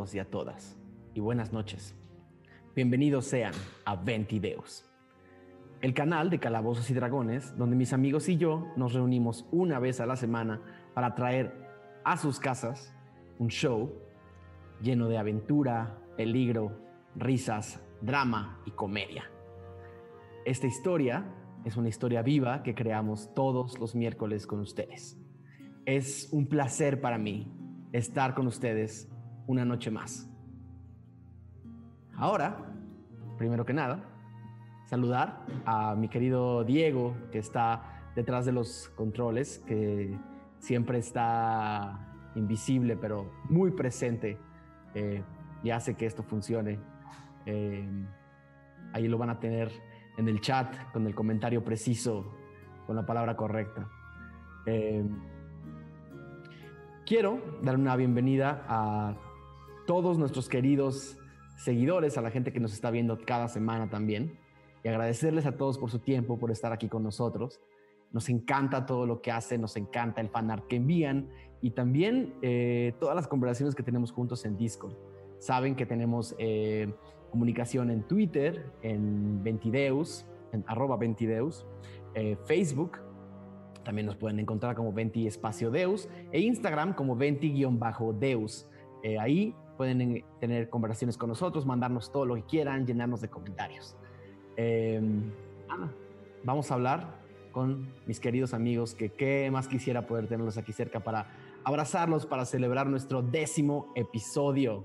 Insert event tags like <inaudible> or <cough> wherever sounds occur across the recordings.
Y a todas y buenas noches. Bienvenidos sean a Ventideus, el canal de Calabozos y Dragones donde mis amigos y yo nos reunimos una vez a la semana para traer a sus casas un show lleno de aventura, peligro, risas, drama y comedia. Esta historia es una historia viva que creamos todos los miércoles con ustedes. Es un placer para mí estar con ustedes una noche más. Ahora, primero que nada, saludar a mi querido Diego, que está detrás de los controles, que siempre está invisible, pero muy presente eh, y hace que esto funcione. Eh, ahí lo van a tener en el chat con el comentario preciso, con la palabra correcta. Eh, quiero dar una bienvenida a todos nuestros queridos seguidores, a la gente que nos está viendo cada semana también, y agradecerles a todos por su tiempo, por estar aquí con nosotros. Nos encanta todo lo que hacen, nos encanta el fanart que envían y también eh, todas las conversaciones que tenemos juntos en Discord. Saben que tenemos eh, comunicación en Twitter, en Ventideus, en arroba Ventideus, eh, Facebook, también nos pueden encontrar como Venti Espacio Deus e Instagram como Venti-Deus. ahí pueden tener conversaciones con nosotros, mandarnos todo lo que quieran, llenarnos de comentarios. vamos a hablar con mis queridos amigos, que qué más quisiera poder tenerlos aquí cerca para abrazarlos, para celebrar nuestro décimo episodio.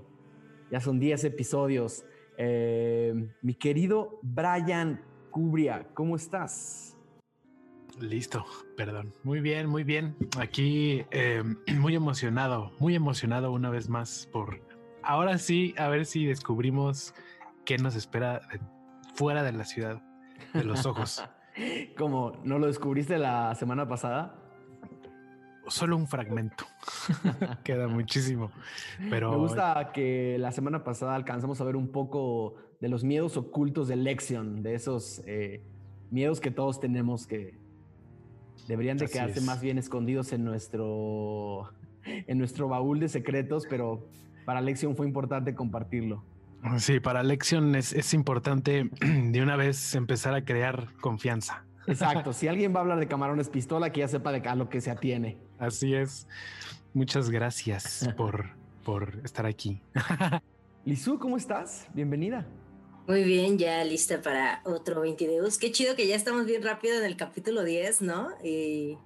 Ya son 10 episodios. Eh, mi querido Brian Cubria, ¿cómo estás? Listo, perdón. Muy bien, muy bien. Aquí eh, <clears throat> muy emocionado, muy emocionado una vez más por ahora sí, a ver si descubrimos qué nos espera fuera de la ciudad, de los ojos. <laughs> Como no lo descubriste la semana pasada. Solo un fragmento. <laughs> Queda muchísimo. Pero me gusta que la semana pasada alcanzamos a ver un poco de los miedos ocultos de Lexion, de esos eh, miedos que todos tenemos que deberían de quedarse más bien escondidos en nuestro en nuestro baúl de secretos, pero para Lexion fue importante compartirlo. Sí, para Lexion es, importante <clears throat> de una vez empezar a crear confianza. Exacto. <laughs> Si alguien va a hablar de camarones pistola, que ya sepa de a lo que se atiene. Así es. Muchas gracias <laughs> por, por estar aquí. <laughs> Lizu, ¿cómo estás? Bienvenida. Muy bien, ya lista para otro 20 Deus. Qué chido que ya estamos bien rápido en el capítulo 10, ¿no? Y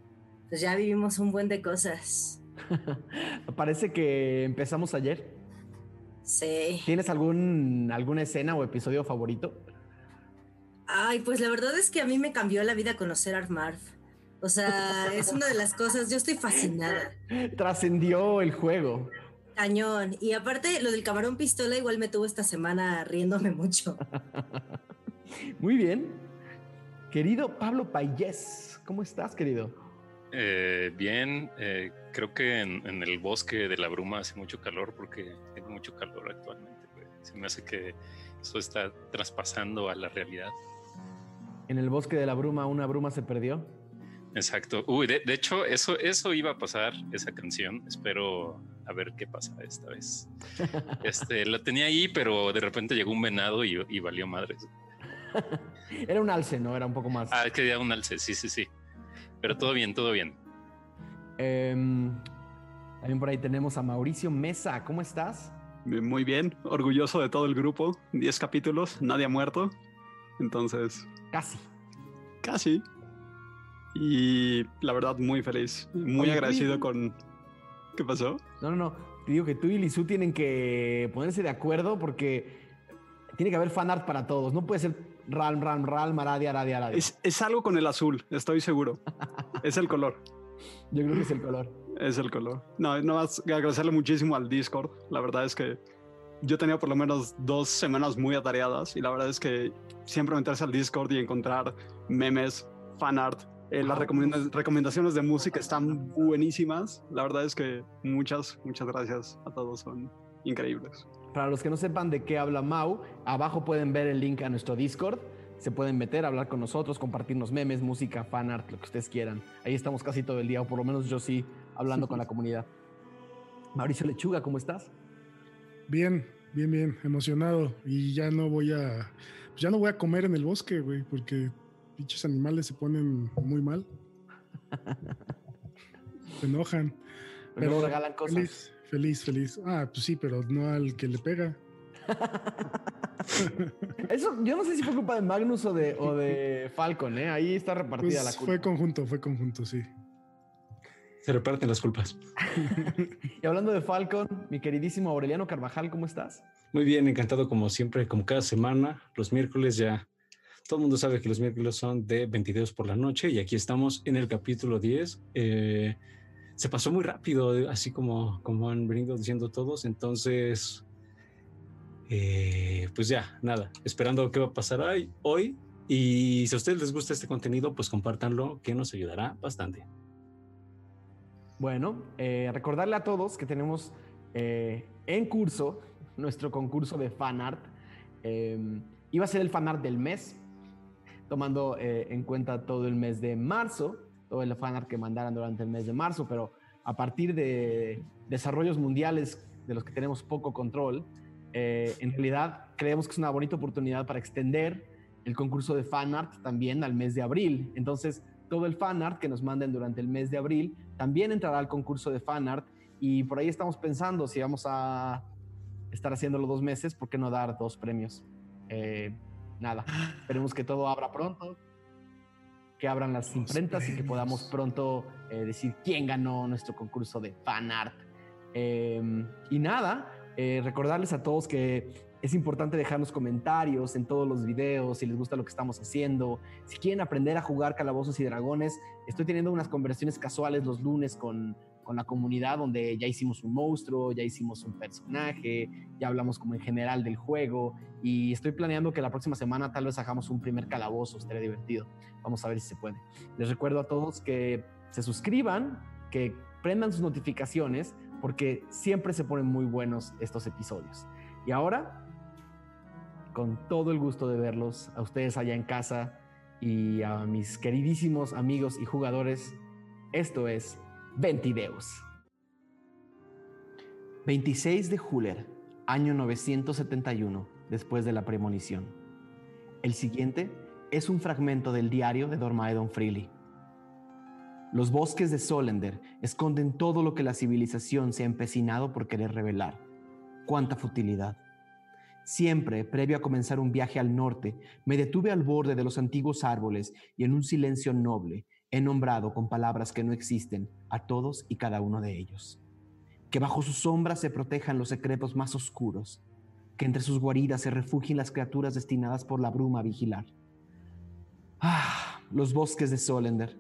pues ya vivimos un buen de cosas. <laughs> Parece que empezamos ayer. Sí. ¿Tienes algún, alguna escena o episodio favorito? Ay, pues la verdad es que a mí me cambió la vida conocer a Armarv. O sea, es una de las cosas, yo estoy fascinada. Trascendió el juego. Cañón. Y aparte, lo del camarón pistola igual me tuvo esta semana riéndome mucho. <laughs> Muy bien. Querido Pablo Payés, ¿cómo estás, querido? Eh, bien, eh, creo que en, el bosque de la bruma hace mucho calor porque tengo mucho calor actualmente. Se me hace que eso está traspasando a la realidad. En el bosque de la bruma, una bruma se perdió. Exacto. Uy, de, hecho, eso, eso iba a pasar, esa canción. Espero a ver qué pasa esta vez. <laughs> Este, la tenía ahí, pero de repente llegó un venado y, y valió madres. Era un alce, ¿no? Era un poco más. Ah, que era un alce, sí, sí, sí. Pero todo bien, todo bien. Em, también por ahí tenemos a Mauricio Mesa. ¿Cómo estás? Muy bien, orgulloso de todo el grupo. 10 capítulos, nadie ha muerto. Entonces. Casi. Casi. Y la verdad, muy feliz. Muy agradecido con. ¿Qué pasó? No, no, no. Te digo que tú y Lizu tienen que ponerse de acuerdo porque tiene que haber fanart para todos. No puede ser Ram, Ram, Ram, Maradia, Aradia, Aradia. Es, es algo con el azul, estoy seguro. es el color. Yo creo que es el color. Es el color. No, no más agradecerle muchísimo al Discord. La verdad es que yo tenía por lo menos dos semanas muy atareadas y la verdad es que siempre meterse al Discord y encontrar memes, fanart, eh, las recomendaciones de música están buenísimas. La verdad es que muchas, muchas gracias a todos. Son increíbles. Para los que no sepan de qué habla Mau, abajo pueden ver el link a nuestro Discord. Se pueden meter, hablar con nosotros, compartirnos memes, música, fanart, lo que ustedes quieran. Ahí estamos casi todo el día, o por lo menos yo sí, hablando con la comunidad. Mauricio Lechuga, ¿cómo estás? Bien, bien, bien, emocionado. Y ya no voy a. Ya no voy a comer en el bosque, güey, porque pinches animales se ponen muy mal. <laughs> se enojan. Pero regalan cosas. Feliz, feliz, feliz. Ah, pues sí, pero no al que le pega. <laughs> Eso, yo no sé si fue culpa de Magnus o de, o de Falcon, ¿eh? Ahí está repartida Pues la culpa. fue conjunto, fue conjunto, sí. Se reparten las culpas. <laughs> Y hablando de Falcon, mi queridísimo Aureliano Carvajal, ¿cómo estás? Muy bien, encantado como siempre, como cada semana, los miércoles ya. Todo el mundo sabe que los miércoles son de 22 por la noche y aquí estamos en el capítulo 10. Eh, se pasó muy rápido, así como, como han venido diciendo todos. Entonces, eh, pues ya, nada, esperando qué va a pasar hoy. Y si a ustedes les gusta este contenido, pues compártanlo, que nos ayudará bastante. Bueno, eh, recordarle a todos que tenemos eh, en curso nuestro concurso de fanart. Iba a ser el fanart del mes, tomando en cuenta todo el mes de marzo, todo el fanart que mandaran durante el mes de marzo, pero a partir de desarrollos mundiales de los que tenemos poco control, eh, en realidad creemos que es una bonita oportunidad para extender el concurso de fanart también al mes de abril. Entonces, todo el fanart que nos manden durante el mes de abril también entrará al concurso de fanart y por ahí estamos pensando si vamos a estar haciéndolo dos meses, ¿por qué no dar dos premios? Eh, nada, esperemos que todo abra pronto, que abran las imprentas y que podamos pronto eh, decir quién ganó nuestro concurso de fanart. Eh, y nada, eh, recordarles a todos que es importante dejarnos comentarios en todos los videos si les gusta lo que estamos haciendo. Si quieren aprender a jugar calabozos y dragones, estoy teniendo unas conversaciones casuales los lunes con, con la comunidad donde ya hicimos un monstruo, ya hicimos un personaje, ya hablamos como en general del juego y estoy planeando que la próxima semana tal vez hagamos un primer calabozo, estaría divertido. Vamos a ver si se puede. Les recuerdo a todos que se suscriban, que prendan sus notificaciones porque siempre se ponen muy buenos estos episodios. Y ahora, con todo el gusto de verlos, a ustedes allá en casa y a mis queridísimos amigos y jugadores, esto es Ventideus. 26 de Juller, año 971, después de la premonición. El siguiente es un fragmento del diario de Dormaedon Freely. Los bosques de Solender esconden todo lo que la civilización se ha empecinado por querer revelar. ¡Cuánta futilidad! Siempre, previo a comenzar un viaje al norte, me detuve al borde de los antiguos árboles y en un silencio noble he nombrado con palabras que no existen a todos y cada uno de ellos. Que bajo sus sombras se protejan los secretos más oscuros, que entre sus guaridas se refugien las criaturas destinadas por la bruma a vigilar. Ah, los bosques de Solender,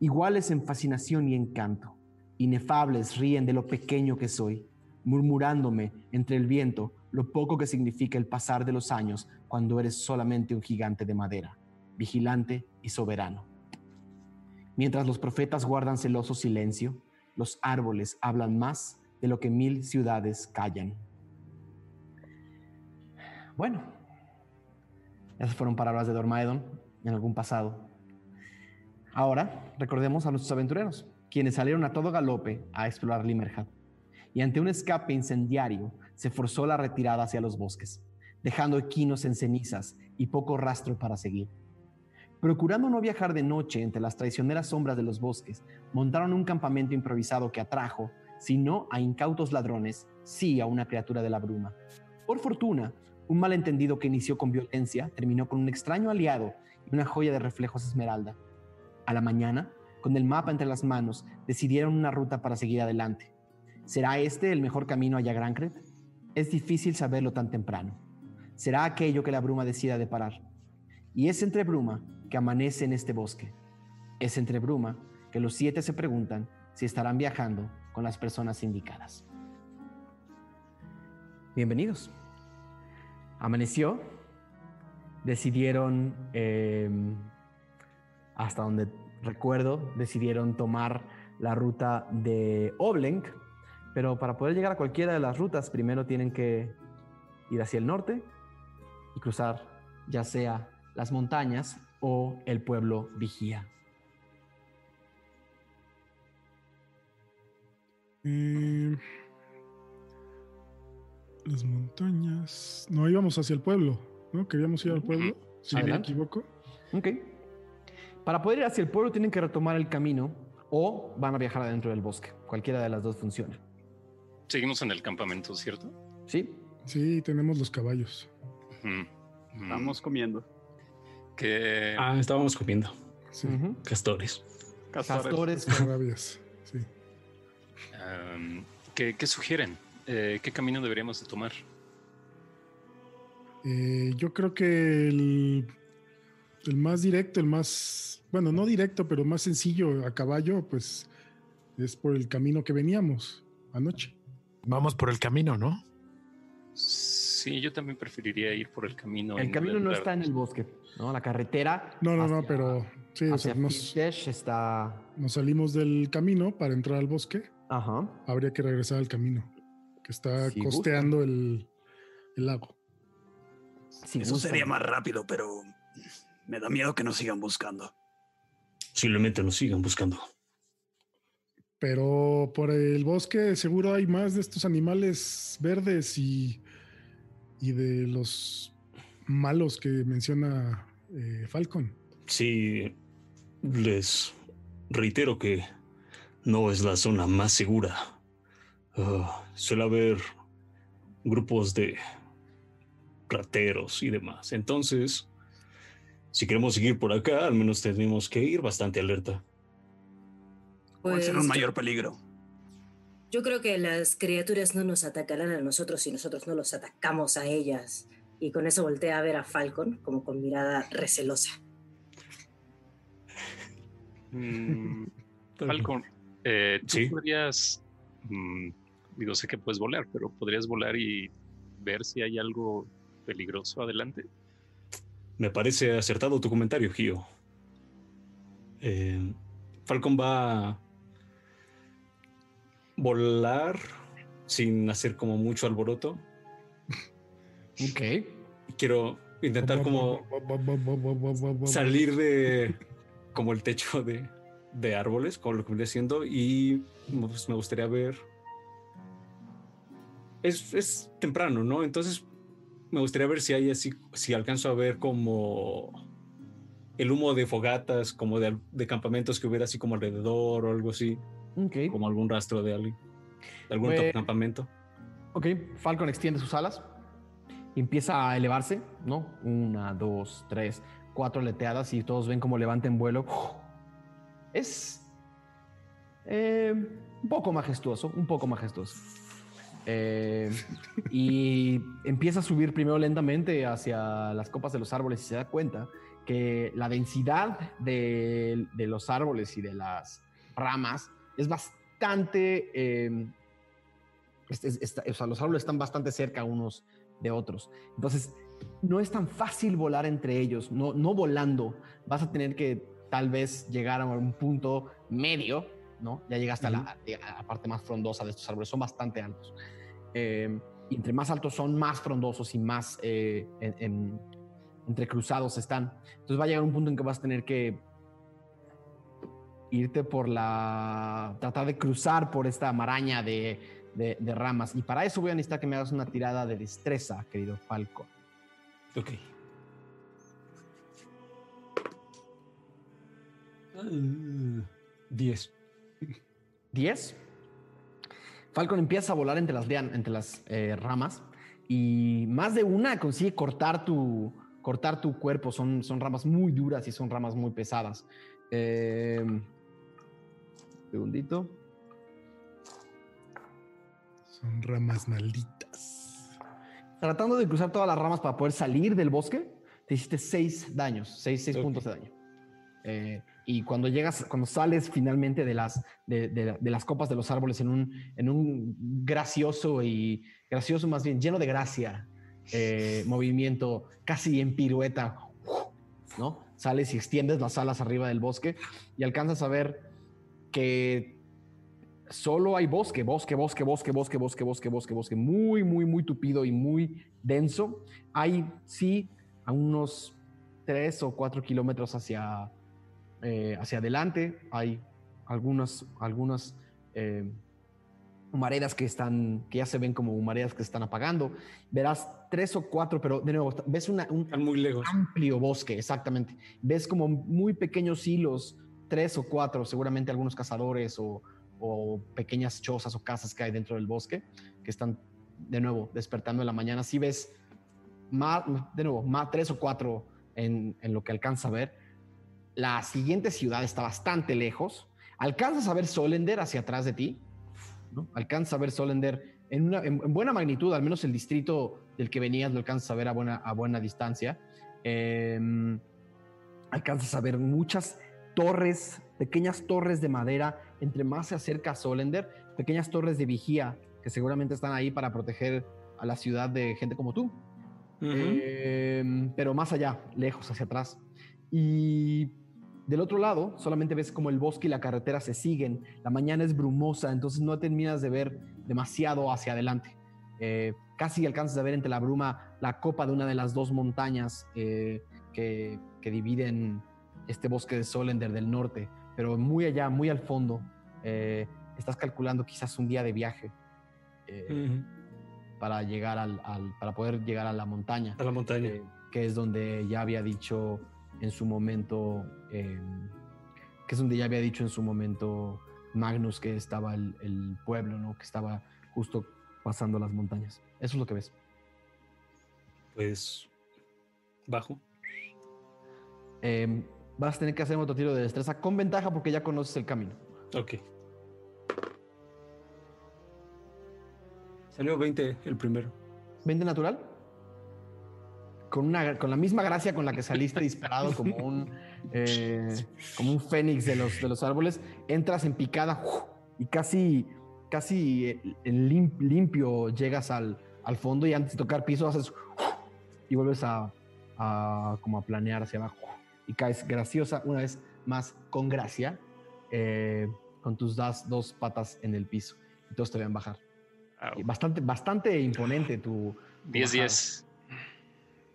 iguales en fascinación y encanto, inefables ríen de lo pequeño que soy, murmurándome entre el viento lo poco que significa el pasar de los años cuando eres solamente un gigante de madera, vigilante y soberano. Mientras los profetas guardan celoso silencio, los árboles hablan más de lo que mil ciudades callan. Bueno, esas fueron palabras de Dormaedon en algún pasado. Ahora recordemos a nuestros aventureros, quienes salieron a todo galope a explorar Limerhad. Y ante un escape incendiario, se forzó la retirada hacia los bosques, dejando equinos en cenizas y poco rastro para seguir. Procurando no viajar de noche entre las traicioneras sombras de los bosques, montaron un campamento improvisado que atrajo, si no a incautos ladrones, sí a una criatura de la bruma. Por fortuna, un malentendido que inició con violencia terminó con un extraño aliado y una joya de reflejos esmeralda. A la mañana, con el mapa entre las manos, decidieron una ruta para seguir adelante. ¿Será este el mejor camino a Yagrancret? Es difícil saberlo tan temprano. Será aquello que la bruma decida de parar. Y es entre bruma que amanece en este bosque. Es entre bruma que los siete se preguntan si estarán viajando con las personas indicadas. Bienvenidos. Amaneció. Decidieron, eh, hasta donde recuerdo, decidieron tomar la ruta de Oblenk, pero para poder llegar a cualquiera de las rutas, primero tienen que ir hacia el norte y cruzar ya sea las montañas o el pueblo Vigía. Eh, Las montañas. No, íbamos hacia el pueblo, ¿no? Queríamos ir al pueblo, si no me equivoco. Ok. Para poder ir hacia el pueblo tienen que retomar el camino o van a viajar adentro del bosque. Cualquiera de las dos funciona. Seguimos en el campamento, ¿cierto? ¿Sí? Sí, tenemos los caballos. Mm, Estamos comiendo. Que Ah, estábamos comiendo Sí, castores. Castores. Castores. rabias. Sí. um, ¿qué, qué sugieren? Eh, ¿Qué camino deberíamos de tomar? Eh, yo creo que el, el más directo, el más, bueno, no directo, pero más sencillo a caballo, pues es por el camino que veníamos anoche. Vamos por el camino, ¿no? Sí, yo también preferiría ir por el camino. El camino no está en el bosque, ¿no? La carretera. No, no, no, pero sí, o sea, Hacia nos, está. nos salimos del camino para entrar al bosque. Ajá. Habría que regresar al camino, que está Si costeando el, el lago. Si Eso gustan. sería más rápido, pero me da miedo que nos sigan buscando. Posiblemente nos sigan buscando. Pero por el bosque seguro hay más de estos animales verdes y, y de los malos que menciona eh, Falcon. Sí, les reitero que no es la zona más segura. Ah, suele haber grupos de rateros y demás. Entonces, si queremos seguir por acá, al menos tenemos que ir bastante alerta. Puede ser Pues, un mayor peligro. Yo creo que las criaturas no nos atacarán a nosotros si nosotros no los atacamos a ellas. Y con eso voltea a ver a Falcon como con mirada recelosa. Mm, <laughs> Falcon, eh, tú Sí. podrías, mm, digo, sé que puedes volar, pero podrías volar y ver si hay algo peligroso adelante. Me parece acertado tu comentario, Gio. Eh, Falcon va volar sin hacer como mucho alboroto. Ok. Quiero intentar como salir de como el techo de, de árboles, como lo que vendría siendo, y pues, me gustaría ver. Es, es temprano, ¿no? Entonces me gustaría ver si hay así, si alcanzo a ver como el humo de fogatas, como de, de campamentos que hubiera así como alrededor o algo así, Como algún rastro de alguien, de algún campamento. Ok. Falcon extiende sus alas. y Empieza a elevarse, ¿no? Una, dos, tres, cuatro leteadas y todos ven cómo levanta en vuelo. Es eh, un poco majestuoso, un poco majestuoso. Eh, y empieza a subir primero lentamente hacia las copas de los árboles y se da cuenta que la densidad de, de los árboles y de las ramas es bastante... eh, es- es- o sea, los árboles están bastante cerca unos de otros. Entonces, no es tan fácil volar entre ellos, no, no volando. Vas a tener que tal vez llegar a un punto medio, ¿no? Ya llegaste a, la, a la parte más frondosa de estos árboles, son bastante altos. Eh, y entre más altos son, más frondosos y más eh, en- en- entrecruzados están. Entonces va a llegar un punto en que vas a tener que irte por la... tratar de cruzar por esta maraña de, de- de ramas. Y para eso voy a necesitar que me hagas una tirada de destreza, querido Falco. Ok. Ah, Diez. 10. Falcon empieza a volar entre las, entre las eh, ramas y más de una consigue cortar tu, cortar tu cuerpo. Son, son ramas muy duras y son ramas muy pesadas. Eh, segundito. Son ramas malditas. Tratando de cruzar todas las ramas para poder salir del bosque, te hiciste seis daños, seis, seis puntos de daño. Eh, y cuando llegas, cuando sales finalmente de las, de, de- de las copas de los árboles en un, en un gracioso y gracioso más bien lleno de gracia, eh, movimiento casi en pirueta, ¿no? Sales y extiendes las alas arriba del bosque y alcanzas a ver que solo hay bosque, bosque, bosque, bosque, bosque, bosque, bosque, bosque, bosque, muy, muy, muy tupido y muy denso. Hay, sí, a unos tres o cuatro kilómetros hacia, eh, hacia adelante, hay algunas, algunas, eh, humaredas que están, que ya se ven como humaredas que se están apagando. Verás tres o cuatro, pero de nuevo, ves una, un muy lejos. amplio bosque, exactamente. Ves como muy pequeños hilos, tres o cuatro, seguramente algunos cazadores o, pequeñas chozas o casas que hay dentro del bosque que están de nuevo despertando en la mañana. Si ves más, de nuevo, más tres o cuatro en, lo que alcanza a ver. La siguiente ciudad está bastante lejos. Alcanzas a ver Solender hacia atrás de ti. ¿no? Alcanzas a ver Solender en buena magnitud, al menos el distrito del que venías lo alcanzas a ver a buena, a buena distancia. Eh, alcanzas a ver muchas torres, pequeñas torres de madera. Entre más se acerca a Solender, pequeñas torres de vigía que seguramente están ahí para proteger a la ciudad de gente como tú. Eh, pero más allá, lejos, hacia atrás. Y del otro lado, solamente ves como el bosque y la carretera se siguen. La mañana es brumosa, entonces no terminas de ver demasiado hacia adelante. Eh, casi alcanzas a ver entre la bruma la copa de una de las dos montañas eh, que, que dividen este bosque de Solender del norte, pero muy allá, muy al fondo. eh, estás calculando quizás un día de viaje eh, para llegar al, al- para poder llegar a la montaña A la montaña. eh, que es donde ya había dicho en su momento, que es donde ya había dicho en su momento Magnus que estaba el, el pueblo, ¿no? Que estaba justo pasando las montañas. Eso es lo que ves. Pues bajo. Eh, vas a tener que hacer otro tiro de destreza con ventaja porque ya conoces el camino. Ok. Salió 20 el primero. ¿20 natural? Con, una, con la misma gracia con la que saliste disparado como un, eh, como un fénix de los, de los árboles, entras en picada y casi, casi eh, limpio llegas al, al fondo y antes de tocar piso haces y vuelves a, a como a planear hacia abajo. Y caes graciosa una vez más con gracia eh, con tus das, dos patas en el piso y todos te ven bajar. Au. Y Bastante, bastante imponente tu. tu 10 bajada.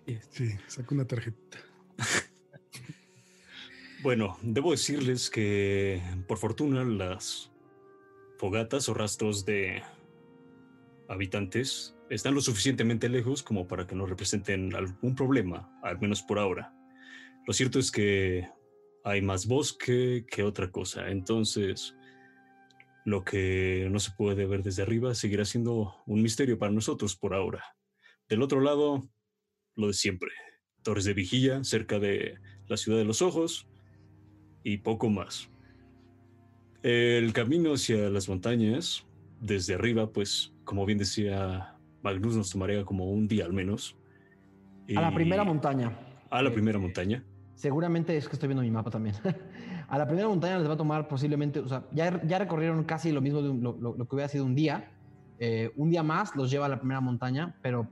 10. Sí, saco una tarjeta. <laughs> Bueno, debo decirles que por fortuna las fogatas o rastros de habitantes están lo suficientemente lejos como para que no representen algún problema, al menos por ahora. Lo cierto es que hay más bosque que otra cosa, entonces lo que no se puede ver desde arriba seguirá siendo un misterio para nosotros por ahora. Del otro lado, lo de siempre. Torres de vigía cerca de la ciudad de los ojos y poco más. El camino hacia las montañas, desde arriba, pues, como bien decía Magnus, nos tomaría como un día al menos. A la primera montaña. A la Eh, primera montaña. Seguramente es que estoy viendo mi mapa también. <laughs> a la primera montaña les va a tomar posiblemente, o sea, ya, ya recorrieron casi lo mismo de un- lo, lo- lo que hubiera sido un día. Eh, un día más los lleva a la primera montaña, pero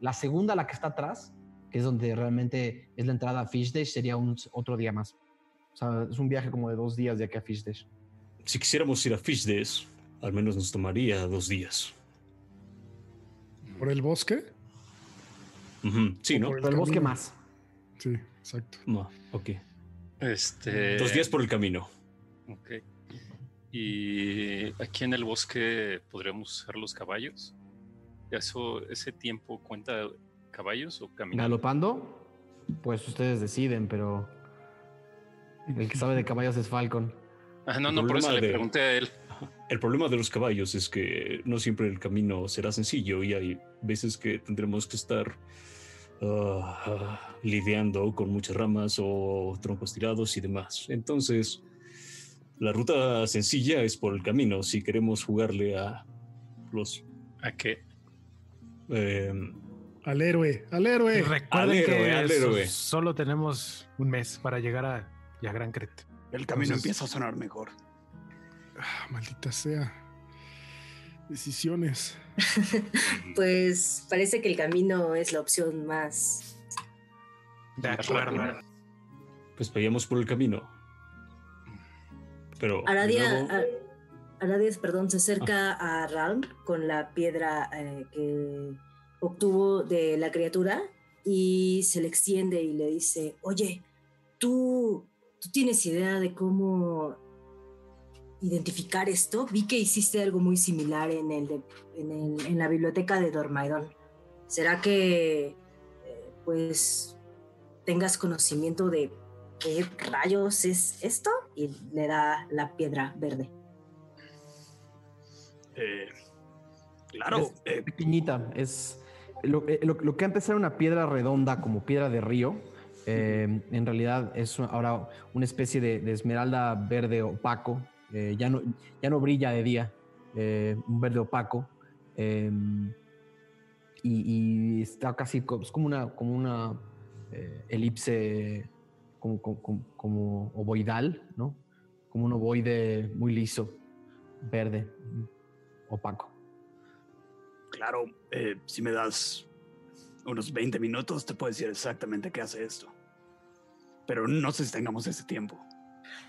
la segunda, la que está atrás, que es donde realmente es la entrada a Fish Dash, sería un, otro día más. O sea, es un viaje como de dos días de aquí a Fish Dash. Si quisiéramos ir a Fish Days, al menos nos tomaría dos días. ¿Por el bosque? Sí, ¿no? por Pero el bosque más. Sí, exacto. Ma, ok. Este. Dos días por el camino. Ok. Y aquí en el bosque podríamos usar los caballos. Eso, ese tiempo cuenta caballos o caminando. Galopando, pues ustedes deciden, pero el que sabe de caballos es Falcon. Ah, no, El no, por eso le pregunté a él. El problema de los caballos es que no siempre el camino será sencillo y hay veces que tendremos que estar ah, lidiando con muchas ramas o troncos tirados y demás. Entonces, la ruta sencilla es por el camino si queremos jugarle a los... ¿A qué? eh, Al héroe, al héroe. Recuerden Al héroe, que al héroe. solo tenemos un mes para llegar a, ya Gran Cret. El camino Entonces- empieza a sonar mejor. Ah, maldita sea. Decisiones. <laughs> Pues parece que el camino es la opción más. De acuerdo. pues vayamos por el camino. Pero... Aradia, Aradias, perdón, se acerca a Ralm con la piedra eh, que obtuvo de la criatura y se le extiende y le dice, oye, tú, tú tienes idea de cómo identificar esto. Vi que hiciste algo muy similar en, el de- en, el- en la biblioteca de Dormaidón. ¿Será que eh, pues tengas conocimiento de qué rayos es esto? Y le da la piedra verde. Eh, claro, eh, pequeñita. Es lo, lo- lo que antes era una piedra redonda, como piedra de río. eh, en realidad es ahora una especie de, de esmeralda verde opaco. Eh, ya, no, ya no brilla de día. eh, un verde opaco. eh, y, está casi es como una, como una eh, elipse como, como- como- ovoidal, ¿no? Como un ovoide muy liso, verde, opaco. claro, si me das unos 20 minutos, te puedo decir exactamente qué hace esto. Pero no sé si tengamos ese tiempo.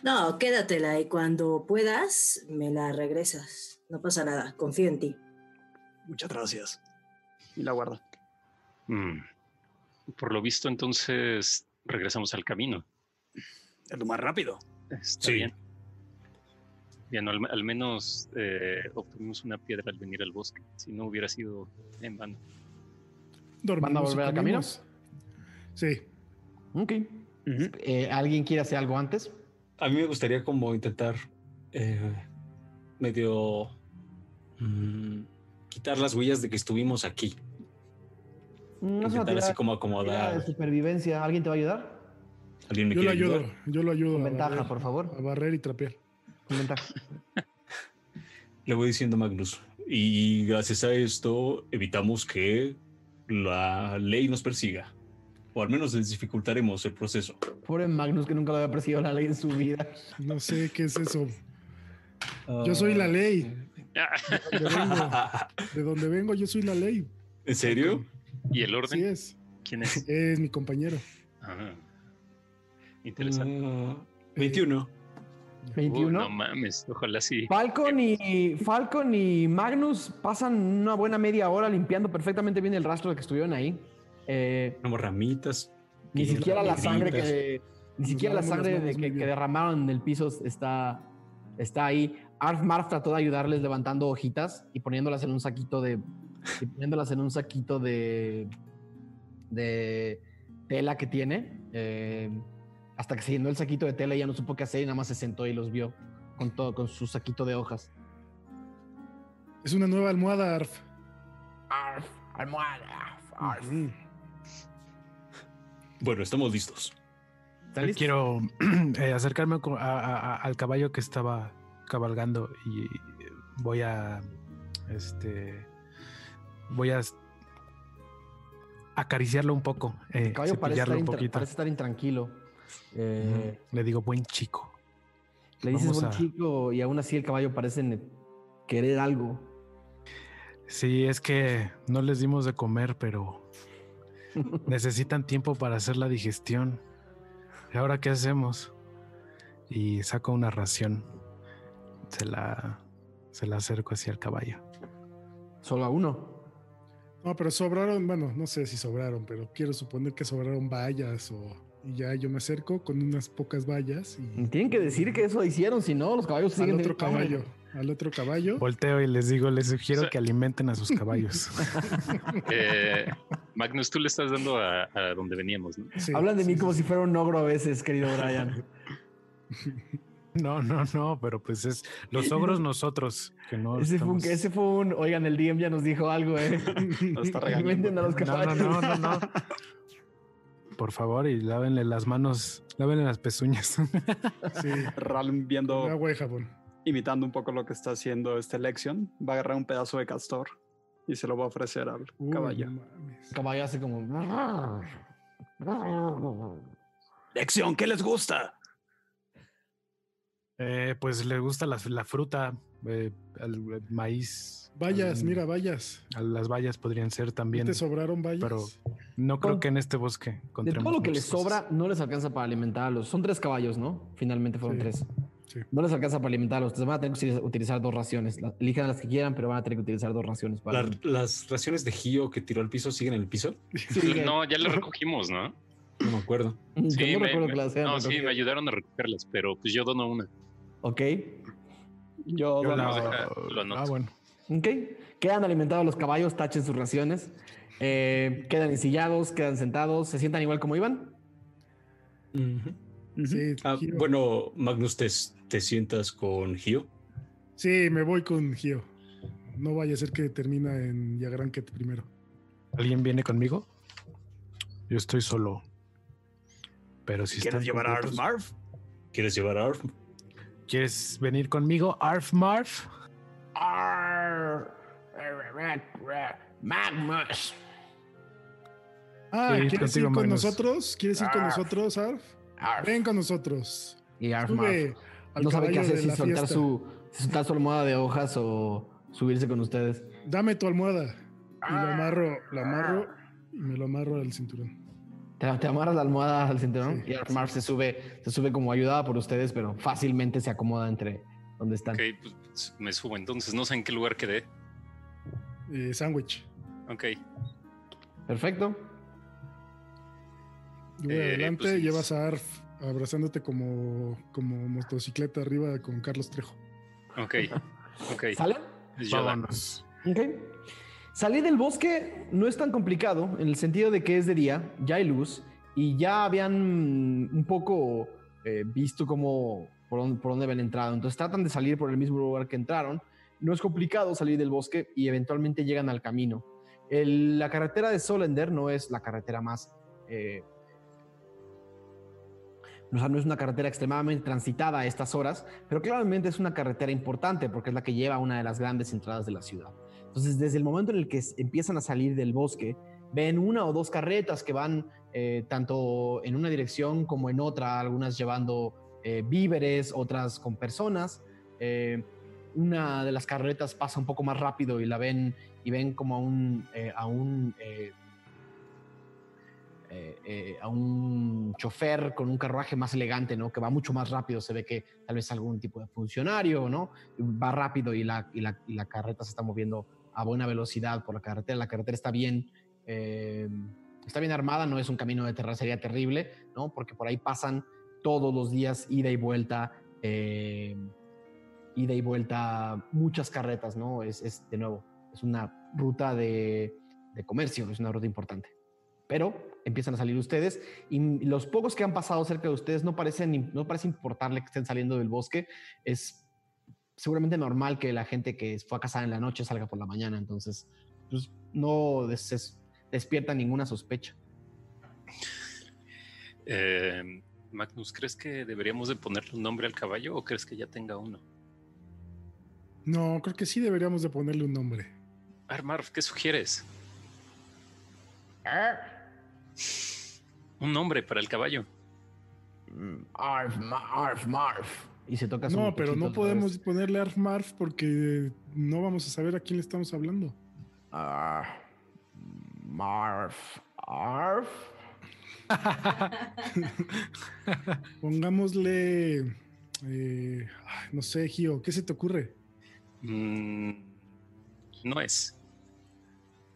No, quédatela y cuando puedas me la regresas. No pasa nada, confío en ti. Muchas gracias. Y la guarda. Mm. Por lo visto, entonces regresamos al camino. Es lo más rápido. Está Sí. bien. Bien, al, al menos eh, obtuvimos una piedra al venir al bosque. Si no hubiera sido en vano. ¿Van a volver al camino? Sí. Ok. Eh, ¿Alguien quiere hacer algo antes? A mí me gustaría como intentar eh, medio mm, quitar las huellas de que estuvimos aquí. No Intentar así como tirada de acomodar. supervivencia. ¿Alguien te va a ayudar? ¿Alguien me Yo lo quiere ayudo, ayudar? yo lo ayudo. Con ventaja, barrer, por favor. A barrer y trapear. Con ventaja. <laughs> Le voy diciendo a Magnus. Y gracias a esto evitamos que la ley nos persiga. O al menos les dificultaremos el proceso. Pobre Magnus que nunca lo había perseguido la ley en su vida. No sé qué es eso. Yo soy la ley. Ah, <laughs> De donde vengo, de donde vengo, yo soy la ley. ¿En serio? ¿Y el Así orden? es. ¿Quién es? Es mi compañero. Ah, interesante. Ah, 21. 21. Uy, no mames, ojalá sí. Falcon y Falcon y Magnus pasan una buena media hora limpiando perfectamente bien el rastro de que estuvieron ahí. Eh, Tenemos ramitas. ni siquiera la sangre que ni siquiera la sangre de que, derramaron en el piso está está ahí. Arf Marf trató de ayudarles levantando hojitas y poniéndolas en un saquito de y poniéndolas en un saquito de de tela que tiene. eh, hasta que se llenó el saquito de tela y ya no supo qué hacer y nada más se sentó y los vio con todo con su saquito de hojas. Es una nueva almohada, Arf. Arf, almohada. Arf. Ujú. Bueno, estamos listos. Quiero <clears throat> eh, acercarme co- a- a- a- al caballo que estaba cabalgando y voy a este voy a acariciarlo un poco, eh, El caballo parece estar, un poquito. parece estar intranquilo. Eh. Le digo buen chico. Le dices Vamos buen a- chico y aún así el caballo parece querer algo. Sí, es que no les dimos de comer, pero necesitan tiempo para hacer la digestión. ¿Y ahora qué hacemos? Y saco una ración. Se la, se la acerco hacia el caballo. Solo a uno. No, pero sobraron, bueno, no sé si sobraron, pero quiero suponer que sobraron vallas o y ya yo me acerco con unas pocas vallas y Tienen que decir que eso hicieron, si no, los caballos al siguen otro teniendo hambre. caballo, al otro caballo. Volteo y les digo, les sugiero O sea- que alimenten a sus caballos. <laughs> Eh, Magnus, tú le estás dando a, a donde veníamos, ¿no? Sí, Hablan de sí, mí sí, como sí. si fuera un ogro a veces, querido Brian. No, no, no, pero pues es los ogros nosotros que no. ese, fue un, ese fue un, oigan, el DM ya nos dijo algo, eh. Nos está regañando. Alimenten a los No, no, no, no, no. Por favor, y lávenle las manos, lávenle las pezuñas. Sí, Ral viendo, agua de jabón. Imitando un poco lo que está haciendo este Lexion, va a agarrar un pedazo de castor y se lo va a ofrecer al Uy, caballo. no mames. El caballo hace como... Lexion, ¿qué les gusta? Eh, pues le gusta la, la fruta, eh, el, el maíz. Vallas, al- mira, vallas. a las vallas podrían ser ¿No también, te sobraron vallas? pero no creo Con- que en este bosque De todo lo que les cosas. sobra, no les alcanza para alimentarlos. Son tres caballos, ¿no? Finalmente fueron Sí, tres. Sí. No les alcanza para alimentarlos. Entonces van a tener que utilizar- dos raciones. Elijan las que quieran, pero van a tener que utilizar dos raciones para... La- las raciones de Gio que tiró al piso siguen en el piso. Sí, <laughs> No, ya lo recogimos, ¿no? No me acuerdo. Yo Sí, no me- recuerdo me- las no, sí, me ayudaron a recogerlas, pero pues yo dono una. Ok. Yo, la- deja- lo anoto. ah, bueno. Ok. Quedan alimentados los caballos, tachen sus raciones. Eh, quedan ensillados, quedan sentados, se sientan igual como iban. Sí, Ah, bueno, Magnus, ¿te, te sientas con Gio? Sí, me voy con Gio. No vaya a ser que termina en Yagranket primero. ¿Alguien viene conmigo? Yo estoy solo. Pero si están completos- Marv? ¿Quieres llevar a Arf? ¿Quieres venir conmigo, Arf Marf? Arr, Magnus. Ah, ¿quieres ir con nosotros? ¿Quieres ir con Ah. nosotros, Arf? Arf. Ven con nosotros. Y Arf No sabe qué hacer si soltar su, si soltar su almohada de hojas o subirse con ustedes. Dame tu almohada. Y lo amarro, lo amarro y me lo amarro al cinturón. Te, te amarras la almohada al cinturón Sí, y Arf Marf se sube, se sube como ayudada por ustedes, pero fácilmente se acomoda entre donde están. Ok, pues me subo entonces. No sé en qué lugar quedé. Eh, sándwich. Ok. Perfecto. Yo voy Eh, adelante pues, llevas a Arf abrazándote como, como motocicleta arriba con Carlos Trejo. Ok. Ok. <laughs> Yoda. Vámonos. Ok. Salir del bosque no es tan complicado en el sentido de que es de día, ya hay luz y ya habían un poco eh, visto cómo por dónde, por dónde habían entrado. Entonces tratan de salir por el mismo lugar que entraron. No es complicado salir del bosque y eventualmente llegan al camino. El- la carretera de Solender no es la carretera más... eh, o no es una carretera extremadamente transitada a estas horas, pero claramente es una carretera importante porque es la que lleva a una de las grandes entradas de la ciudad. Entonces, desde el momento en el que empiezan a salir del bosque, ven una o dos carretas que van eh, tanto en una dirección como en otra, algunas llevando eh, víveres, otras con personas. Eh, una de las carretas pasa un poco más rápido y la ven y ven como a un eh, eh, a un chofer con un carruaje más elegante, ¿no? Que va mucho más rápido. Se ve que tal vez algún tipo de funcionario, ¿no? Va rápido y la, y la, y la carreta se está moviendo a buena velocidad por la carretera. La carretera está bien, eh, está bien armada, no es un camino de terracería terrible, ¿no? Porque por ahí pasan todos los días ida y vuelta, ida y vuelta muchas carretas, ¿no? Es, es de nuevo, es una ruta de, de comercio, es una ruta importante. Pero empiezan a salir ustedes y los pocos que han pasado cerca de ustedes no parecen no parece importarle que estén saliendo del bosque. Es seguramente normal que la gente que fue a cazar en la noche salga por la mañana, entonces pues, no des- es- despierta ninguna sospecha. Eh, Magnus, ¿crees que deberíamos de ponerle un nombre al caballo o crees que ya tenga uno? No, creo que sí deberíamos de ponerle un nombre. Armarf, ¿qué sugieres? Un nombre para el caballo. Arf, ma- arf, marf. Y se toca su No, pero no podemos ponerle Arf Marf porque no vamos a saber a quién le estamos hablando. Arf, marf, arf. <laughs> Pongámosle, eh, no sé, Gio, ¿qué se te ocurre? Mm, no es.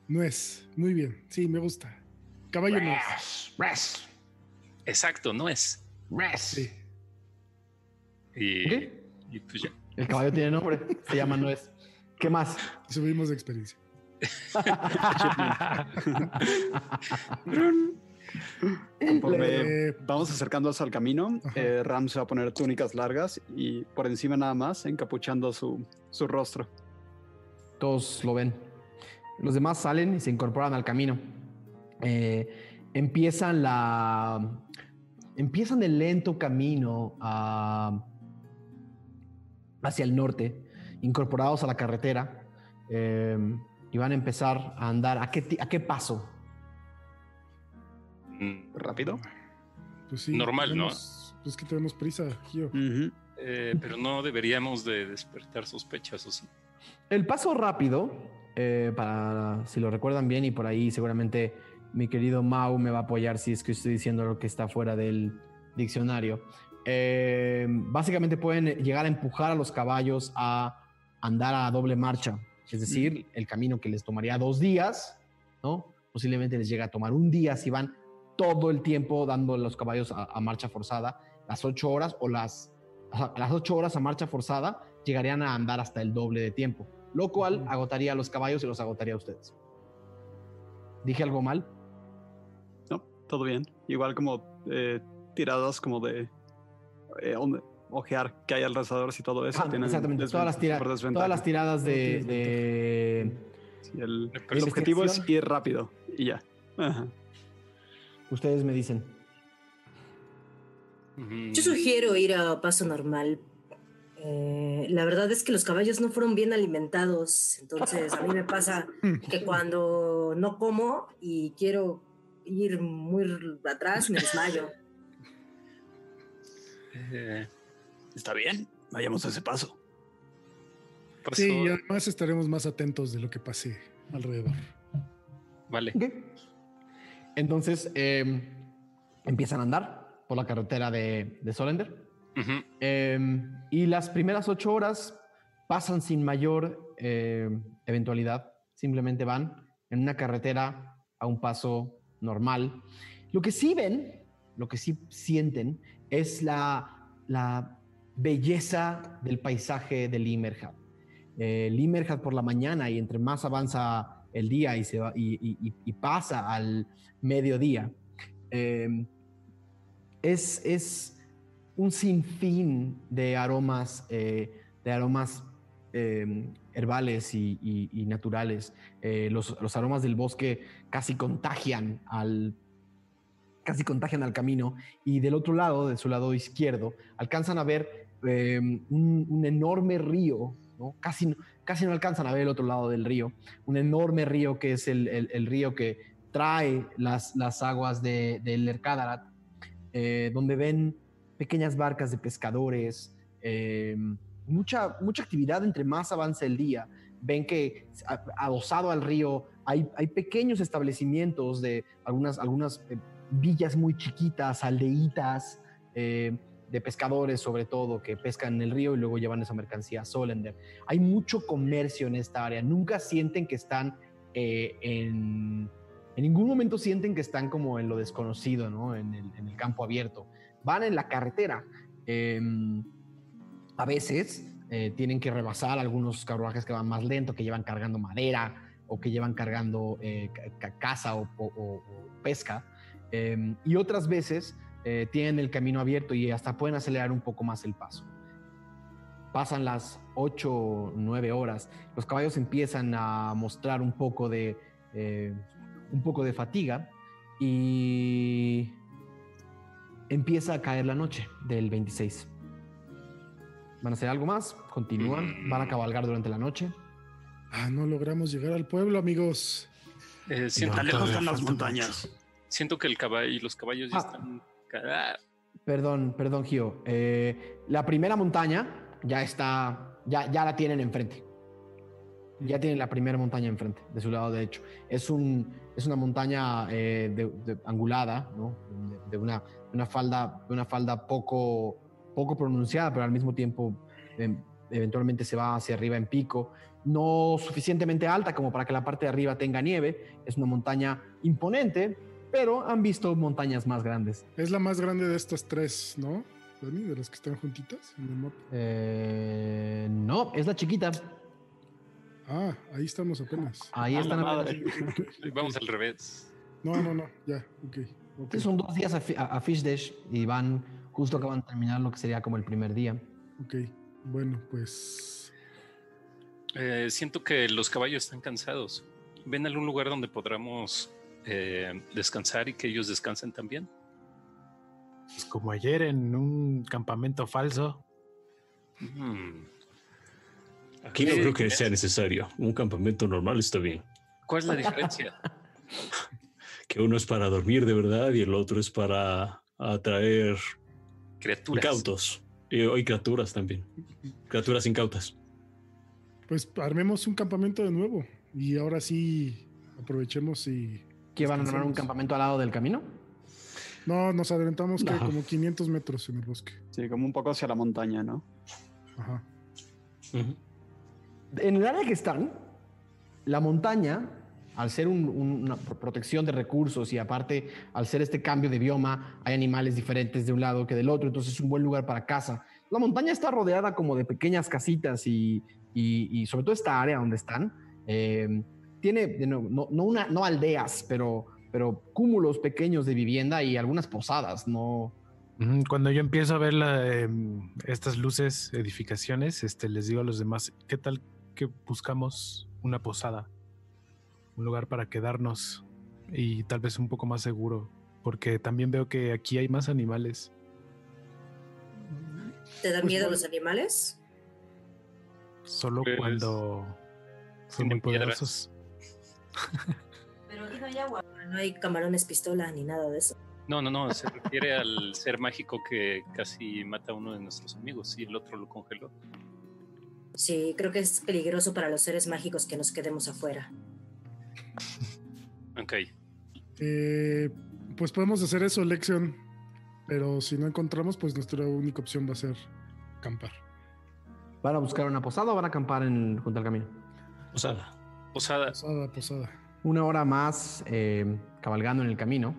No es. Muy bien, sí, me gusta. Caballo no es. Res, res, Exacto, no es. res. Sí. Y, y pues ya. El caballo tiene nombre, se llama Nuez. ¿Qué más? Subimos de experiencia. Conforme <laughs> Eh, vamos acercándonos al camino, eh, Ram se va a poner túnicas largas y por encima nada más, encapuchando su, su rostro. Todos lo ven. Los demás salen y se incorporan al camino. Eh, empiezan la. Empiezan el lento camino a- hacia el norte, incorporados a la carretera, eh, y van a empezar a andar. ¿A qué, a qué paso? Mm, ¿Rápido? Pues sí. Normal, ¿no? Pues que tenemos prisa, Gio. Eh, pero no deberíamos de despertar sospechas, ¿o sí? El paso rápido, eh, para si lo recuerdan bien, y por ahí seguramente mi querido Mau me va a apoyar si es que estoy diciendo lo que está fuera del diccionario. Eh, básicamente pueden llegar a empujar a los caballos a andar a doble marcha, es decir, el camino que les tomaría dos días, ¿no? Posiblemente les llega a tomar un día si van todo el tiempo dando los caballos a, a marcha forzada, las ocho horas o las, las ocho horas a marcha forzada llegarían a andar hasta el doble de tiempo, lo cual agotaría a los caballos y los agotaría a ustedes. ¿Dije algo mal? Todo bien. Igual como eh, tiradas como de eh, ojear que hay alrededor y todo eso. Ah, tienen exactamente. Todas las, tira- todas las tiradas de, de- Sí, el, objetivo es ir rápido y ya. Ajá. Ustedes me dicen. Yo sugiero ir a paso normal. Eh, la verdad es que los caballos no fueron bien alimentados, entonces a mí me pasa <laughs> que cuando no como y quiero ir muy atrás me desmayo. eh, Está bien, vayamos a ese paso. paso- Sí, y además estaremos más atentos de lo que pase alrededor. Vale. Ok. Entonces em, empiezan a andar por la carretera de, de Solender. Em, y las primeras ocho horas pasan sin mayor em, eventualidad. Simplemente van en una carretera a un paso normal. Lo que sí ven, lo que sí sienten, es la, la belleza del paisaje de Limerhat. Eh, Limerhat por la mañana y entre más avanza el día y, se va, y, pasa al mediodía, em, es, es un sinfín de aromas, eh, de aromas eh, herbales y, naturales. Eh, los, los aromas del bosque casi contagian al casi contagian al camino y del otro lado, de su lado izquierdo, alcanzan a ver eh, un, enorme río. Casi, casi no alcanzan a ver el otro lado del río, un enorme río que es el, el- río que trae las, las aguas de, del Ercadarat, eh, donde ven pequeñas barcas de pescadores, mucha, mucha actividad entre más avanza el día. Ven que adosado al río hay, hay pequeños establecimientos de algunas, algunas eh, villas muy chiquitas, aldeitas eh, de pescadores sobre todo, que pescan en el río y luego llevan esa mercancía a Solender. Hay mucho comercio en esta área. Nunca sienten que están eh, en... En ningún momento sienten que están como en lo desconocido, ¿no? En el, campo abierto. Van en la carretera. eh, a veces eh, tienen que rebasar algunos carruajes que van más lento, que llevan cargando madera o que llevan cargando eh, ca- ca- caza o, pesca. Eh, y otras veces eh, tienen el camino abierto y hasta pueden acelerar un poco más el paso. Pasan las 8 o 9 horas, los caballos empiezan a mostrar un poco de, un poco de fatiga y empieza a caer la noche del 26. ¿Van a hacer algo más? ¿Continúan? ¿Van a cabalgar durante la noche? Ah, no logramos llegar al pueblo, amigos. Eh, siento, No, lejos están las montañas. siento que el caballo y los caballos ya Ah. están. Ah, Perdón, perdón, Gio. Eh, la primera montaña ya está, ya, ya la tienen enfrente. Ya tienen la primera montaña enfrente, de su lado derecho. Es, un, es una montaña eh, de- de- angulada, ¿no? De, de una, de una falda, de una falda poco, poco pronunciada, pero al mismo tiempo em, eventualmente se va hacia arriba en pico. No suficientemente alta como para que la parte de arriba tenga nieve. Es una montaña imponente, pero han visto montañas más grandes. Es la más grande de estas tres, ¿no? Dani, de las que están juntitas en el mapa. Eh, no, es la chiquita. Ah, ahí estamos apenas. Ahí A están. la apenas. vamos al revés. No, no, no, ya, ok. ok. Sí, Son dos días a, Fi- a- a Fish Dash y van, justo acaban de terminar lo que sería como el primer día. Ok, bueno, pues Eh, siento que los caballos están cansados. ¿Ven algún lugar donde podamos eh, descansar y que ellos descansen también? Pues como ayer en un campamento falso. Mm, Aquí no creo que sea necesario. Un campamento normal está bien. ¿Cuál es la diferencia? <laughs> Que uno es para dormir de verdad y el otro es para atraer Criaturas. incautos. Y hay criaturas también. Criaturas incautas. pues armemos un campamento de nuevo y ahora sí aprovechemos y ¿Que van a armar un campamento al lado del camino? no nos adelantamos que como 500 metros en el bosque. Sí, como un poco hacia la montaña, ¿no? Ajá. En el área que están, la montaña, al ser un- un- una pro- protección de recursos y aparte al ser este cambio de bioma, hay animales diferentes de un lado que del otro, entonces es un buen lugar para caza. la montaña está rodeada como de pequeñas casitas y, y- sobre todo esta área donde están, eh, tiene no, no no aldeas, pero, pero cúmulos pequeños de vivienda y algunas posadas, no, Cuando yo empiezo a ver em, estas luces, edificaciones, este, les digo a los demás, ¿qué tal que buscamos una posada? Un lugar para quedarnos y tal vez un poco más seguro, porque también veo que aquí hay más animales. ¿Te dan Pues miedo bueno. los animales? Solo Pues, cuando son tienen muy poderosos. Pero aquí no hay agua. No hay camarones pistola ni nada de eso. No, no, no, se refiere al ser mágico que casi mata a uno de nuestros amigos y el otro lo congeló. Sí, creo que es peligroso para los seres mágicos que nos quedemos afuera. Ok, Eh, pues podemos hacer eso, Lexion. Pero si no encontramos, pues nuestra única opción va a ser acampar. ¿Van a buscar una posada o van a acampar en, junto al camino? Posada. posada, Posada, posada. Una hora más eh, cabalgando en el camino,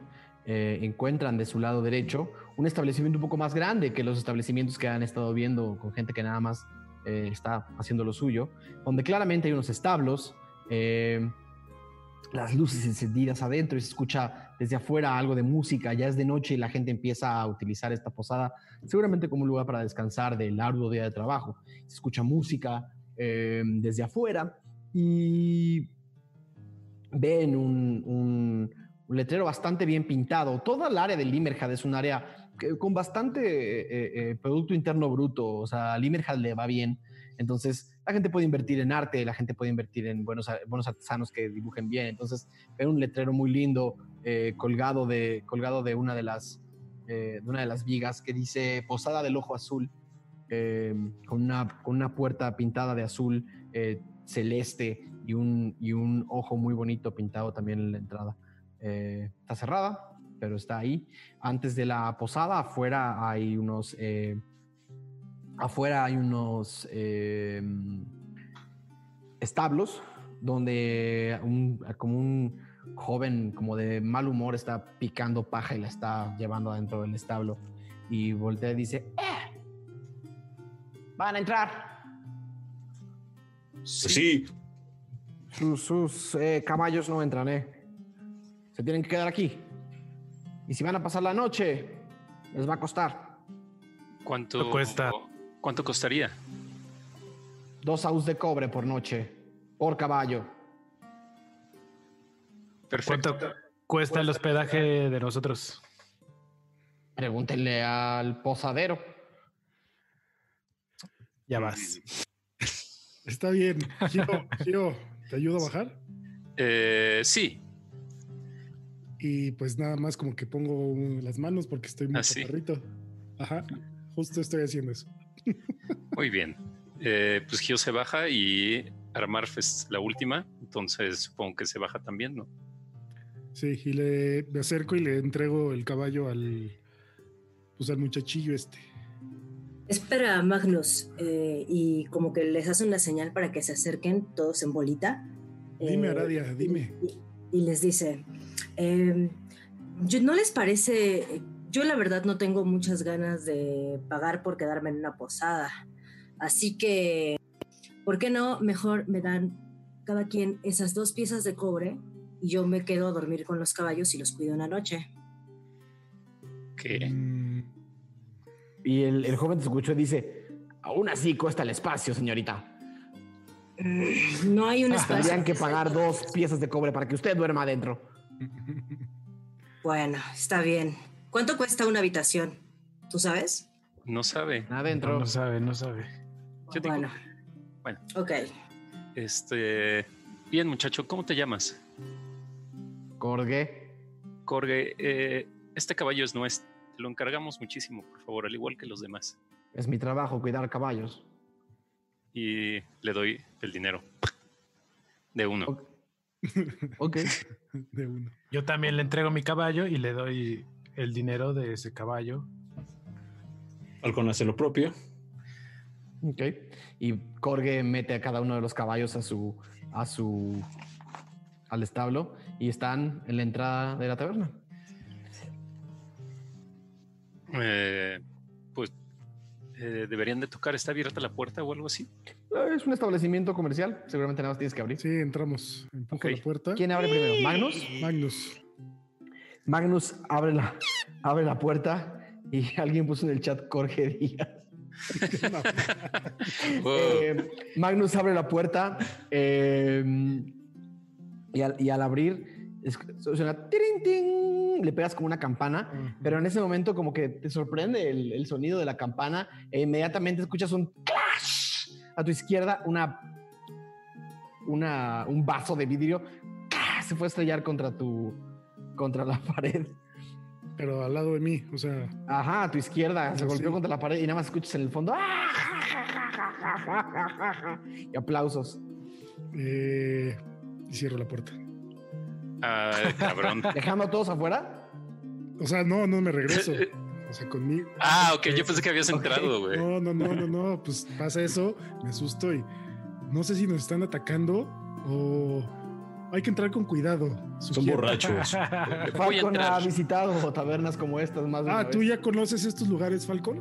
eh, encuentran de su lado derecho un establecimiento un poco más grande que los establecimientos que han estado viendo con gente que nada más eh, está haciendo lo suyo, donde claramente hay unos establos, eh, las luces encendidas adentro y se escucha desde afuera algo de música, ya es de noche y la gente empieza a utilizar esta posada seguramente como un lugar para descansar del arduo día de trabajo. Se escucha música eh, desde afuera y ven un, un- un letrero bastante bien pintado. Toda el área de Limerhad es un área que- con bastante eh, eh, Producto Interno Bruto. O sea, a Limerhad le va bien. Entonces, la gente puede invertir en arte, la gente puede invertir en buenos, buenos artesanos que dibujen bien. Entonces, ven un letrero muy lindo eh, colgado, de, colgado de, una de, las, eh, de una de las vigas que dice Posada del Ojo Azul, eh, con, una, con una puerta pintada de azul celeste y un, y un ojo muy bonito pintado también en la entrada. Está cerrada, pero está ahí. Antes de la posada, afuera hay unos. Afuera hay unos eh, establos donde un, como un joven como de mal humor está picando paja y la está llevando adentro del establo. Y voltea y dice ¡Eh! van a entrar Pues sí, sus, sus, eh, caballos no entran eh. Se tienen que quedar aquí. Y si van a pasar la noche les va a costar. ¿cuánto ¿Cuánto cuesta? ¿Cuánto costaría? dos aus de cobre por noche por caballo Perfecto. ¿Cuánto cuesta el hospedaje de nosotros? pregúntenle al posadero Ya vas. <laughs> Está bien. Gio, Gio, ¿te ayudo a bajar? Eh, sí, Y pues nada más como que pongo las manos porque estoy muy Ah, chaparrito. Ajá, justo estoy haciendo eso. Muy bien. Eh, pues Gio se baja y Armarf es la última, entonces supongo que se baja también, ¿no? Sí, y le me acerco y le entrego el caballo al pues al muchachillo este. Espera, Magnus, eh, y como que les hace una señal para que se acerquen todos en bolita. Dime, Eh, Aradia, dime. Y, y les dice, yo, ¿no les parece? Yo la verdad no tengo muchas ganas de pagar por quedarme en una posada. Así que, ¿por qué no? Mejor me dan cada quien esas dos piezas de cobre y yo me quedo a dormir con los caballos y los cuido una noche. Que Mm, y el, el joven te escuchó y dice aún así cuesta el espacio señorita No hay un <laughs> espacio. tendrían que pagar dos piezas de cobre para que usted duerma adentro Bueno, está bien. ¿Cuánto cuesta una habitación? ¿Tú sabes? no sabe. adentro No, no sabe, no sabe. Yo bueno. bueno. Ok. Este, bien muchacho, ¿cómo te llamas? Corgue Corge, eh, este caballo es nuestro. Te lo encargamos muchísimo, por favor, al igual que los demás. es mi trabajo cuidar caballos Y le doy el dinero. De uno. Ok. <laughs> ok <laughs> de uno. Yo también le entrego mi caballo y le doy el dinero de ese caballo. Falcon hace lo propio. Ok. Y Corge mete a cada uno de los caballos a su, a su, al establo y están en la entrada de la taberna. Eh, pues eh, deberían de tocar. ¿Está abierta la puerta o algo así? Eh, Es un establecimiento comercial. Seguramente nada más tienes que abrir. Sí, entramos. La puerta. ¿Quién abre primero? ¿Magnus? Magnus. Magnus abre la, abre la puerta. Y alguien puso en el chat Jorge Díaz. <laughs> Wow. Eh, Magnus abre la puerta. Eh, y, al, y al abrir es- suena tirin, le pegas como una campana, pero en ese momento como que te sorprende el, el sonido de la campana e inmediatamente escuchas un clash a tu izquierda, una, una un vaso de vidrio. Se fue a estrellar contra tu contra la <laughs> pared. Pero al lado de mí, o sea, Ajá, a tu izquierda, se golpeó contra la pared y nada más escuchas en el fondo. ¡ah! <laughs> Y aplausos. eh, y cierro la puerta. Ah, cabrón. <laughs> Dejando a todos afuera. O sea, no, no me regreso. O sea, conmigo. Ah, ok. Yo pensé que habías entrado, güey. No, no, no, no, no. Pues pasa eso, me asusto y no sé si nos están atacando o hay que entrar con cuidado. Son borrachos. <laughs> Falcon ha visitado tabernas como estas más Ah, ¿tú vez. ya conoces estos lugares, Falcon?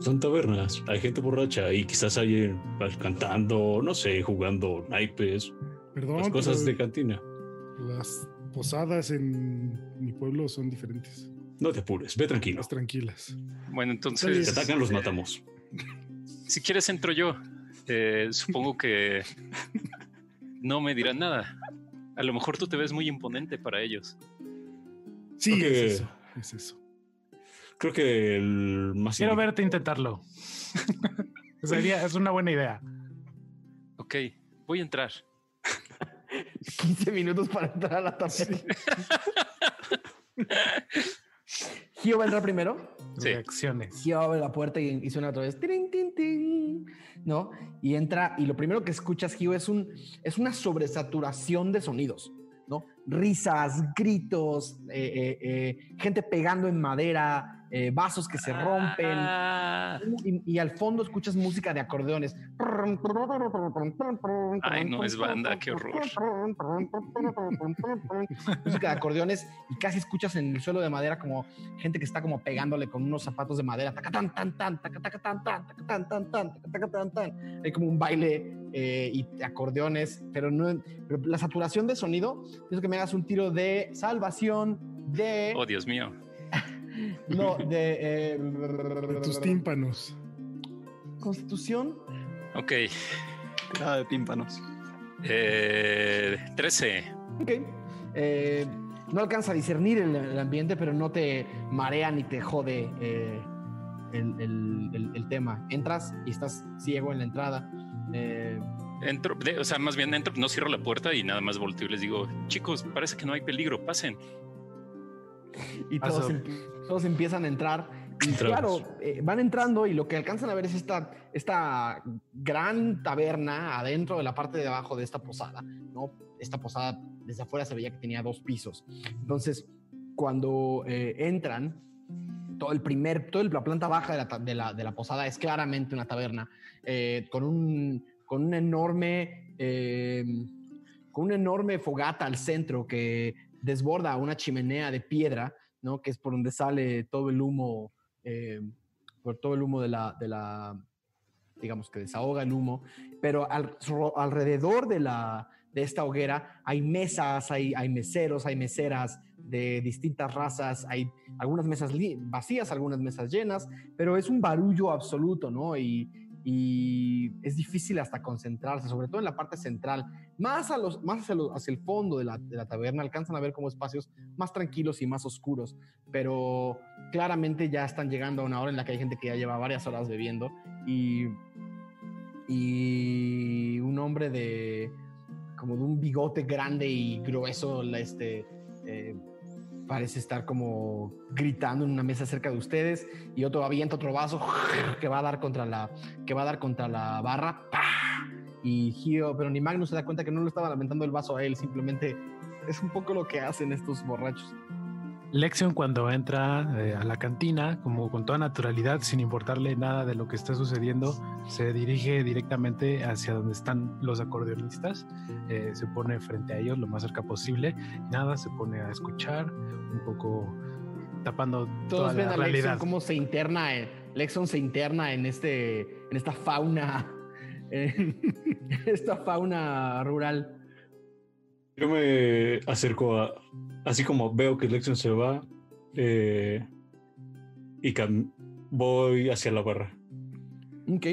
Son tabernas. Hay gente borracha y quizás hay cantando, no sé, jugando naipes, Perdón. las cosas de cantina. Las posadas en mi pueblo son diferentes, No te apures, ve tranquilo. más tranquilas. Bueno, Si entonces. te atacan, los eh, matamos. Si quieres, entro yo. Eh, supongo que <laughs> no me dirán nada. A lo mejor tú te ves muy imponente para ellos. Sí, Creo es que- eso. Es eso. Creo que el más. Quiero verte intentarlo. <laughs> Sería, es una buena idea. Ok, voy a entrar. <laughs> 15 minutos para entrar a la taberna. <laughs> Gio va a entrar primero. Sí. Reacciones. Gio abre la puerta y, y suena otra vez. tirin, tin, tin, ¿No? Y entra. Y lo primero que escuchas, Gio, es, un, es una sobresaturación de sonidos. ¿no? Risas, gritos, eh, eh, eh, gente pegando en madera, eh, vasos que se rompen. Ah, Y, y al fondo escuchas música de acordeones. Ay, no, es banda, qué horror. música de acordeones y casi escuchas en el suelo de madera como gente que está como pegándole con unos zapatos de madera. Tan, tan, tan. Hay como un baile eh, y acordeones, pero, no, pero la saturación de sonido, es que me hagas un tiro de salvación de... oh, Dios mío. No, <laughs> de... eh, De tus tímpanos. Constitución. Ok. Cara de tímpanos. Eh, 13. Ok. Eh, no alcanza a discernir el, el ambiente, pero no te marea ni te jode eh, el, el- el- el tema. Entras y estás ciego en la entrada. Eh, Entro, de- o sea, más bien entro, no cierro la puerta y nada más volteo y les digo, chicos, parece que no hay peligro, pasen. <laughs> y todos, em- todos empiezan a entrar. Y claro, eh, van entrando y lo que alcanzan a ver es esta, esta gran taberna adentro de la parte de abajo de esta posada. ¿no? Esta posada desde afuera se veía que tenía dos pisos. Entonces, cuando eh, entran, todo el primer, toda la planta baja de la, de la- de la posada es claramente una taberna eh, con un, con un enorme, eh, con una enorme fogata al centro que desborda una chimenea de piedra, ¿no? Que es por donde sale todo el humo, eh, por todo el humo de la, digamos que desahoga el humo, pero al- alrededor de la de esta hoguera hay mesas, hay, hay meseros, hay meseras de distintas razas, hay algunas mesas vacías, algunas mesas llenas, pero es un barullo absoluto, ¿no? Y, y es difícil hasta concentrarse, sobre todo en la parte central. Más, a los, más hacia, los- hacia el fondo de la, de la taberna alcanzan a ver como espacios más tranquilos y más oscuros, pero claramente ya están llegando a una hora en la que hay gente que ya lleva varias horas bebiendo y, y un hombre de como de un bigote grande y grueso, este, eh, parece estar como gritando en una mesa cerca de ustedes y otro avienta otro vaso que va a dar contra la que va a dar contra la barra y Gio, pero ni Magnus se da cuenta que no lo estaba lamentando el vaso a él, simplemente es un poco lo que hacen estos borrachos. Lexion cuando entra eh, a la cantina, como con toda naturalidad, sin importarle nada de lo que está sucediendo, se dirige directamente hacia donde están los acordeonistas, eh, se pone frente a ellos lo más cerca posible, nada, se pone a escuchar, un poco tapando Todos toda ven la a Lexion realidad. cómo se interna en Lexon se interna en este, en esta fauna, <laughs> en esta fauna rural. Yo me acerco a, así como veo que Lexion se va, eh, y voy hacia la barra. Ok,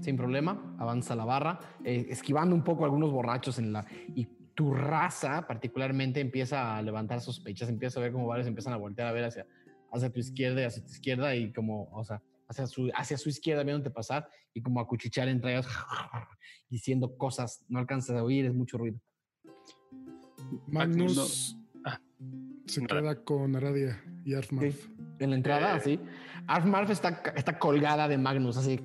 sin problema, avanza la barra, eh, esquivando un poco algunos borrachos en la... Y tu raza particularmente empieza a levantar sospechas, empieza a ver como varios empiezan a voltear a ver hacia, hacia tu izquierda y hacia tu izquierda y como, o sea, hacia su, hacia su izquierda viéndote pasar y como a cuchichear entre ellos, <laughs> diciendo cosas, no alcanzas a oír, es mucho ruido. Magnus Ah, se nada. queda con Aradia y Arfmarf. En la entrada, Eh. así. Arfmarf está, está colgada de Magnus, así.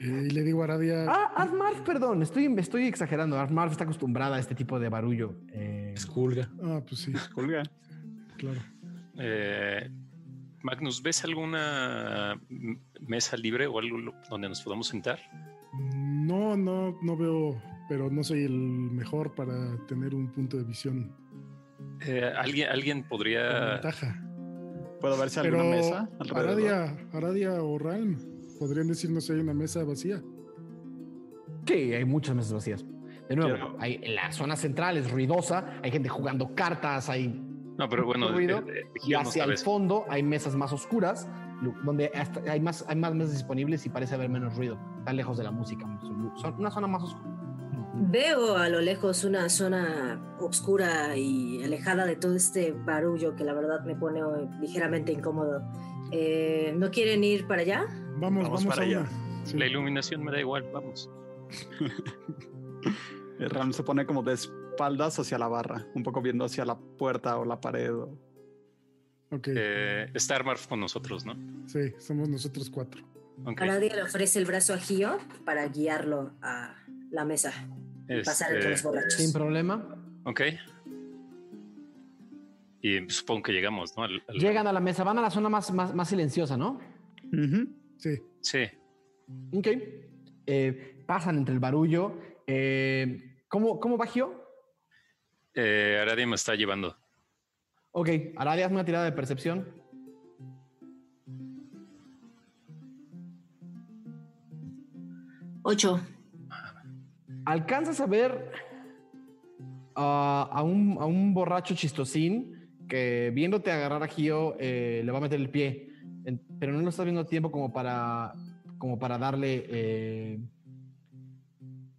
Eh, y le digo a Aradia, Ah, Arfmarf, perdón, estoy, estoy exagerando. Arfmarf está acostumbrada a este tipo de barullo. Eh, Esculga. ah, pues sí, Colga. claro. Eh, Magnus, ¿ves alguna mesa libre o algo donde nos podamos sentar? No, no, no veo, pero no soy el mejor para tener un punto de visión Eh, ¿alguien, ¿Alguien podría... ventaja. ¿Puedo ver si hay Pero alguna mesa alrededor? Aradia, Aradia o Ralm podrían decirnos si hay una mesa vacía. Sí, hay muchas mesas vacías. De nuevo, Quiero- hay, la zona central es ruidosa, hay gente jugando cartas, hay No, pero bueno, ruido, eh, eh, y hacia el fondo hay mesas más oscuras, donde hasta hay más, hay más mesas disponibles y parece haber menos ruido. Está lejos de la música. Son una zona más oscura. Veo a lo lejos una zona oscura y alejada de todo este barullo que la verdad me pone eh, ligeramente incómodo. Eh, ¿No quieren ir para allá? Vamos, Vamos vamos, para a allá. Sí. La iluminación me da igual, vamos. El <laughs> Ram se pone como de espaldas hacia la barra, un poco viendo hacia la puerta o la pared. o- Ok, Eh, está Armarf con nosotros, ¿no? sí, somos nosotros cuatro. Ok. Aradia le ofrece el brazo a Gio para guiarlo a la mesa pasar entre los Este, borrachos. Sin problema. ok. Y supongo que llegamos, ¿no? Al- al- Llegan a la mesa, van a la zona más, más, más silenciosa, ¿no? Sí, Sí. Ok. Eh, pasan entre el barullo. Eh, ¿cómo, ¿Cómo va Gio? Eh, Aradia me está llevando. Ok, Aradia, hazme una tirada de percepción. Ocho. Alcanzas a ver a, un, a un borracho chistosín que viéndote agarrar a Gio eh, le va a meter el pie, pero no lo estás viendo a tiempo como para, como para darle... eh,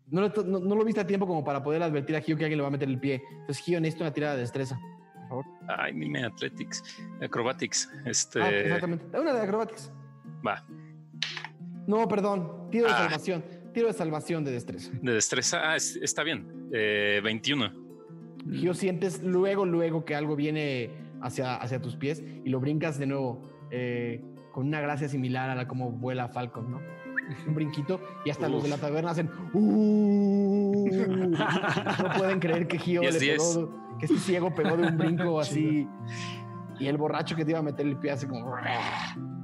no, lo, no- no lo viste a tiempo como para poder advertir a Gio que alguien le va a meter el pie. Entonces Gio necesita una tirada de destreza, por favor. Ay, dime Athletics, Acrobatics. Este. Ah, exactamente. Una de acrobatics. Va. No, perdón. Tiro de Ah. salvación. Tiro de salvación de destreza. De destreza. Ah, es- está bien. Eh, 21. Gio, sientes luego, luego que algo viene hacia, hacia tus pies y lo brincas de nuevo eh, con una gracia similar a la como vuela Falcon, ¿no? <laughs> Un brinquito y hasta los de la taberna hacen "Uh". No pueden creer que Gio le diez. pegó, que este ciego pegó de un brinco <laughs> así y el borracho que te iba a meter el pie hace como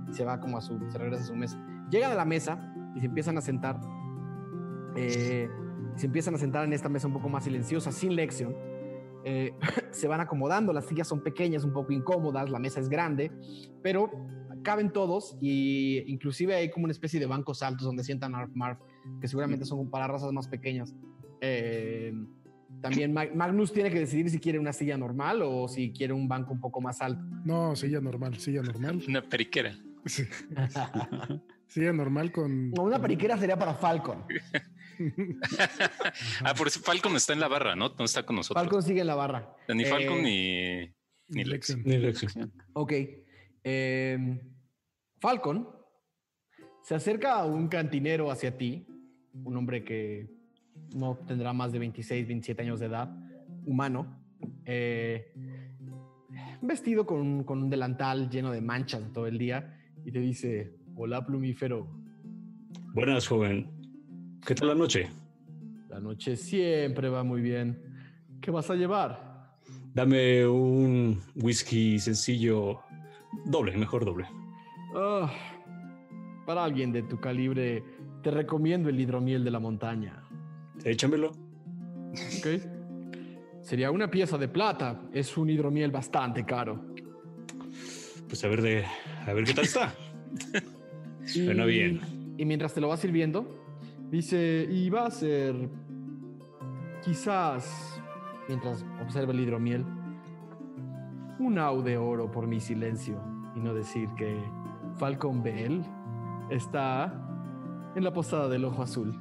y se va como a su, se regresa a su mesa. Llegan a la mesa y se empiezan a sentar. Eh, se empiezan a sentar en esta mesa un poco más silenciosa, sin lección. Eh, <laughs> se van acomodando, las sillas son pequeñas, un poco incómodas, la mesa es grande, pero caben todos y inclusive hay como una especie de bancos altos donde sientan Arf Marf, que seguramente son para razas más pequeñas. Eh, también Mag- Magnus tiene que decidir si quiere una silla normal o si quiere un banco un poco más alto. no, silla normal, silla normal. <laughs> Una periquera. Sí, <laughs> silla normal con... No, una periquera sería para Falcon. <laughs> ah, por eso Falcon está en la barra, ¿no? No está con nosotros. Falcon sigue en la barra. Ni Falcon Eh, ni, ni Lex. Lexion. Ni. Ok. Eh, Falcon se acerca a un cantinero hacia ti, un hombre que no tendrá más de 26, 27 años de edad, humano, eh, vestido con, con un delantal lleno de manchas todo el día, y te dice, hola plumífero, Buenas, joven. ¿Qué tal la noche? la noche siempre va muy bien. ¿Qué vas a llevar? Dame un whisky sencillo, doble, mejor doble. Ah, para alguien de tu calibre, te recomiendo el hidromiel de la montaña. Échamelo. Ok. Sería una pieza de plata. Es un hidromiel bastante caro. Pues a ver de, a ver qué tal está. <laughs> Suena bien. Y mientras te lo va sirviendo, dice, y va a ser quizás, mientras observa el hidromiel, un au de oro por mi silencio y no decir que Falcon Bell está en la posada del ojo azul.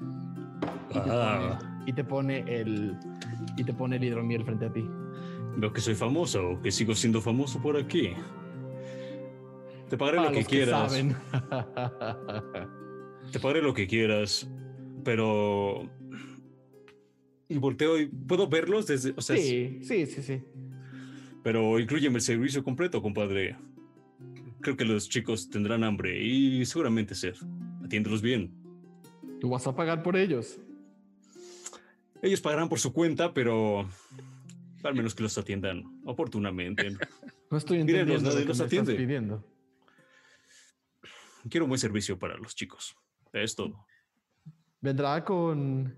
Y te, Ah. pone, y te pone el y te pone el hidromiel frente a ti. Veo que soy famoso, que sigo siendo famoso por aquí. Te pagaré Para lo que quieras. saben. Te pagaré lo que quieras, pero... Y volteo y puedo verlos desde... O sea, sí, sí, sí, sí. Pero incluyeme el servicio completo, compadre. Creo que los chicos tendrán hambre y seguramente sed. Atiéndelos bien. Tú vas a pagar por ellos. Ellos pagarán por su cuenta, pero al menos que los atiendan oportunamente. <laughs> No estoy entendiendo nadie lo que los me estás atiende. pidiendo. Quiero un buen servicio para los chicos. Es todo. ¿Vendrá con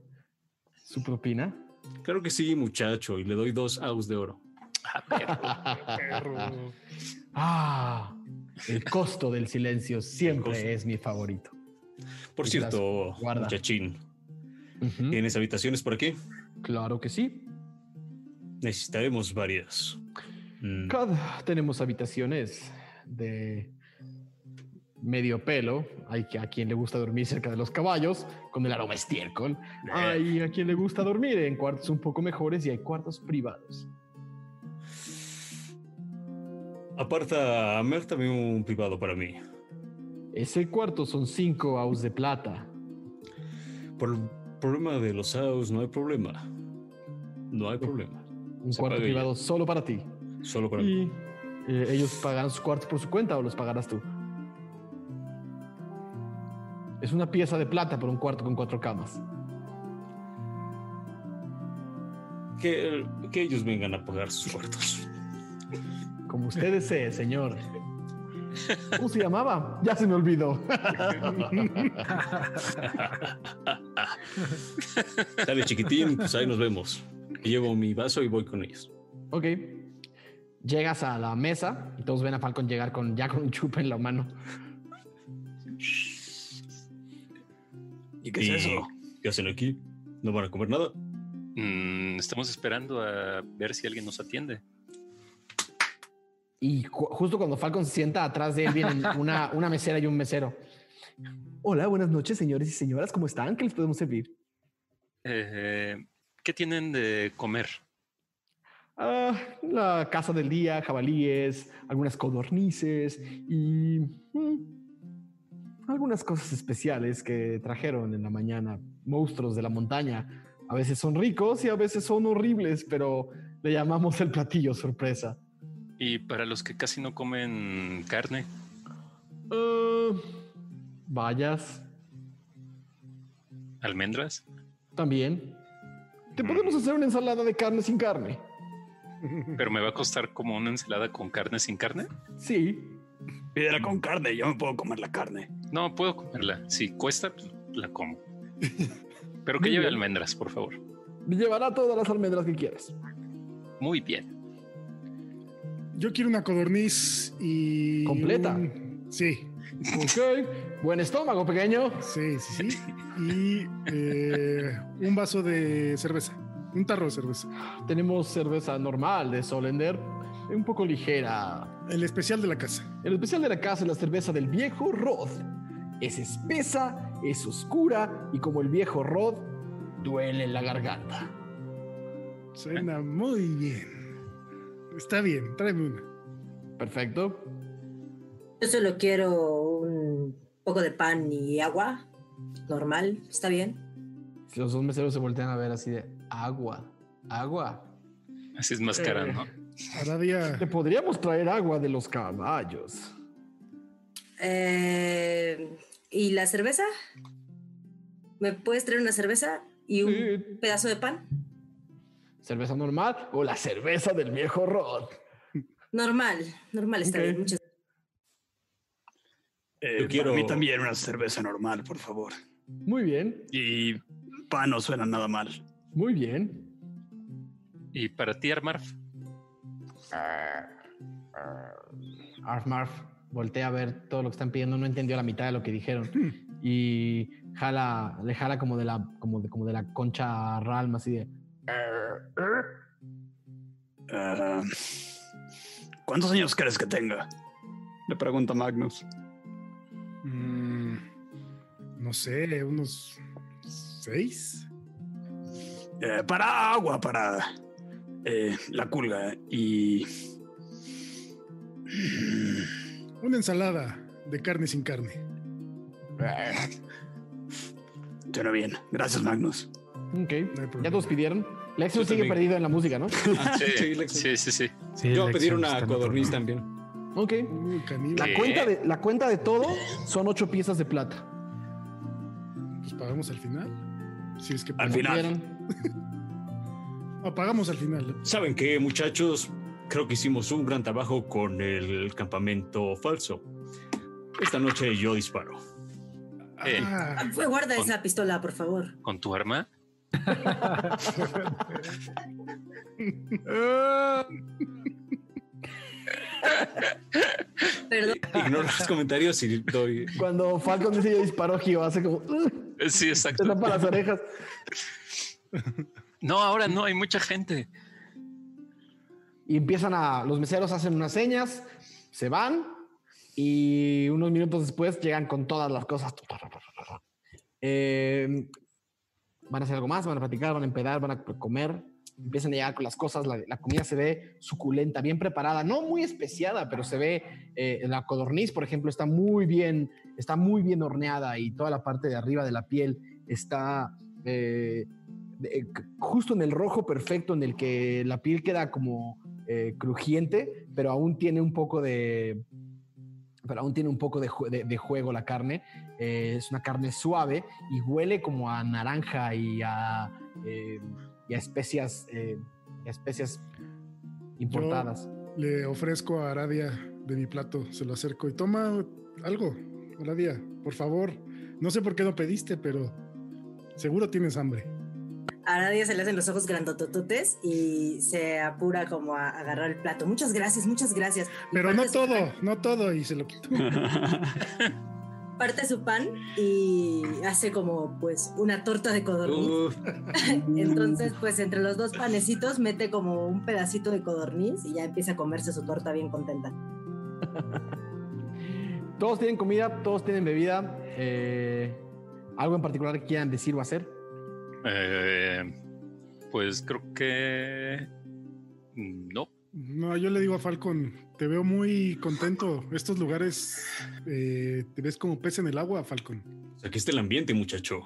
su propina? Claro que sí, muchacho, y le doy dos aus de oro. <laughs> Ah, el costo del silencio siempre es mi favorito. Por Y cierto, guarda. muchachín, Ujú, ¿tienes habitaciones por aquí? Claro que sí. Necesitaremos varias. Mm, Cada tenemos habitaciones de medio pelo. Hay que- a quien le gusta dormir cerca de los caballos con el aroma estiércol. Hay a quien le gusta dormir en cuartos un poco mejores y hay cuartos privados. Aparta a Mer también un privado para mí. Ese cuarto son cinco aus de plata. Por el problema de los aus no hay problema. No hay problema. Un Se cuarto ya. privado solo para ti. Solo para mí. Eh, ellos pagarán sus cuartos por su cuenta o los pagarás tú. Es una pieza de plata por un cuarto con cuatro camas. Que, que ellos vengan a pagar sus cuartos. Como usted desee, señor. ¿Cómo se llamaba? Ya se me olvidó. <laughs> Dale, chiquitín, pues ahí nos vemos. Llevo mi vaso y voy con ellos. ok. Llegas a la mesa y todos ven a Falcon llegar con ya con un chupa en la mano. ¿Y qué es eso? ¿Qué hacen aquí? ¿No van a comer nada? Mm, estamos esperando a ver si alguien nos atiende. Y ju- justo cuando Falcon se sienta atrás de él vienen <laughs> una, una mesera y un mesero. Hola, buenas noches, señores y señoras. ¿Cómo están? ¿Qué les podemos servir? Eh, ¿Qué tienen de comer? Ah, la casa del día, jabalíes, algunas codornices y mm, algunas cosas especiales que trajeron en la mañana. Monstruos de la montaña. A veces son ricos y a veces son horribles, pero le llamamos el platillo sorpresa. Y para los que casi no comen carne, bayas, almendras. también. Te podemos hacer una ensalada de carne sin carne. Pero me va a costar como una ensalada con carne sin carne. Sí, Pídela con carne, yo me puedo comer la carne. No, puedo comerla. Si cuesta, pues, la como. <laughs> Pero que lleve bien. almendras, por favor. llevará todas las almendras que quieras. Muy bien. Yo quiero una codorniz y. ¿Completa? un- Sí, Ok, buen estómago, pequeño. sí, sí, sí. Y eh, un vaso de cerveza. Un tarro de cerveza. Tenemos cerveza normal de Solender, un poco ligera. El especial de la casa. El especial de la casa es la cerveza del viejo Rod. Es espesa, es oscura y como el viejo Rod, duele en la garganta. Suena muy bien. Está bien, tráeme una. Perfecto. Yo solo quiero un poco de pan y agua. Normal, está bien. Los dos meseros se voltean a ver así de agua, agua. Así es más cara, Eh. ¿no? Aradia. Te podríamos traer agua de los caballos. Eh, ¿Y la cerveza? ¿Me puedes traer una cerveza y un Sí. pedazo de pan? ¿Cerveza normal o la cerveza del viejo Rod? Normal, normal, está bien. Muchas Eh, Yo quiero- Para mí también una cerveza normal, por favor. Muy bien, Y pan no suena nada mal. muy bien. Y para ti, Armarf, Arf Marf. Voltea a ver todo lo que están pidiendo, no entendió la mitad de lo que dijeron y jala, le jala como de la, como de, como de la concha ralma así de. Ah, ¿Cuántos años crees que tenga? Le pregunta Magnus. Mm, no sé, unos seis. Eh, para agua, para eh, la culga y... Una ensalada de carne sin carne. Suena bien. Gracias, Magnus. Ok. No hay ¿Ya todos pidieron? Lexus sigue también. perdido en la música, ¿no? Ah, Sí, <laughs> sí, sí, sí, sí. Sí, Yo voy a pedir una codorniz también. Ok. Uy. La cuenta, de, la cuenta de todo son ocho piezas de plata. Pues pagamos al final. Si es que Al final. quieran. <laughs> No, pagamos al final. ¿Saben qué, muchachos? Creo que hicimos un gran trabajo con el campamento falso. Esta noche yo disparo. Eh. Ah, Fue, guarda Con- esa pistola, por favor. ¿Con tu arma? Perdón. Ignoro los comentarios y doy. Cuando Falcon dice yo disparo, Gio hace como. Sí, Se exacto. tapa las orejas. No, ahora no, hay mucha gente. Y empiezan a. Los meseros hacen unas señas, se van y unos minutos después llegan con todas las cosas. Eh, van a hacer algo más, van a platicar, van a empedar, van a comer. Empiezan a llegar con las cosas. La, la comida se ve suculenta, bien preparada, no muy especiada, pero se ve. eh, la codorniz, por ejemplo, está muy bien, está muy bien horneada y toda la parte de arriba de la piel está. eh, justo en el rojo perfecto en el que la piel queda como eh, crujiente, pero aún tiene un poco de, pero aún tiene un poco de, jue- de- de juego la carne. Eh, es una carne suave y huele como a naranja y a, eh, y a especias, eh, a especias importadas. le ofrezco a Aradia de mi plato, se lo acerco y toma algo, Aradia, por favor. No sé por qué no pediste, pero seguro tienes hambre. A Aradia se le hacen los ojos grandotototes y se apura como a agarrar el plato. Muchas gracias, muchas gracias. Y Pero no todo, pan- no todo, y se lo quito. <laughs> Parte su pan y hace como pues una torta de codorniz. <laughs> Entonces, pues entre los dos panecitos mete como un pedacito de codorniz y ya empieza a comerse su torta bien contenta. <laughs> Todos tienen comida, todos tienen bebida. eh, ¿Algo en particular que quieran decir o hacer? Eh, pues creo que no. No, yo le digo a Falcon, te veo muy contento. Estos lugares, eh, te ves como pez en el agua, Falcon. aquí está el ambiente, muchacho.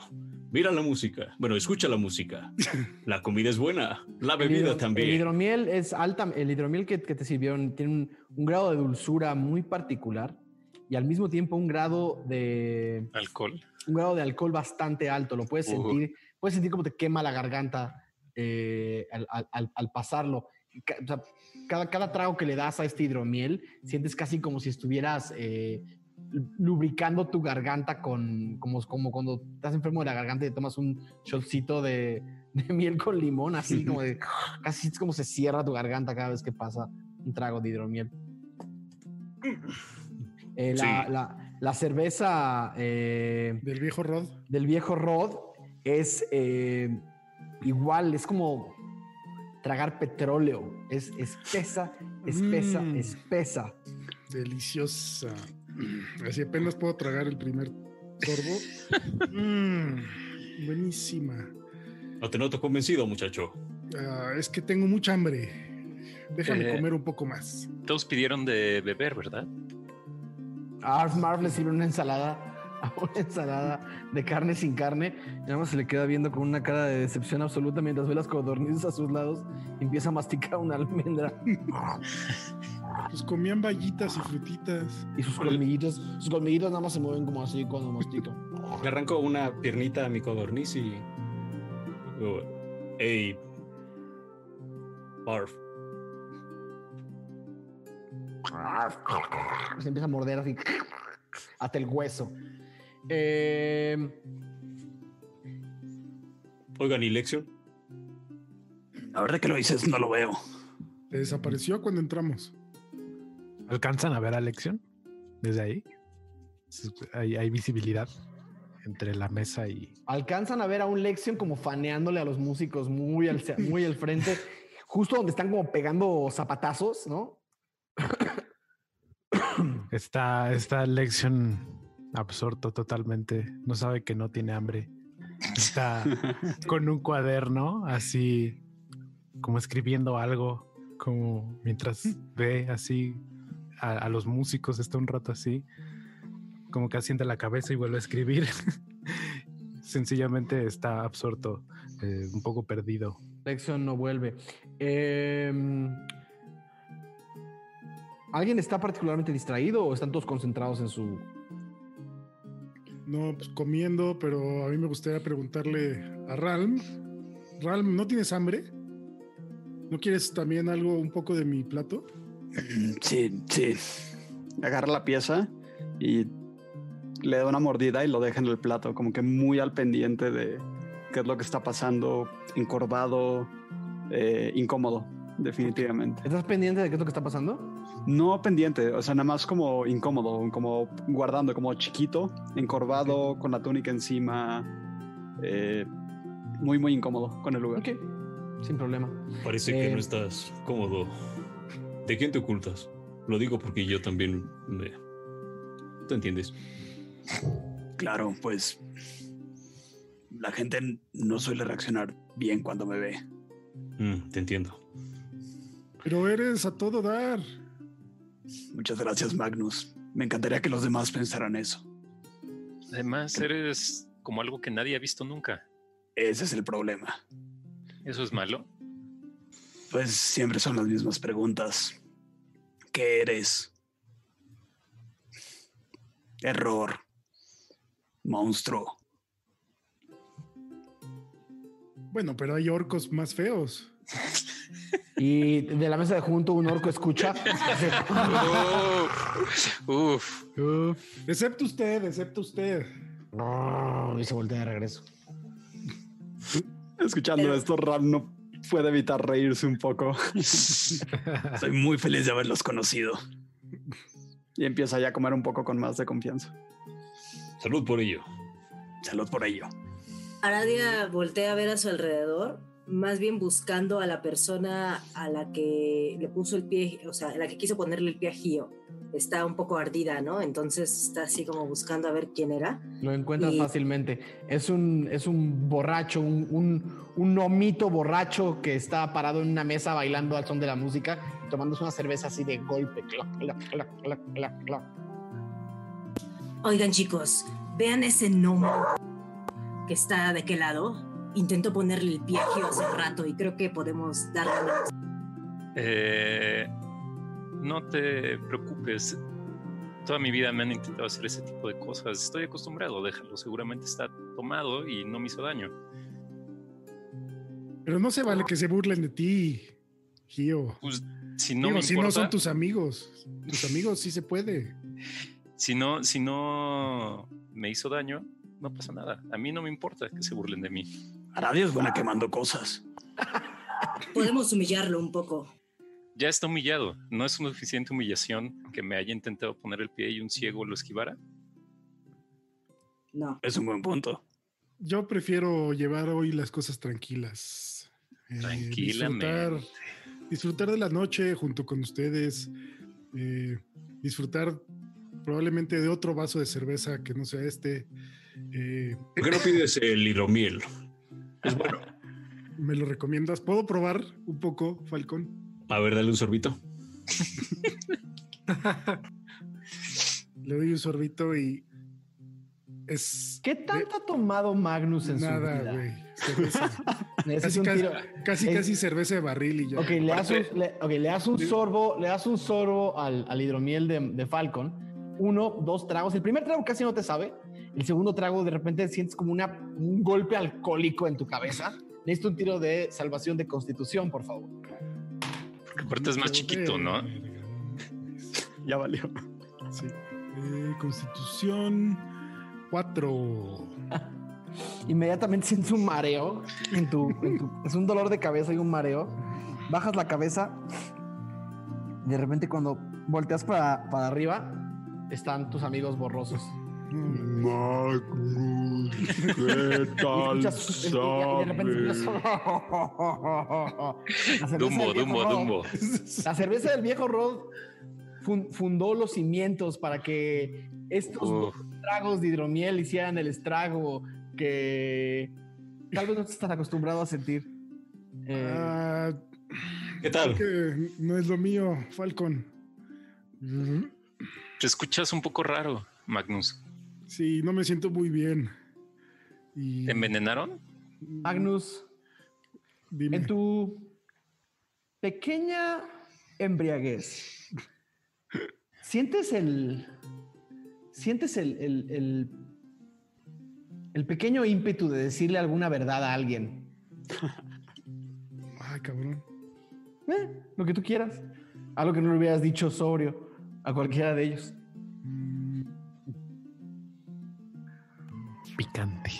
Mira la música. Bueno, escucha la música. <laughs> La comida es buena. La El bebida hidro- El también. hidromiel es alta. El hidromiel que, que te sirvieron tiene un, un grado de dulzura muy particular y al mismo tiempo un grado de Alcohol. un grado de alcohol bastante alto. Lo puedes sentir, puedes sentir como te quema la garganta eh, al, al- al- pasarlo. Ca- o sea, cada, cada trago que le das a este hidromiel, sientes casi como si estuvieras eh, lubricando tu garganta con, como, como cuando estás enfermo de la garganta y te tomas un shotcito de, de <laughs> miel con limón, así como de, casi es como se cierra tu garganta cada vez que pasa un trago de hidromiel. Eh, la, Sí. la- la cerveza eh, Del viejo Rod. del viejo Rod es eh, igual, es como tragar petróleo. Es espesa, espesa, Mm. espesa. Deliciosa. Así apenas puedo tragar el primer sorbo. <laughs> Mm, buenísima. No te noto convencido, muchacho. Ah, es que tengo mucha hambre. Déjame Eh. comer un poco más. Todos pidieron de beber, ¿verdad? A Arf Marv le sirve una ensalada, una <laughs> ensalada de carne sin carne. Y nada más se le queda viendo con una cara de decepción absoluta mientras ve las codornices a sus lados y empieza a masticar una almendra. <laughs> Pues comían vallitas y frutitas. Y sus colmillitos, sus colmillitos nada más se mueven como así cuando mastica. Le arranco una piernita a mi codorniz y. digo, Hey. Barf. Se empieza a morder así hasta el hueso. Eh, Oigan, ¿y Lexion? La verdad que lo dices, no lo veo. Desapareció cuando entramos. ¿Alcanzan a ver a Lección? desde ahí. Hay, hay visibilidad entre la mesa y. Alcanzan a ver a un Lexion como faneándole a los músicos muy al, muy al frente, justo donde están como pegando zapatazos, ¿no? Está, esta lección absorto totalmente. No sabe que no tiene hambre. <laughs> Está con un cuaderno así como escribiendo algo, como mientras ve así a, a los músicos, está un rato así, como que asiente la cabeza y vuelve a escribir. <laughs> Sencillamente está absorto, eh, un poco perdido. Lexion no vuelve. Em, ¿Alguien está particularmente distraído o están todos concentrados en su... No, pues comiendo, pero a mí me gustaría preguntarle a Ralm. Ralm, ¿no tienes hambre? ¿No quieres también algo, un poco de mi plato? <clears throat> Sí, sí. Agarra la pieza y le da una mordida y lo deja en el plato, como que muy al pendiente de qué es lo que está pasando, encorvado, eh, incómodo, definitivamente. ¿Estás pendiente de qué es lo que está pasando? No pendiente, o sea, nada más como incómodo, como guardando, como chiquito, encorvado, con la túnica encima, eh, muy, muy incómodo con el lugar. Ok, sin problema. Parece Eh, que no estás cómodo. ¿De quién te ocultas? Lo digo porque yo también me... ¿Tú entiendes? Claro, pues la gente no suele reaccionar bien cuando me ve. Mm, te entiendo. Pero eres a todo dar. Muchas gracias, Magnus. Me encantaría que los demás pensaran eso. Además, eres como algo que nadie ha visto nunca. Ese es el problema. ¿Eso es malo? Pues siempre son las mismas preguntas. ¿Qué eres? Error. Monstruo. Bueno, pero hay orcos más feos. <laughs> Y de la mesa de junto un orco escucha. <laughs> Uf, Excepto usted, excepto usted. y se voltea de regreso. Escuchando Pero- esto, Ram no puede evitar reírse un poco. <laughs> Soy muy feliz de haberlos conocido. Y empieza ya a comer un poco con más de confianza. Salud por ello. Salud por ello. Aradia voltea a ver a su alrededor, más bien buscando a la persona a la que le puso el pie, o sea, a la que quiso ponerle el pie a Gio. Está un poco ardida, ¿no? Entonces está así como buscando a ver quién era. Lo encuentras Y- fácilmente. Es un, es un borracho, un, un, un nomito borracho que está parado en una mesa bailando al son de la música tomándose una cerveza así de golpe. Oigan, chicos, vean ese gnomo que está de qué lado. Intento ponerle el pie a Gio hace rato y creo que podemos darle una eh, no te preocupes. Toda mi vida me han intentado hacer ese tipo de cosas. Estoy acostumbrado, déjalo. Seguramente está tomado y no me hizo daño. Pero no se vale que se burlen de ti, Gio. Pues si no Digo, me si no son tus amigos. Tus amigos sí se puede. si no, si no me hizo daño, no pasa nada. A mí no me importa que se burlen de mí. Aradia es buena quemando cosas. Podemos humillarlo un poco. Ya está humillado. ¿No es suficiente humillación que me haya intentado poner el pie y un ciego lo esquivara? No. Es un buen punto. Yo prefiero llevar hoy las cosas tranquilas. Eh, Tranquilamente. disfrutar, disfrutar de la noche junto con ustedes. eh, disfrutar probablemente de otro vaso de cerveza que no sea este. eh, ¿Por qué no pides el hidromiel? Es bueno. ¿Me lo recomiendas? ¿Puedo probar un poco, Falcón? A ver, dale un sorbito. Le doy un sorbito y es ¿Qué tanto ha tomado Magnus en su nada, vida? güey. Cerveza. <laughs> Necesito Casi, un casi, tiro. casi, Es- cerveza de barril y ya. Ok, le das un, Aparte- le, ok, le das un sorbo, le das un sorbo al, al hidromiel de, de Falcon. Uno, dos tragos. El primer trago casi no te sabe. El segundo trago de repente sientes como una, un golpe alcohólico en tu cabeza. Necesito un tiro de salvación de constitución, por favor. Porque aparte es más chiquito, ¿no? <laughs> Ya valió. Sí. Eh, Constitución 4. <laughs> Inmediatamente sientes un mareo en tu, en tu- es un dolor de cabeza y un mareo. Bajas la cabeza. De repente cuando volteas para, para arriba, están tus amigos borrosos. Magnus, ¿qué <laughs> tal sabes? escuchas- <laughs> La cerveza Dumbo, del viejo Dumbo, Rod- Dumbo. La cerveza del viejo Rod fun- fundó los cimientos para que estos Uf. tragos de hidromiel hicieran el estrago que tal vez no estás acostumbrado a sentir. Eh, Ah, ¿Qué tal? que no es lo mío, Falcon. Te escuchas un poco raro, Magnus. Sí, no me siento muy bien. Y ¿Te envenenaron? Magnus, dime. en tu pequeña embriaguez, ¿sientes el. ¿Sientes el, el, el, el pequeño ímpetu de decirle alguna verdad a alguien? <laughs> Ay, cabrón. Eh, lo que tú quieras. Algo que no le hubieras dicho sobrio a cualquiera de ellos. Picante.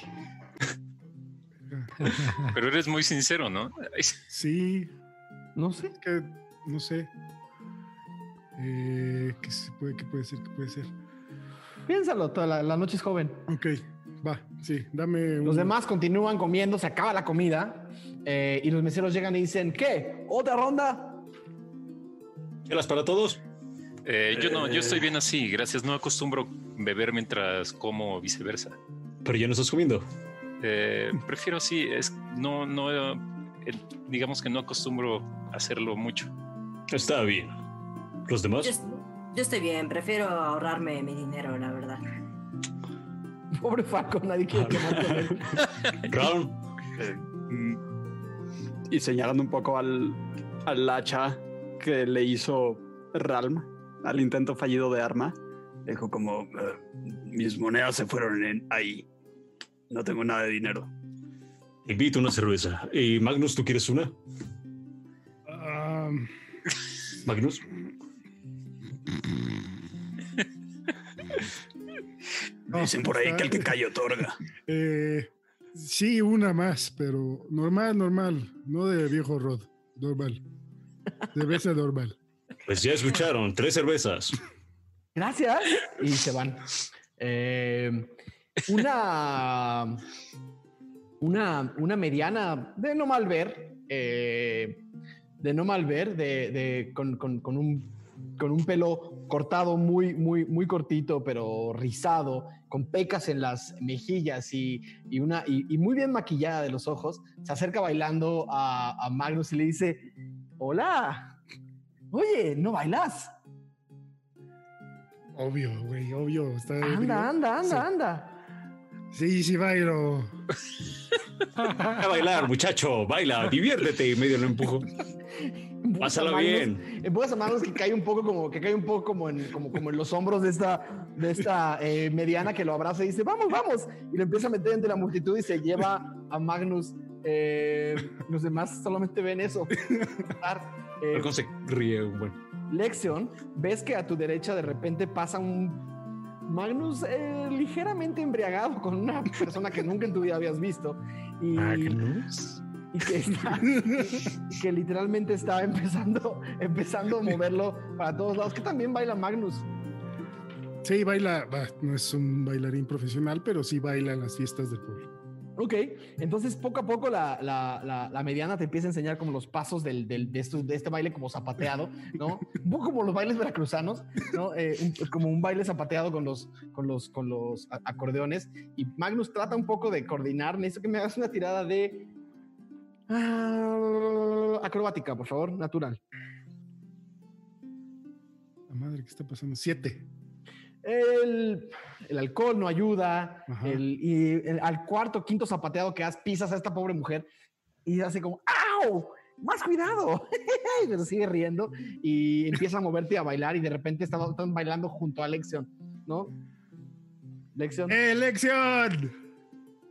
Pero eres muy sincero, ¿no? Sí, No sé. es que no sé. Eh, ¿qué, se puede, ¿Qué puede ser? ¿Qué puede ser? Piénsalo, toda la, la noche es joven. Ok, va, sí, dame un... Los demás continúan comiendo, se acaba la comida eh, y los meseros llegan y dicen, ¿qué? ¿Otra ronda? ¿Chelas para todos? Eh, yo no, yo estoy bien así, gracias. No acostumbro beber mientras como o viceversa. Pero ya no estás comiendo. Eh, prefiero así, es no, no, digamos que no acostumbro hacerlo mucho. Está bien. ¿Los demás? Yo, es- yo estoy bien, prefiero ahorrarme mi dinero, la verdad. <laughs> Pobre Falco, nadie quiere quemar con él. <laughs> Round. Eh, mm, y señalando un poco al, al hacha que le hizo Ralm al intento fallido de arma, dijo como, "Eh, mis monedas se fueron en ahí. No tengo nada de dinero. Invito una cerveza. ¿Y Magnus, tú quieres una? Ah, Magnus. no, Dicen por ahí está- que el que cae otorga. <laughs> Eh, sí, una más, pero normal, normal. No de viejo Rod, normal. Cerveza normal. Pues ya escucharon, tres cervezas. Gracias. Y se van. Eh, una, <laughs> una, una mediana de no mal ver, eh, de no mal ver, de, de- con, con- con un, con un pelo cortado muy, muy, muy cortito, pero rizado, con pecas en las mejillas y, y una, y, y muy bien maquillada de los ojos, se acerca bailando a, a Magnus y le dice, hola, oye, ¿no bailas? Obvio, güey, obvio. Está Anda, anda, Sí. anda, anda. Sí, sí, bailo. A bailar, muchacho, baila, diviértete. Y medio lo empujo. Pásala Magnus- bien. Empujas a Magnus que cae un poco como que cae un poco como en, como, como en los hombros de esta, de esta eh, mediana que lo abraza y dice vamos, vamos. Y lo empieza a meter entre la multitud y se lleva a Magnus. Eh, los demás solamente ven eso. Eh, se ríe. Bueno, Lexion, ves que a tu derecha de repente pasa un Magnus eh, ligeramente embriagado con una persona que nunca en tu vida habías visto. Y, Magnus. y que, está- y que literalmente está empezando, empezando a moverlo para todos lados, que también baila Magnus. Sí, baila. no es un bailarín profesional, pero sí baila en las fiestas del pueblo. Ok, entonces poco a poco la, la- la- mediana te empieza a enseñar como los pasos del, del- de, este baile como zapateado, ¿no? Un poco como los bailes veracruzanos, ¿no? Eh, como un baile zapateado con los, con los, con los acordeones. Y Magnus trata un poco de coordinar. Necesito que me hagas una tirada de ah, acrobática, por favor, natural. La madre, ¿qué está pasando? Siete. El, el alcohol no ayuda. El- y el- al cuarto, quinto zapateado que has, pisas a esta pobre mujer y hace como ¡Au! ¡Más cuidado! <laughs> Pero sigue riendo y empieza a moverte y a bailar y de repente están, están bailando junto a Lexion, ¿no? Lexion. ¡Elección!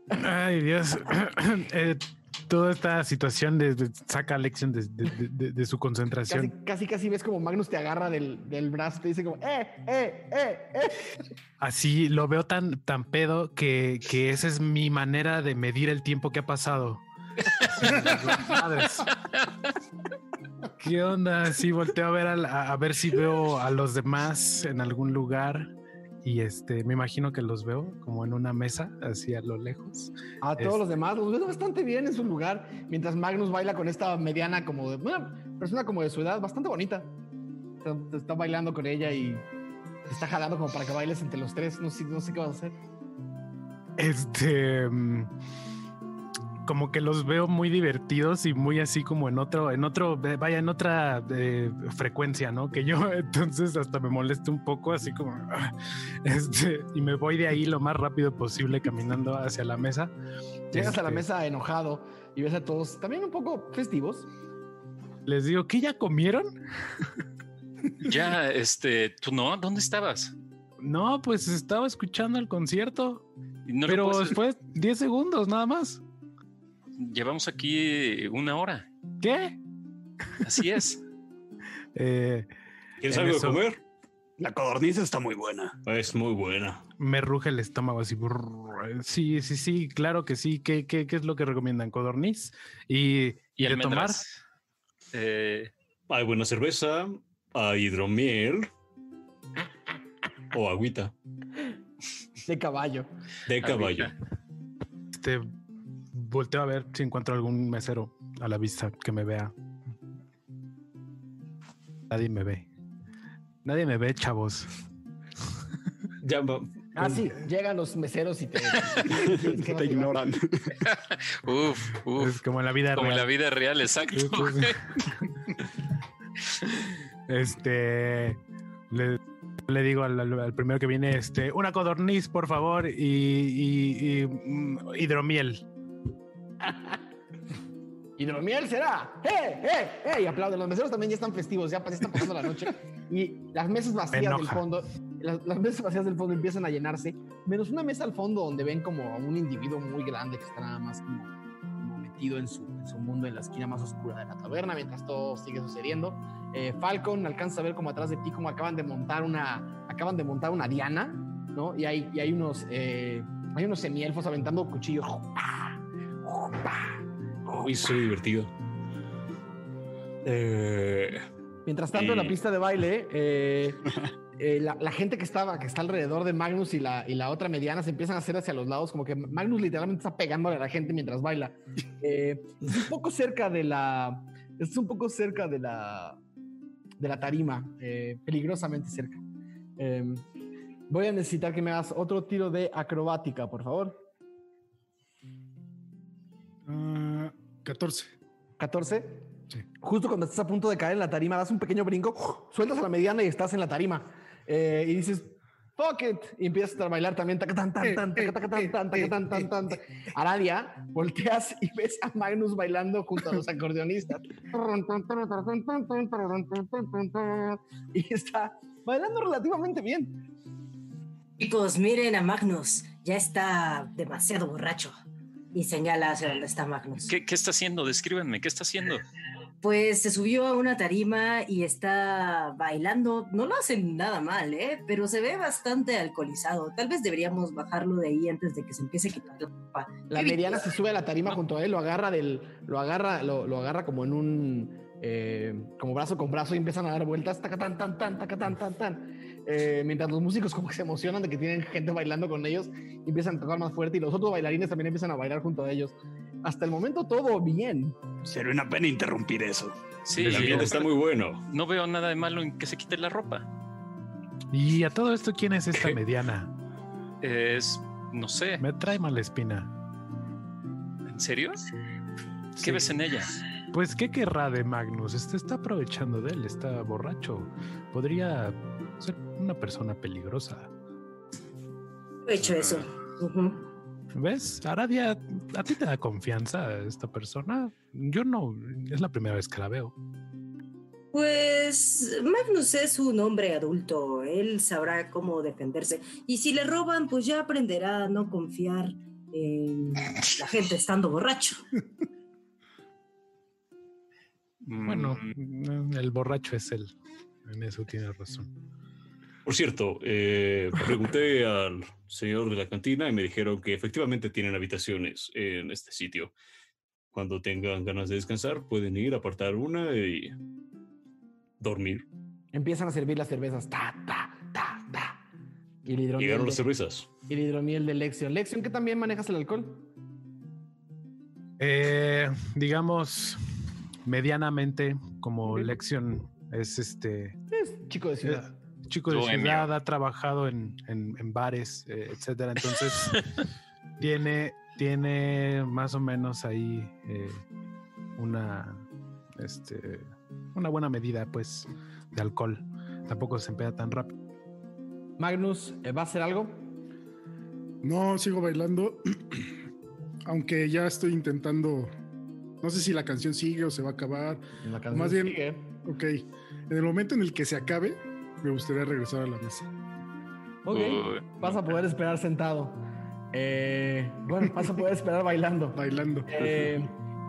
Ay, Dios. <coughs> <coughs> Eh, toda esta situación de, de- saca a Lexion de, su concentración. casi, casi ves como Magnus te agarra del, del brazo te dice como ¡Eh, eh, eh, eh! Así lo veo tan, tan pedo que, que esa es mi manera de medir el tiempo que ha pasado. Madres. ¿Qué onda? Sí, volteo a ver, a ver si veo a los demás en algún lugar. Y este, me imagino que los veo como en una mesa, así a lo lejos. A todos Es- los demás los ves bastante bien en su lugar, mientras Magnus baila con esta mediana como de una persona como de su edad, bastante bonita. Está, está bailando con ella y te está jalando como para que bailes entre los tres. No sé, no sé qué vas a hacer. Este mm, como que los veo muy divertidos y muy así como en otro, en otro, vaya, en otra eh, frecuencia, ¿no? Que yo <laughs> entonces hasta me molesta un poco, así como, ah, <laughs> este, y me voy de ahí lo más rápido posible caminando hacia la mesa. Llegas a la Este, mesa enojado y ves a todos también un poco festivos. Les digo, ¿qué ya comieron? Ya, este, tú no, ¿dónde estabas? No, pues estaba escuchando el concierto, No pero puedes- fue 10 segundos nada más. Llevamos aquí una hora. ¿Qué? Así es. <laughs> Eh, ¿Quieres algo eso- de comer? La codorniz está muy buena. Es muy buena. me ruge el estómago así. brrr. Sí, sí, sí, claro que sí. ¿Qué, qué, qué es lo que recomiendan? ¿Codorniz? Y, Y de tomar. Eh, Hay buena cerveza, hay hidromiel o agüita De caballo. de caballo. agüita. Este, volteo a ver si encuentro algún mesero a la vista que me vea. Nadie me ve. Nadie me ve, chavos. <laughs> Ya va- Ah, sí, llegan los meseros y te, <laughs> Te ignoran. <laughs> Uf, uf. Es como en la vida Como en la real. vida real, exacto. Este, le, le digo al, primero que viene, este, una codorniz, por favor, y, y- y, hidromiel. Hidromiel será. ¡Eh, eh, eh! Y aplauden. Los meseros también ya están festivos, ya están pasando la noche. Y las mesas vacías del fondo, las, las mesas vacías del fondo empiezan a llenarse, menos una mesa al fondo donde ven como a un individuo muy grande que está nada más como, como metido en su, en su mundo, en la esquina más oscura de la taberna, mientras todo sigue sucediendo. Eh, Falcon alcanza a ver como atrás de ti como acaban de montar una, acaban de montar una diana, ¿no? Y hay, y hay unos, eh, hay unos semielfos aventando cuchillos. Uy, soy divertido. Eh, Mientras tanto, en la Y- pista de baile, eh, <laughs> eh, la, la gente que estaba, que está alrededor de Magnus y la, y la otra mediana se empiezan a hacer hacia los lados, como que Magnus literalmente está pegándole a la gente mientras baila. Eh, es un poco cerca de la, es un poco cerca de la, de la tarima, eh, peligrosamente cerca. Eh, voy a necesitar que me hagas otro tiro de acrobática, por favor. Ah, 14. 14. Sí. Justo cuando estás a punto de caer en la tarima, das un pequeño brinco, sueltas a la mediana y estás en la tarima. Eh, y dices, fuck it. Y empiezas a bailar también. taca, tan, tan, tan, taca, taca, tan, tan, taca, tan, tan, tan, tan. Aradia, volteas y ves a Magnus bailando junto a los acordeonistas. Y está bailando relativamente bien. Chicos, miren a Magnus. Ya está demasiado borracho. Y señala hacia donde está Magnus. ¿Qué, qué está haciendo? Descríbanme, ¿qué está haciendo? Pues se subió a una tarima y está bailando. No lo hacen nada mal, ¿eh? Pero se ve bastante alcoholizado. Tal vez deberíamos bajarlo de ahí antes de que se empiece a quitar la ropa. La mediana se sube a la tarima junto a él, lo agarra del, lo agarra, lo, lo agarra como en un, eh, como brazo con brazo y empiezan a dar vueltas, taca, tan, tan, tan, taca, tan, tan, tan. Eh, mientras los músicos como que se emocionan de que tienen gente bailando con ellos y empiezan a tocar más fuerte y los otros bailarines también empiezan a bailar junto a ellos. Hasta el momento todo bien. Sería una pena interrumpir eso. Sí, el ambiente está muy bueno. no veo nada de malo en que se quite la ropa. Y a todo esto, ¿quién es esta ¿Qué? <laughs> mediana? Es, no sé, Me trae mala espina. ¿en serio? ¿Qué Sí. ves en ella? Pues, ¿qué querrá de Magnus? Este está aprovechando de él, está borracho. Podría ser una persona peligrosa. He hecho eso. Ujú. ¿Ves? Aradia, ¿a ti te da confianza esta persona? Yo no, es la primera vez que la veo. Pues Magnus es un hombre adulto, él sabrá cómo defenderse. Y si le roban, pues ya aprenderá a no confiar en la gente estando borracho. Bueno, Mm, el borracho es él. En eso tiene razón. Por cierto, eh, pregunté al señor de la cantina y me dijeron que efectivamente tienen habitaciones en este sitio. Cuando tengan ganas de descansar, pueden ir, apartar una y dormir. Empiezan a servir las cervezas. Ta, ta, ta, ta. Y Llegaron las de, cervezas. y el hidromiel de Lexion. Lexion, ¿qué también manejas el alcohol? Eh, digamos, medianamente, como Ok. Lexion es este Es chico de ciudad. Chico de Bohemio. ciudad, ha trabajado en, en- en bares, eh, etcétera. Entonces, <laughs> tiene, tiene más o menos ahí eh, una, este, una buena medida, pues, de alcohol. Tampoco se empea tan rápido. Magnus, ¿eh, ¿va a hacer algo? No, sigo bailando. <clears throat> Aunque ya estoy intentando. No sé si la canción sigue o se va a acabar. La canción Más bien- sigue. Ok. En el momento en el que se acabe, me gustaría regresar a la mesa. Ok. Uy, Vas a poder esperar sentado. Eh, bueno, vas a poder esperar bailando. <laughs> Bailando. Eh,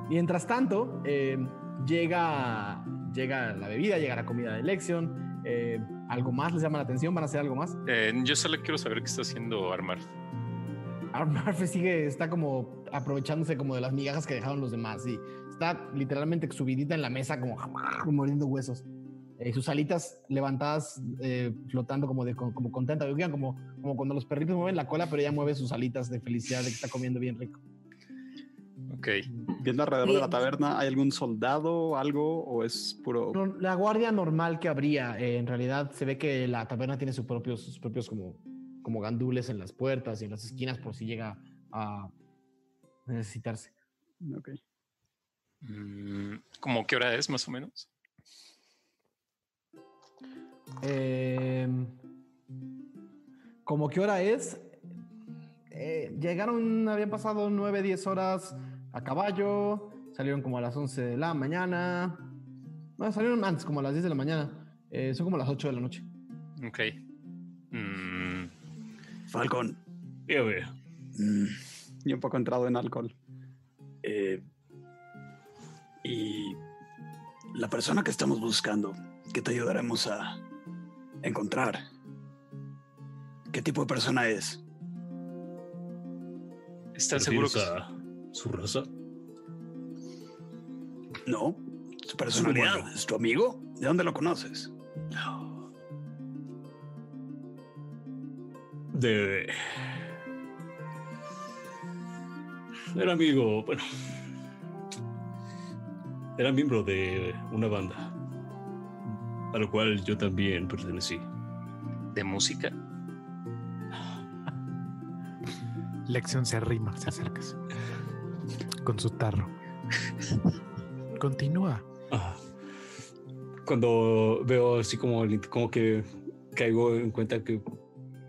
mientras tanto, eh, llega, llega la bebida, llega la comida de elección. Eh, ¿Algo más les llama la atención? ¿Van a hacer algo más? eh, yo solo quiero saber qué está haciendo Armar. Murphy <laughs> sigue, está como aprovechándose como de las migajas que dejaron los demás y está literalmente subidita en la mesa como <laughs> mordiendo huesos. Eh, sus alitas levantadas, eh, flotando como de como contenta, Oigan, como, como cuando los perritos mueven la cola, pero ella mueve sus alitas de felicidad de que está comiendo bien rico. Ok. Viendo alrededor de la taberna, ¿hay algún soldado, algo, o es puro... No, la guardia normal que habría, eh, en realidad se ve que la taberna tiene sus propios, sus propios como, como gandules en las puertas y en las esquinas por si llega a necesitarse. Ok. Mm, ¿Cómo qué hora es más o menos? Eh, ¿Cómo qué hora es? Eh, llegaron, habían pasado 9, 10 horas a caballo, salieron como a las 11 de la mañana. No, salieron antes, como a las 10 de la mañana. Eh, son como las 8 de la noche. Ok. Mm, Falcon, Dígame. mm, Y un poco entrado en alcohol. eh, y la persona que estamos buscando, que te ayudaremos a encontrar, ¿qué tipo de persona es? ¿Están ¿Te seguros? refieres a su raza? No, su personalidad. ¿es tu amigo? ¿De dónde lo conoces? De. Era amigo, bueno. Era miembro de una banda. A lo cual yo también pertenecí. ¿De música? Lección se arrima, se acerca con su tarro. Continúa. Ah. Cuando veo así como, como que caigo en cuenta que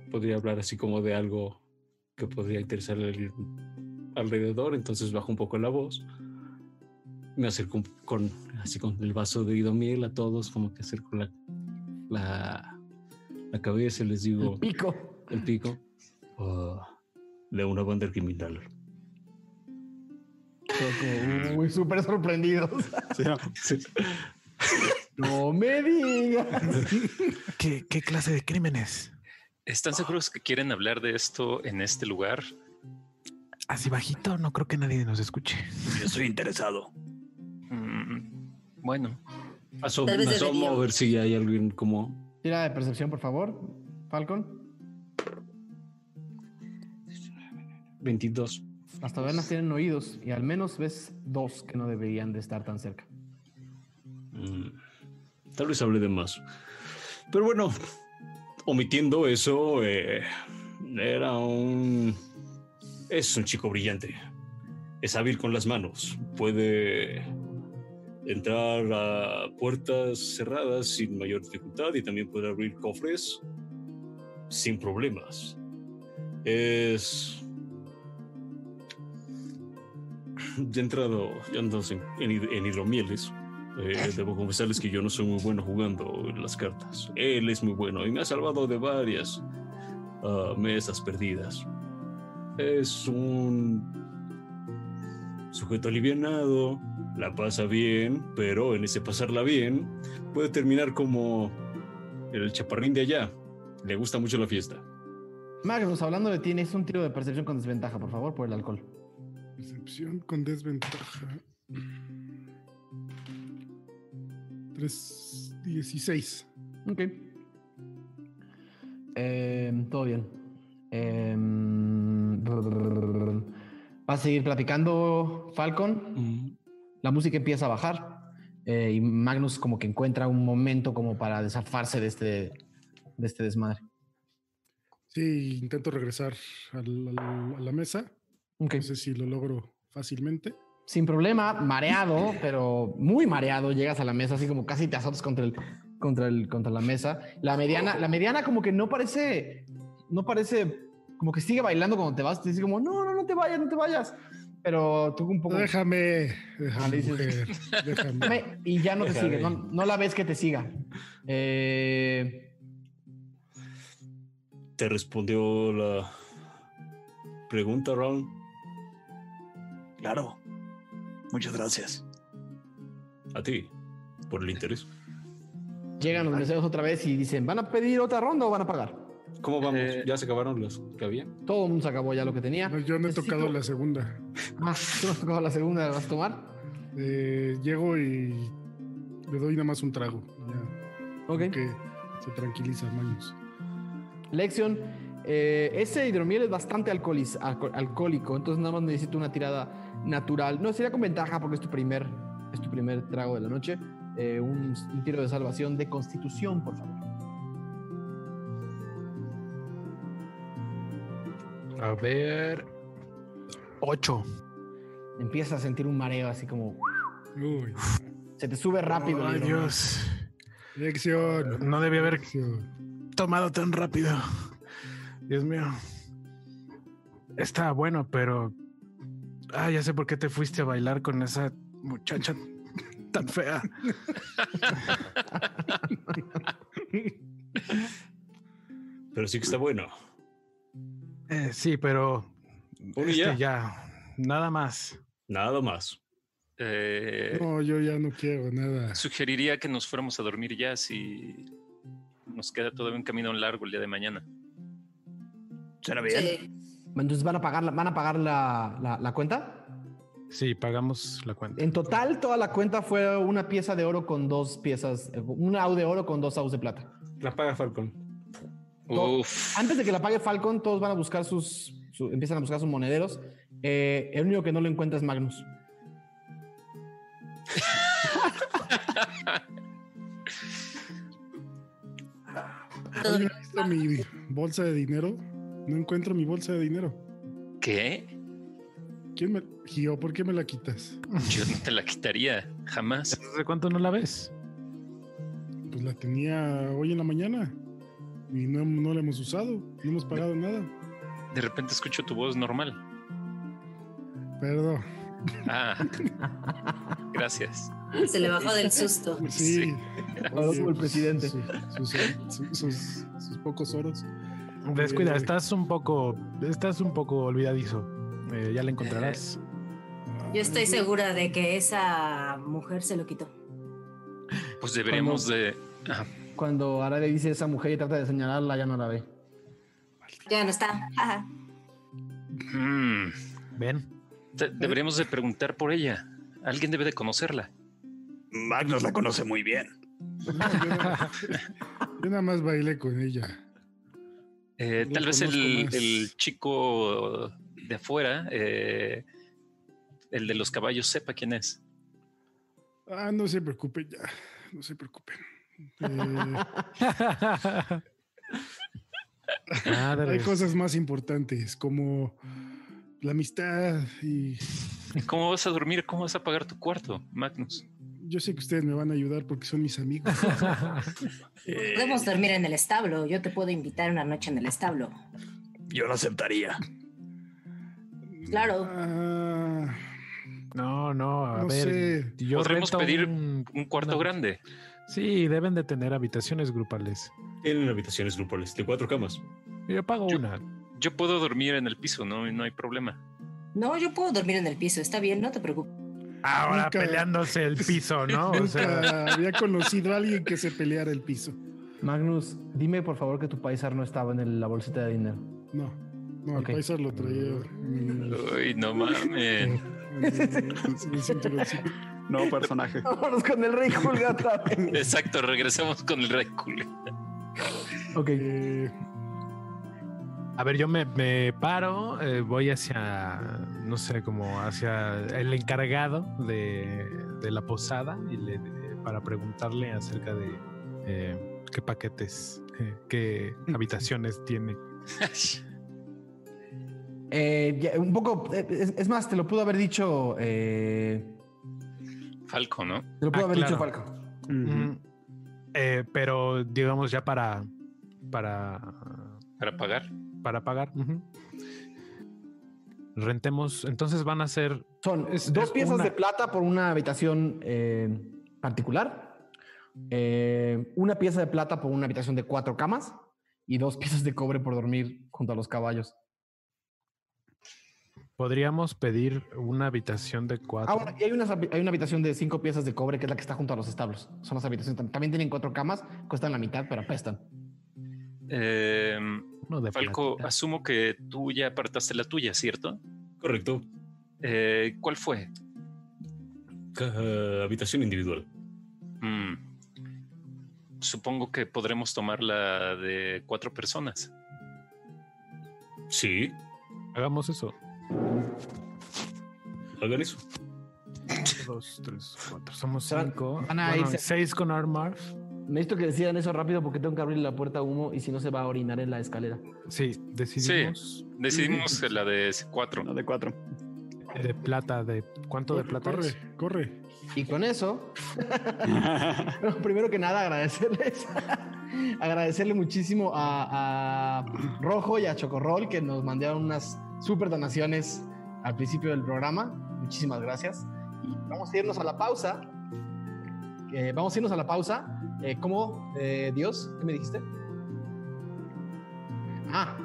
podría hablar así como de algo que podría interesar al- alrededor, entonces bajo un poco la voz. Me acerco con, así con el vaso de hidromiel a todos, como que acerco la, la, la cabeza y les digo El pico. el pico de una banda criminal. Como, Uy, súper sorprendidos. Sí, no. No me digas. ¿Qué, qué clase de crímenes? ¿Están seguros que quieren hablar de esto en este lugar? Así bajito, no creo que nadie nos escuche. Yo estoy interesado. Bueno, Tal vez a deberíamos. ver si hay alguien como Tira de percepción, por favor, Falcon. 22. Las tabernas tienen oídos y al menos ves dos que no deberían de estar tan cerca. Mm, Tal vez hable de más. Pero bueno, omitiendo eso, eh, era un... Es un chico brillante. Es hábil con las manos. Puede entrar a puertas cerradas sin mayor dificultad y también puede abrir cofres sin problemas. Es... Ya he entrado, ya ando en, en, hid- en hidromieles. Eh, debo confesarles que yo no soy muy bueno jugando las cartas. Él es muy bueno y me ha salvado de varias ah, mesas perdidas. Es un sujeto alivianado, la pasa bien, pero en ese pasarla bien puede terminar como el chaparrín de allá. Le gusta mucho la fiesta. Magnus, hablando de ti, es un tiro de percepción con desventaja, por favor, por el alcohol. Percepción con desventaja. 3, 16. Ok. Em, todo bien. Em, va a seguir platicando Falcon. Mm, La música empieza a bajar eh, y Magnus como que encuentra un momento como para desafarse de este, de este desmadre. Sí, intento regresar al- al- a la mesa. Ok. No sé si lo logro fácilmente. Sin problema, mareado, pero muy mareado, llegas a la mesa así como casi te azotas contra el, contra el, contra la mesa. La mediana, la mediana como que no parece, no parece, como que sigue bailando cuando te vas, te dice como, no, no, no te vayas, no te vayas. Pero tú un poco... Déjame, déjame, Ah, mujer, <laughs> Y ya no te sigue, no, no la ves que te siga. Eh, ¿Te respondió la pregunta, Ron? Claro. Muchas gracias. A ti, por el interés. llegan los deseos otra vez y dicen, ¿van a pedir otra ronda o van a pagar? ¿Cómo vamos? Eh, ¿Ya se acabaron los que había? Todo el mundo se acabó ya lo que tenía. No, yo no he Necesito- tocado la segunda. Ah, <laughs> tú no has tocado la segunda, ¿la vas a tomar? Eh, llego y le doy nada más un trago. Ya, Ok. Que se tranquiliza, Magnus. Lección. eh, ese hidromiel es bastante alcoholiz- alco- alcohólico, entonces nada más necesito una tirada natural. No, sería con ventaja porque es tu primer, es tu primer trago de la noche. Eh, un, un tiro de salvación de constitución, por favor. A ver. Ocho. Empiezas a sentir un mareo así como... Uy, Se te sube rápido. Ay. Dios. lección. No debía haber tomado tan rápido. Dios mío. Está bueno, pero. Ah, ya sé por qué te fuiste a bailar con esa muchacha tan fea. Pero sí que está bueno. Eh, sí, pero. Este, ya. ya. Nada más. Nada más. Eh, No, yo ya no quiero nada. Sugeriría que nos fuéramos a dormir ya si nos queda todavía un camino largo el día de mañana. ¿Suena bien? Sí. Entonces van a pagar, la, van a pagar la, la- la cuenta. Sí, pagamos la cuenta. En total, toda la cuenta fue una pieza de oro con dos piezas, un AU de oro con dos AUs de plata. La paga Falcon. Uf, Antes de que la pague Falcon, todos van a buscar sus, su- empiezan a buscar sus monederos. Eh, el único que no lo encuentra es Magnus. Oye, ¿no visto mi bolsa de dinero? No encuentro mi bolsa de dinero. ¿qué? ¿Quién me... Gio, ¿por qué me la quitas? Yo no te la quitaría, jamás. ¿Desde cuánto no la ves? Pues la tenía hoy en la mañana. Y no, no la hemos usado. No hemos pagado nada. De repente escucho tu voz normal. Perdón. Ah, <laughs> gracias. Se le bajó del susto. Sí. Sí. Habló como el presidente. Su- sus, su- sus- sus pocos oros. Descuida, Eh, estás un poco, estás un poco olvidadizo. Eh, ya la encontrarás. Yo estoy segura de que esa mujer se lo quitó. Pues deberíamos de... ah, Cuando ahora le dice a esa mujer y trata de señalarla, ya no la ve. Ya no está. Ajá. mm, Ven. de- deberíamos de preguntar por ella. Alguien debe de conocerla. Magnus la conoce muy bien. Yo, <laughs> yo nada más bailé con ella. Eh, tal vez el, el chico de afuera, eh, el de los caballos, sepa quién es. Ah, no se preocupen ya. No se preocupen. Eh, Madre. hay cosas más importantes como la amistad y ¿Cómo vas a dormir? ¿Cómo vas a pagar tu cuarto, Magnus? yo sé que ustedes me van a ayudar porque son mis amigos. <laughs> Eh, Podemos dormir en el establo. Yo te puedo invitar una noche en el establo. yo lo aceptaría. Claro. Ah, No, no, a no ver. sé. Yo Podremos pedir un- Un cuarto grande. Sí, deben de tener habitaciones grupales. Tienen habitaciones grupales de cuatro camas. Yo pago Yo- una. Yo puedo dormir en el piso, no, no hay problema. No, yo puedo dormir en el piso. Está bien, no te preocupes. Ahora Nunca- peleándose el piso, ¿no? O sea, Nunca había conocido a alguien que se peleara el piso. Magnus, dime por favor que tu paisar no estaba en el- la bolsita de dinero. No, no, el paisar lo traía Uy, no mames. No personaje. <laughs> Vámonos con el rey Julga. Exacto, regresamos con el rey culo. Ok. Eh, A ver, yo me, me paro, eh, voy hacia, no sé, como hacia el encargado de, de la posada y le, para preguntarle acerca de eh, qué paquetes, eh, qué <laughs> habitaciones tiene. Eh, ya, un poco, eh, es, es más, te lo pudo haber dicho. eh, Falco, ¿no? te lo pudo Ah, haber dicho. Falco. Mm, eh, pero digamos ya para, para, Para pagar. para pagar. Rentemos, entonces van a ser Son Es- dos es piezas una- de plata por una habitación eh, particular, eh, una pieza de plata por una habitación de cuatro camas y dos <laughs> piezas de cobre por dormir junto a los caballos. Podríamos pedir una habitación de cuatro. Ah, bueno, y hay una, hay una habitación de cinco piezas de cobre que es la que está junto a los establos. Son las habitaciones. tam- También tienen cuatro camas, cuestan la mitad, pero apestan. Eh, Uno de Falco, platita. asumo que tú ya apartaste la tuya, ¿cierto? Correcto. Eh, ¿Cuál fue? Ca- habitación individual. Mm, Supongo que podremos tomar la de cuatro personas. Sí, Hagamos eso. Hagan eso. Dos, tres, cuatro. Somos cinco. van a Bueno, seis con Armarf. Necesito que decidan eso rápido porque tengo que abrir la puerta a humo y si no se va a orinar en la escalera. Sí, decidimos Decidimos la de cuatro. La de cuatro. de plata. ¿De cuánto de plata? corre, es? corre. Y con eso, bueno, <laughs> <laughs> primero que nada, agradecerles. <laughs> agradecerle muchísimo a, a Rojo y a Chocorrol que nos mandaron unas super donaciones al principio del programa. Muchísimas gracias. Y vamos a irnos a la pausa. Eh, vamos a irnos a la pausa. Eh, ¿Cómo? Eh, Dios, ¿qué me dijiste? Ah,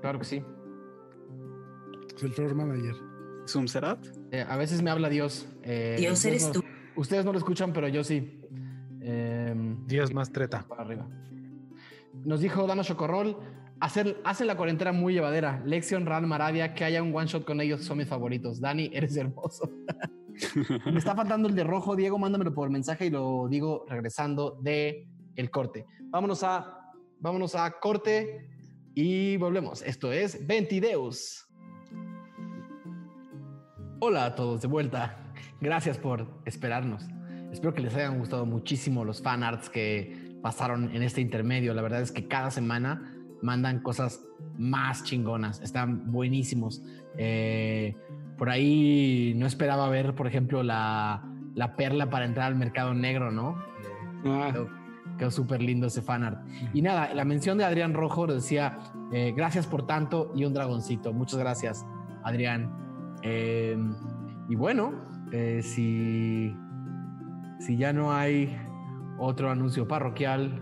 claro que sí. Es el floor manager. Sumserat. Eh, a veces me habla Dios. Eh, Dios eres no- tú. Ustedes no lo escuchan, pero yo sí. Diez más treta. para arriba. Nos dijo Dano Chocorrol, hacer, hacen la cuarentena muy llevadera. Lexion, Ran, Maravia, que haya un one shot con ellos son mis favoritos. Dani, <laughs> eres hermoso. Me está faltando el de rojo, Diego, mándamelo por mensaje y lo digo regresando de el corte. Vámonos a, vámonos a corte y volvemos. Esto es Ventideus. Hola a todos de vuelta. Gracias por esperarnos. Espero que les hayan gustado muchísimo los fanarts que pasaron en este intermedio. La verdad es que cada semana mandan cosas más chingonas. Están buenísimos. Eh, por ahí no esperaba ver, por ejemplo, la, la perla para entrar al mercado negro, ¿no? Ah, Quedó, quedó súper lindo ese fanart. Y nada, la mención de Adrián Rojo decía, eh, gracias por tanto y un dragoncito. Muchas gracias, Adrián. Eh, y bueno, eh, si, si ya no hay otro anuncio parroquial,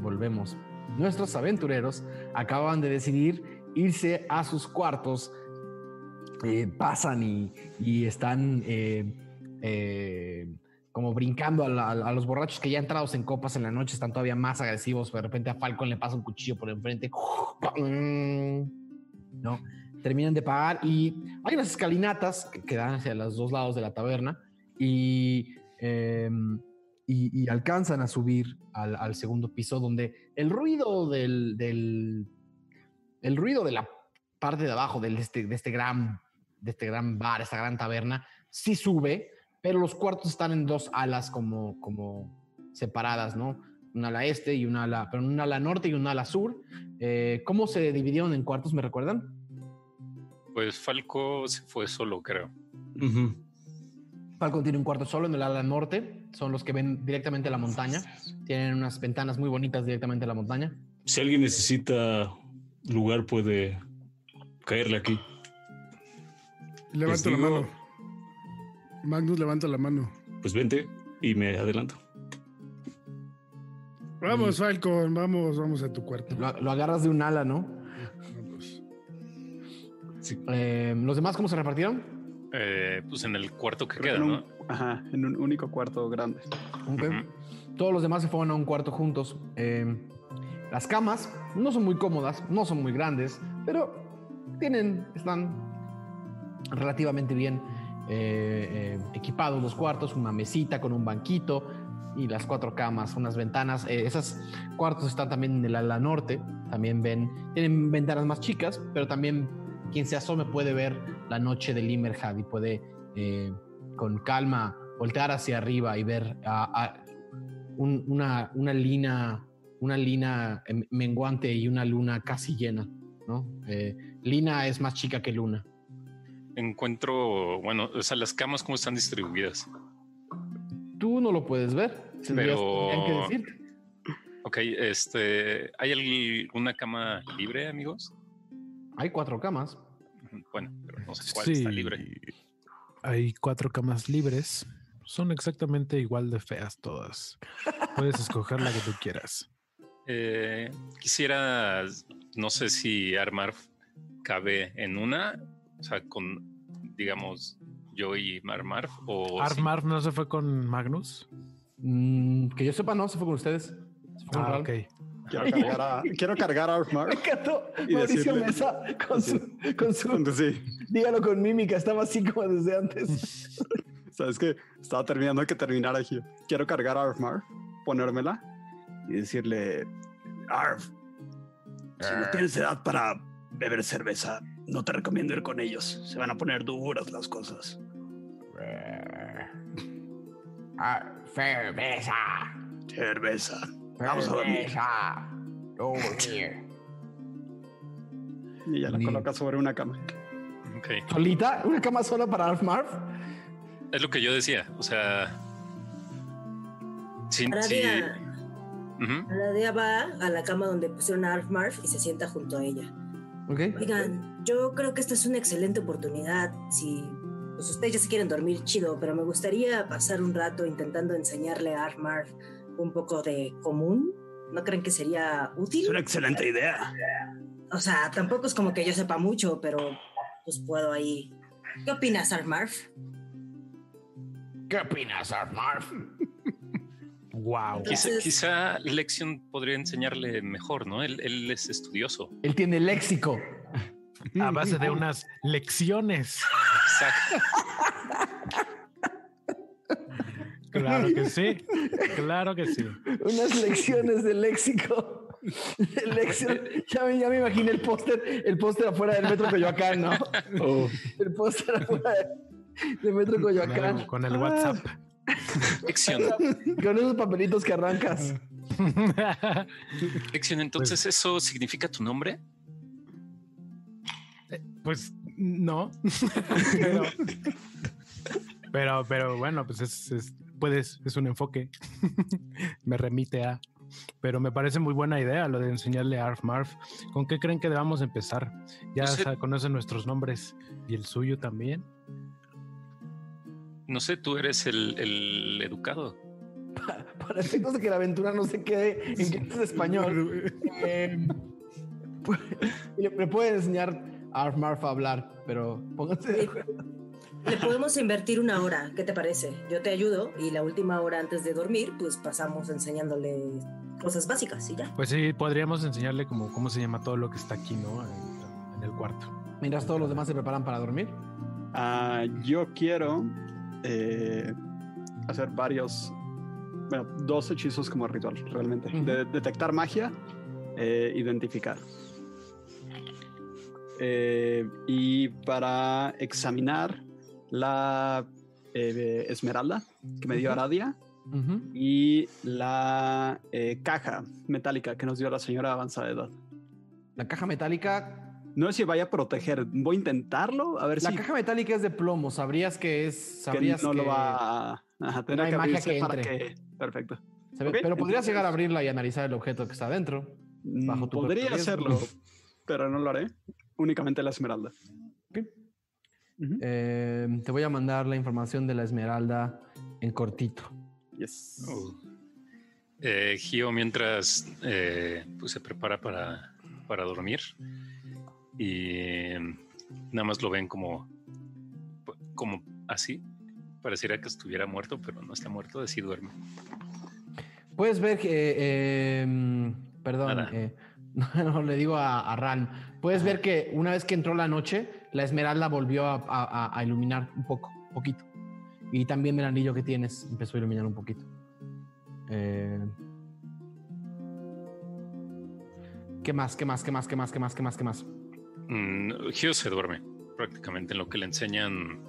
volvemos. Nuestros aventureros acaban de decidir irse a sus cuartos. Eh, pasan y, y están eh, eh, como brincando a, los borrachos que ya entrados en copas en la noche están todavía más agresivos. De repente a Falcon le pasa un cuchillo por enfrente. ¿No? Terminan de pagar y hay unas escalinatas que, que dan hacia los dos lados de la taberna y, eh, y, y alcanzan a subir al, al segundo piso donde el ruido del, del el ruido de la parte de abajo del, este, de este gran de este gran bar, esta gran taberna, sí sube, pero los cuartos están en dos alas como, como separadas, ¿no? Una ala este y una ala, pero una ala norte y una ala sur. Eh, ¿Cómo se dividieron en cuartos? ¿Me recuerdan? Pues Falco se fue solo, creo. Falcon tiene un cuarto solo en el ala norte, son los que ven directamente la montaña. Tienen unas ventanas muy bonitas directamente a la montaña. Si alguien necesita lugar, puede caerle aquí. Levanto la mano. Magnus levanta la mano. Pues vente y me adelanto. Vamos, Falcon, vamos, vamos a tu cuarto. Lo, lo agarras de un ala, ¿no? Vamos. Eh, ¿Los demás cómo se repartieron? Eh, pues en el cuarto que Creo queda, ¿no? ajá, en un único cuarto grande. Todos los demás se fueron a un cuarto juntos. Eh, las camas no son muy cómodas, no son muy grandes, pero tienen, están relativamente bien eh, eh, equipados los cuartos, una mesita con un banquito, y las cuatro camas, unas ventanas. Eh, esas cuartos están también en el ala norte. También ven, tienen ventanas más chicas, pero también quien se asome puede ver la noche de Limmerhad y puede eh, con calma voltear hacia arriba y ver a, a un- una, una lina, una lina em, menguante y una luna casi llena, ¿no? Eh, lina es más chica que luna. Encuentro, bueno, o sea, las camas cómo están distribuidas. Tú no lo puedes ver. Pero- que decirte. Ok, este, ¿hay alguna cama libre, amigos? Hay cuatro camas. Bueno, pero no sé cuál está libre. Hay cuatro camas libres. Son exactamente igual de feas todas. Puedes escoger la que tú quieras. Eh, quisiera, no sé si Armar cabe en una, o sea, con, digamos, yo y Marmar, o si- Armar no se fue con Magnus. Mm, que yo sepa, no, se fue con ustedes. Se fue con Ah, Ral. ok. Quiero <laughs> cargar a, quiero cargar a Arfmar. Me encantó Mauricio decirle- Mesa con su, con su, sí, dígalo con mímica, estaba así como desde antes. <laughs> sabes que estaba terminando que terminara aquí. Quiero cargar a Arfmar, ponérmela y decirle, Arf, si no tienes edad para beber cerveza, no te recomiendo ir con ellos. Se van a poner duras las cosas. Ah, cerveza, Cerveza. Vamos a dormir. Y ella la Ni- coloca sobre una cama. Ok, ¿Solita? ¿Una cama sola para Alf Marv? es lo que yo decía, o sea, sí, sí, Aradia, ujú. Aradia va a la cama donde pusieron a Alf Marv y se sienta junto a ella. Ok. Oigan, yo creo que esta es una excelente oportunidad. Si pues ustedes ya se quieren dormir, chido, pero me gustaría pasar un rato intentando enseñarle a Alf Marv un poco de común. ¿No creen que sería útil? Es una excelente idea. O sea, tampoco es como que yo sepa mucho, pero pues puedo ahí. ¿Qué opinas, Alf Marv? ¿Qué opinas, Alf Marv? Wow. Quizá, Entonces- quizá Lexion podría enseñarle mejor, ¿no? Él, él es estudioso. Él tiene léxico. A base de unas lecciones. Exacto. <laughs> Claro que sí. <laughs> Claro que sí. Unas lecciones de léxico. Lección. Ya me, ya me imaginé el póster, el póster afuera del metro Coyoacán, ¿no? Oh, El póster afuera de- del metro Coyoacán. Con el WhatsApp. Lexion, Con esos papelitos que arrancas. <laughs> Lexion, entonces eso significa tu nombre. Pues no. <laughs> pero, pero, pero bueno, pues es, es, puedes, es un enfoque. <laughs> me remite a. Pero me parece muy buena idea lo de enseñarle a Arf Marf. ¿Con qué creen que debamos empezar? Ya No sé. sa- conocen nuestros nombres y el suyo también. No sé, tú eres el, el educado. <laughs> Para efectos de que la aventura no se quede en clases de español. eh, pu- le, le pueden enseñar a Arf Marf a hablar, pero pónganse de acuerdo. Le podemos invertir una hora, ¿qué te parece? Yo te ayudo y la última hora antes de dormir, pues pasamos enseñándole cosas básicas y ya. Pues sí, podríamos enseñarle como cómo se llama todo lo que está aquí, ¿no? En, en el cuarto. Mientras todos los demás se preparan para dormir. Ah, yo quiero eh, hacer varios, bueno, dos hechizos como ritual, realmente. De- detectar magia, eh, identificar. Eh, y para examinar la eh, esmeralda que me dio. Aradia y la eh, caja metálica que nos dio la señora avanzada de edad. La caja metálica. No sé si vaya a proteger. Voy a intentarlo a ver La si caja metálica es de plomo. Sabrías que es. que Sabrías no que- lo va a, ajá, tener que abrirse que para que. Perfecto. pero podrías entonces- llegar a abrirla y analizar el objeto que está adentro. Bajo Mm, tu Podría hacerlo, pero no lo haré. Únicamente la esmeralda. Eh, te voy a mandar la información de la esmeralda en cortito. Yes. Eh, Gio, mientras eh, pues se prepara para, para dormir y nada más lo ven como, como así. Pareciera que estuviera muerto, pero no está muerto, así duerme. Puedes ver que. eh, em, perdón, eh, no, <laughs> no, le digo a, a Ran. Puedes ver que una vez que entró la noche, la esmeralda volvió a, a- a- a iluminar un poco, poquito. Y también el anillo que tienes empezó a iluminar un poquito. Eh, ¿Qué más? ¿Qué más? ¿Qué más? ¿Qué más? ¿Qué más? ¿Qué más? ¿Qué más? Mm, Hugh se duerme prácticamente en lo que le enseñan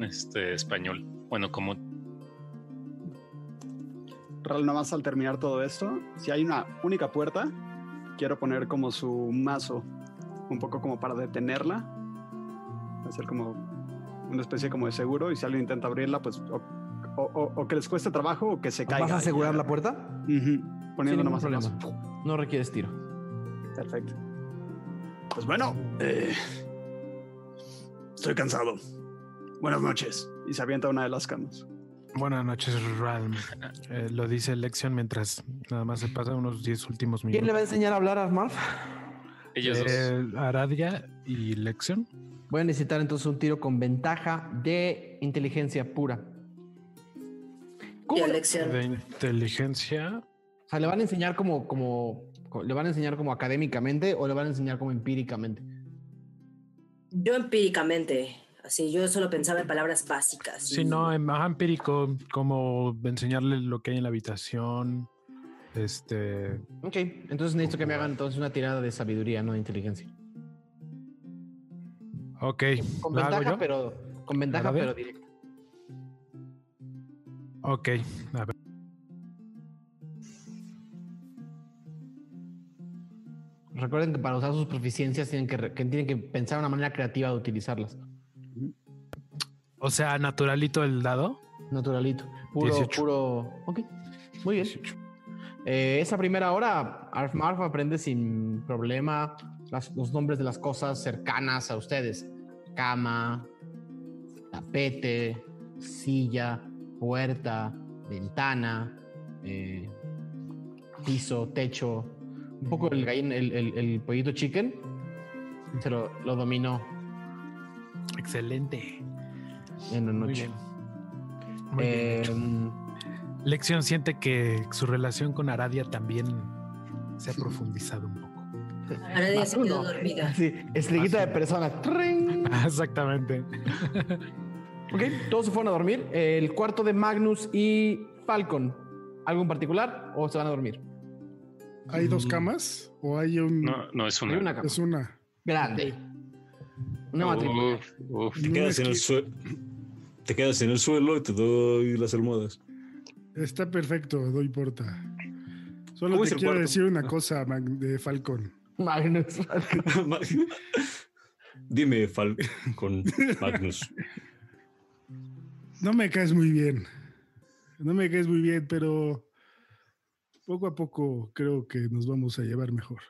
este español. Bueno, como Ral, nada más al terminar todo esto, si hay una única puerta, quiero poner como su mazo, un poco como para detenerla, hacer como una especie como de seguro, y si alguien intenta abrirla, pues o, o- o- o que les cueste trabajo o que se caiga. ¿Vas a asegurar la puerta? Ujú, Sin Poniendo nomás. No requieres tiro. Perfecto. Pues bueno, eh, estoy cansado. Buenas noches. Y se avienta una de las camas. Buenas noches, Ralm. Eh, lo dice Lexion mientras nada más se pasa unos 10 últimos ¿Quién le minutos. va a enseñar a hablar a Marv? Ellos dos. Eh, Aradia y Lexion. Voy a necesitar entonces un tiro con ventaja de inteligencia pura. Y ¿Cómo Alexion. De inteligencia. o sea, ¿le van a enseñar como, como, co- le van a enseñar como académicamente o le van a enseñar como empíricamente? Yo empíricamente, así, yo solo pensaba en palabras básicas. Si y- no, em- ajá, empírico, como enseñarle lo que hay en la habitación. Este. Ok, entonces necesito que me hagan entonces una tirada de sabiduría, no de inteligencia. Ok. Con ¿la hago ventaja, yo? pero con ventaja, pero directa. Ok. A ver. Recuerden que para usar sus proficiencias tienen que, que tienen que pensar una manera creativa de utilizarlas. O sea, naturalito el dado. Naturalito. Puro, 18. puro. Ok. Muy bien. Eh, esa primera hora, Arf Marf aprende sin problema las- los nombres de las cosas cercanas a ustedes: cama, tapete, silla, puerta, ventana, eh, piso, techo. Un poco el, gallin- el, el- el pollito chicken se lo, lo dominó Excelente. en la Muy noche. bien. Muy bien Eh, hecho. Lección siente que su relación con Aradia también se ha profundizado un poco. Ya se quedó uno. dormida. Sí, estrellita de persona. ¡Tring! <laughs> Exactamente. Ok, todos se fueron a dormir. El cuarto de Magnus y Falcon. ¿Algo en particular o se van a dormir? ¿Hay dos Mm. camas o hay un... No, no es Hay una. una cama Es una. grande. Una matrimonial. Uf, uf. Te en quedas, una en el esqui- sue- te quedas en el suelo y te doy las almohadas. Está perfecto, no importa. Solo ¿Cómo te quiero cuarto? decir una cosa, Mag- de Falcon. Magnus. <laughs> Dime, Falcon Magnus. No me caes muy bien. No me caes muy bien, pero poco a poco creo que nos vamos a llevar mejor.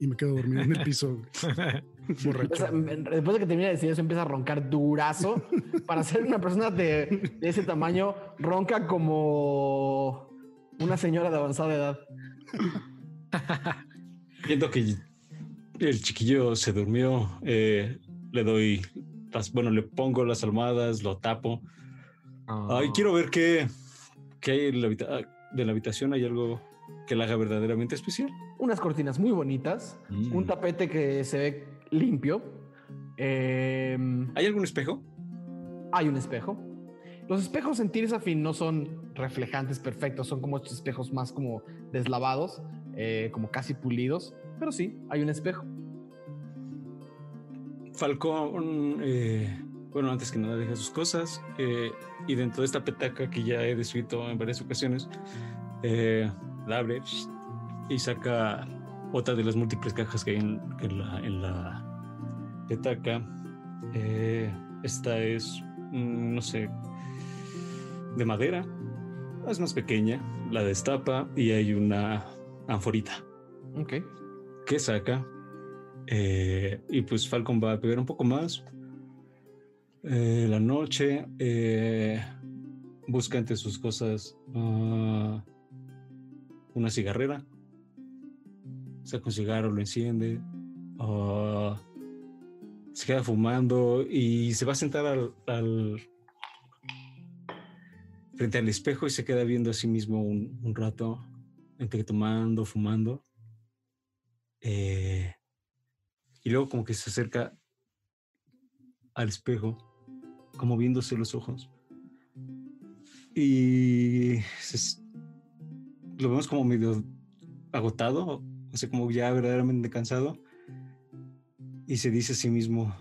Y me quedo dormido en el piso. <laughs> borracho. Empieza- Después de que termina de decir eso, empieza a roncar durazo. Para ser una persona de, de ese tamaño, ronca como una señora de avanzada edad. Viendo que el chiquillo se durmió, eh, le doy las, bueno, le pongo las almohadas, lo tapo. Ay, quiero ver qué, qué hay en la, ah, de la habitación. ¿Hay algo que la haga verdaderamente especial? Unas cortinas muy bonitas. Mm. Un tapete que se ve limpio. em, ¿Hay algún espejo? hay un espejo. Los espejos en Tirsafin no son reflejantes perfectos, son como estos espejos más como deslavados, eh, como casi pulidos, pero sí, hay un espejo. Falcón, eh, bueno, antes que nada deja sus cosas eh, y dentro de esta petaca que ya he descrito en varias ocasiones, eh, la abre y saca otra de las múltiples cajas que hay en, en la, en la petaca. Eh, esta es, mm, no sé, de madera, es más pequeña, la destapa y hay una anforita Ok. que saca. eh, y pues Falcon va a pegar un poco más. Eh, la noche busca entre sus cosas ah, una cigarrera. Saca un cigarro, lo enciende. ah, se queda fumando y se va a sentar al, al- frente al espejo y se queda viendo a sí mismo un, rato, entre tomando, fumando. Eh, y luego como que se acerca al espejo, como viéndose los ojos. y lo vemos como medio agotado, o como ya verdaderamente cansado. Y se dice a sí mismo,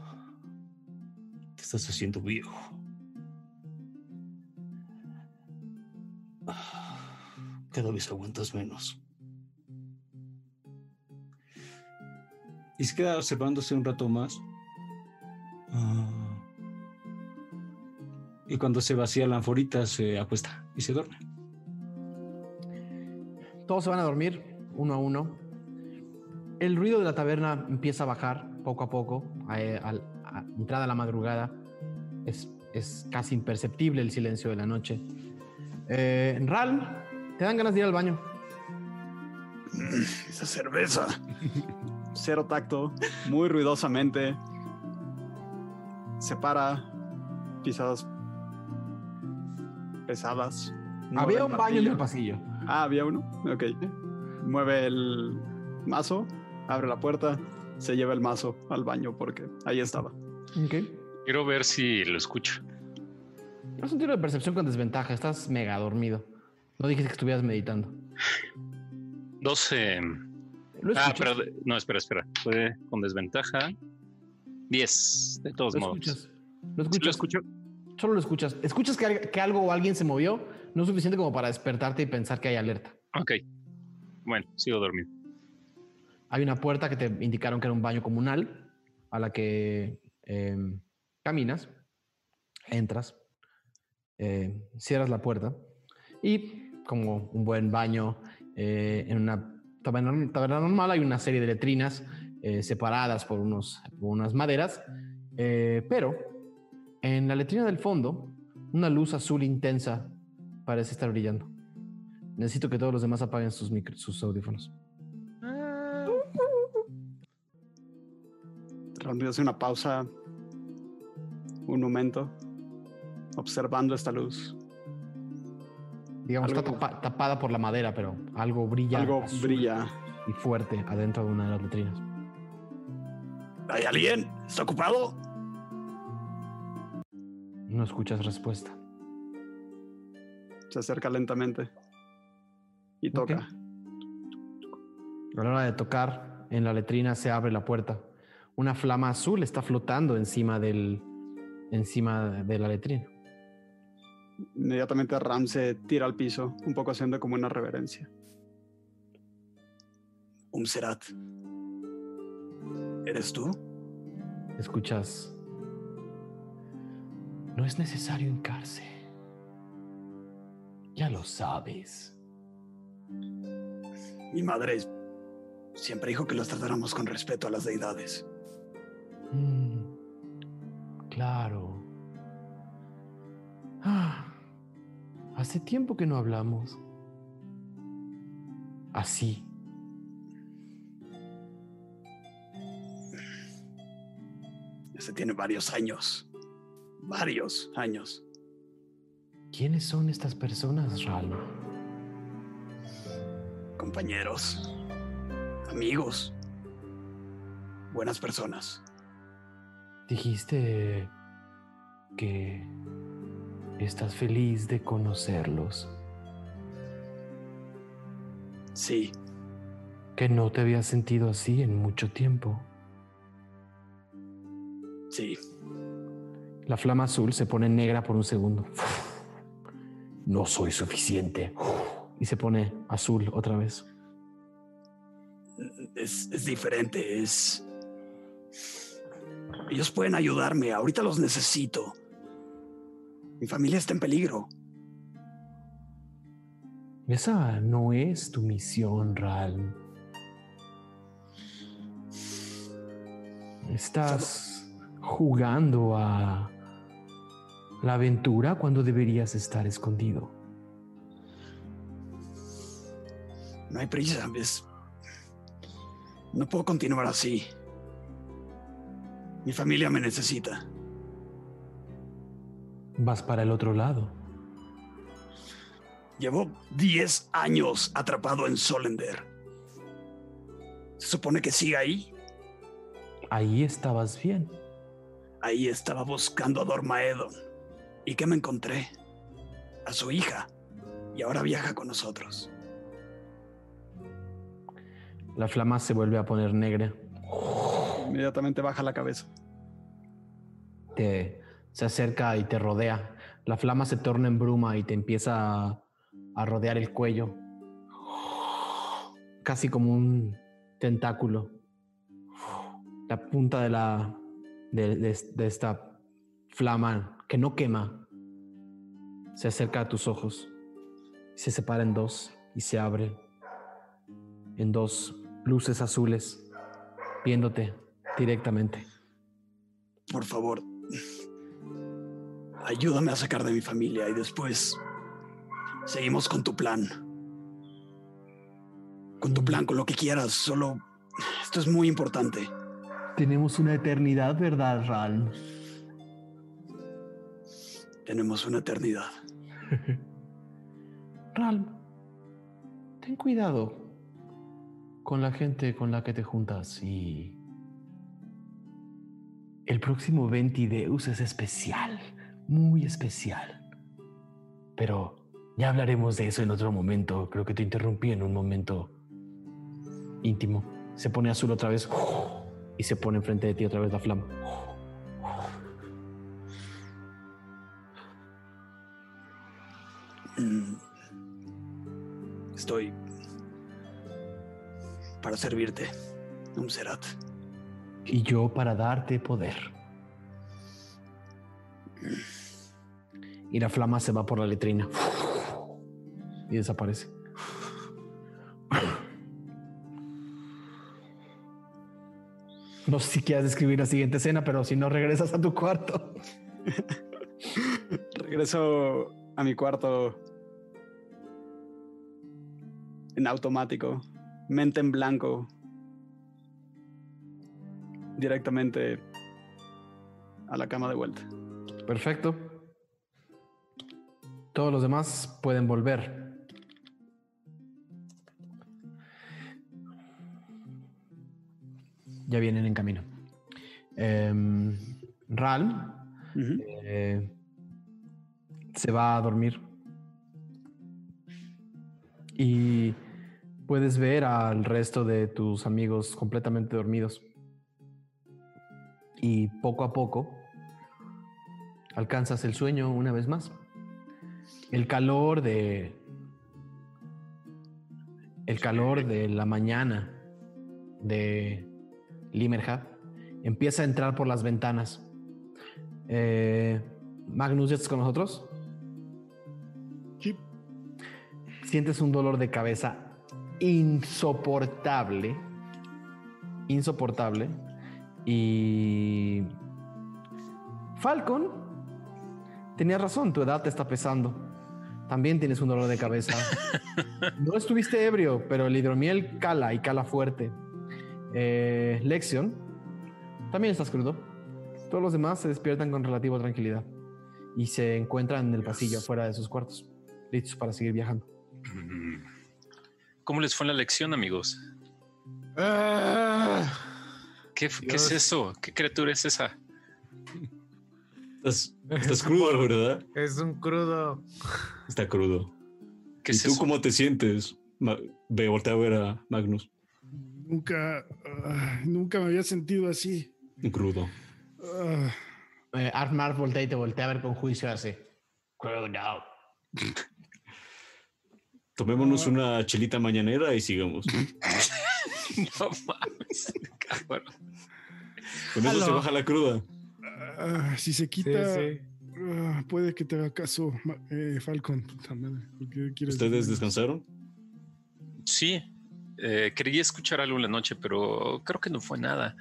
te estás haciendo viejo. Cada vez aguantas menos. Y se queda observándose un rato más. Ah. Y cuando se vacía la anforita, se acuesta y se duerme. Todos se van a dormir uno a uno. El ruido de la taberna empieza a bajar poco a poco. A, a- a entrada la madrugada es, es casi imperceptible el silencio de la noche. Eh, Ral, te dan ganas de ir al baño. Esa cerveza. <laughs> Cero tacto, muy ruidosamente. Se para, pisadas pesadas. Había un baño en el pasillo. Ah, había uno. Ok. Mueve el mazo, abre la puerta, se lleva el mazo al baño porque ahí estaba. Ok. Quiero ver si lo escucho. Es un tiro de percepción con desventaja. Estás mega dormido. No dijiste que estuvieras meditando. 12. ¿Lo Ah, escuchas? pero no, espera, espera. Fue con desventaja. 10, de todos Lo modos. escuchas. Lo ¿Sí lo escuchas. escucho? Solo lo escuchas. Escuchas que, que algo o alguien se movió, no suficiente como para despertarte y pensar que hay alerta. Ok. Bueno, sigo dormido. Hay una puerta que te indicaron que era un baño comunal a la que em, caminas, entras, eh, cierras la puerta y como un buen baño eh, en una taberna, normal hay una serie de letrinas eh, separadas por, unos, unas maderas, eh, pero en la letrina del fondo una luz azul intensa parece estar brillando. Necesito que todos los demás apaguen sus, micro- sus audífonos. Ramiro hace una pausa, un momento, observando esta luz. Digamos, está Algo- tapa- tapada por la madera, pero algo brilla. Algo brilla. Y fuerte adentro de una de las letrinas. ¿Hay alguien? ¿Está ocupado? No escuchas respuesta. Se acerca lentamente y toca. A la hora de tocar, en la letrina se abre la puerta. Una flama azul está flotando encima del, encima de la letrina. Inmediatamente Ram se tira al piso, un poco haciendo como una reverencia. Umserat. ¿Eres tú? Escuchas. No es necesario hincarse. Ya lo sabes. Mi madre siempre dijo que los tratáramos con respeto a las deidades. Claro. Ah, hace tiempo que no hablamos. Así. Ese tiene varios años. Varios años. ¿Quiénes son estas personas, Ral? Compañeros. Amigos. Buenas personas. Dijiste que estás feliz de conocerlos, Sí, que no te habías sentido así en mucho tiempo. sí. La flama azul se pone negra por un segundo. No soy suficiente. Y se pone azul otra vez. Es, es diferente, es... Ellos pueden ayudarme, ahorita los necesito. Mi familia está en peligro. Esa no es tu misión, Ral. Estás jugando a la aventura cuando deberías estar escondido. No hay prisa, es... No puedo continuar así. Mi familia me necesita. Vas para el otro lado. Llevo 10 años atrapado en Solender. ¿Se supone que siga ahí? Ahí estabas bien. Ahí estaba buscando a Dormaedon. ¿Y qué me encontré? a su hija y ahora viaja con nosotros. La flama se vuelve a poner negra. Inmediatamente baja la cabeza. Te, se acerca y te rodea. La flama se torna en bruma y te empieza a, rodear el cuello. Casi como un tentáculo. La punta de la de esta flama que no quema se acerca a tus ojos. Se separa en dos y se abre en dos luces azules viéndote directamente. Por favor, ayúdame a sacar de mi familia y después seguimos con tu plan. Con tu plan, con lo que quieras, solo... Esto es muy importante. Tenemos una eternidad, ¿verdad, Ral? Tenemos una eternidad. <laughs> Ral, ten cuidado con la gente con la que te juntas y... El próximo Ventideus es especial, muy especial. Pero ya hablaremos de eso en otro momento. Creo que te interrumpí en un momento íntimo. Se pone azul otra vez y se pone enfrente de ti otra vez la flama. Estoy para servirte, Umserat. Y yo para darte poder. Y la flama se va por la letrina. Y desaparece. No sé si quieres describir la siguiente escena, pero si no regresas a tu cuarto. Regreso a mi cuarto en automático, mente en blanco, directamente a la cama de vuelta. Perfecto. Todos los demás pueden volver. Ya vienen en camino. Em, Ral eh, se va a dormir. Y puedes ver al resto de tus amigos completamente dormidos. Y poco a poco alcanzas el sueño una vez más. El calor de. El calor de la mañana de Limerhad empieza a entrar por las ventanas. Eh, Magnus, ¿ya estás con nosotros? Sí. Sientes un dolor de cabeza insoportable. Insoportable. Y. Falcon, tenías razón, tu edad te está pesando. También tienes un dolor de cabeza. <laughs> no estuviste ebrio, pero el hidromiel cala y cala fuerte. Eh, Lexion, también estás crudo. Todos los demás se despiertan con relativa tranquilidad y se encuentran en el pasillo afuera de sus cuartos, listos para seguir viajando. ¿Cómo les fue la lección, amigos? Ah, ¿Qué, es eso? ¿Qué criatura es esa? Estás, <laughs> estás crudo, ¿verdad? es un crudo. Está crudo. ¿Qué ¿Y es tú eso? cómo te sientes? Ve, voltea a ver a Magnus. Nunca, ah, nunca me había sentido así. Crudo. Ah, Eh, Armar voltea y te voltea a ver con juicio así. Crudo. Tomémonos una chelita mañanera y sigamos. <laughs> <laughs> No mames. cabrón. Con eso se baja la cruda. ah, si se quita, sí. ah, puede que te haga caso, eh, Falcon. Puta madre, ¿por qué quieres ¿Ustedes descansaron? Sí, eh, quería escuchar algo en la noche, pero creo que no fue nada.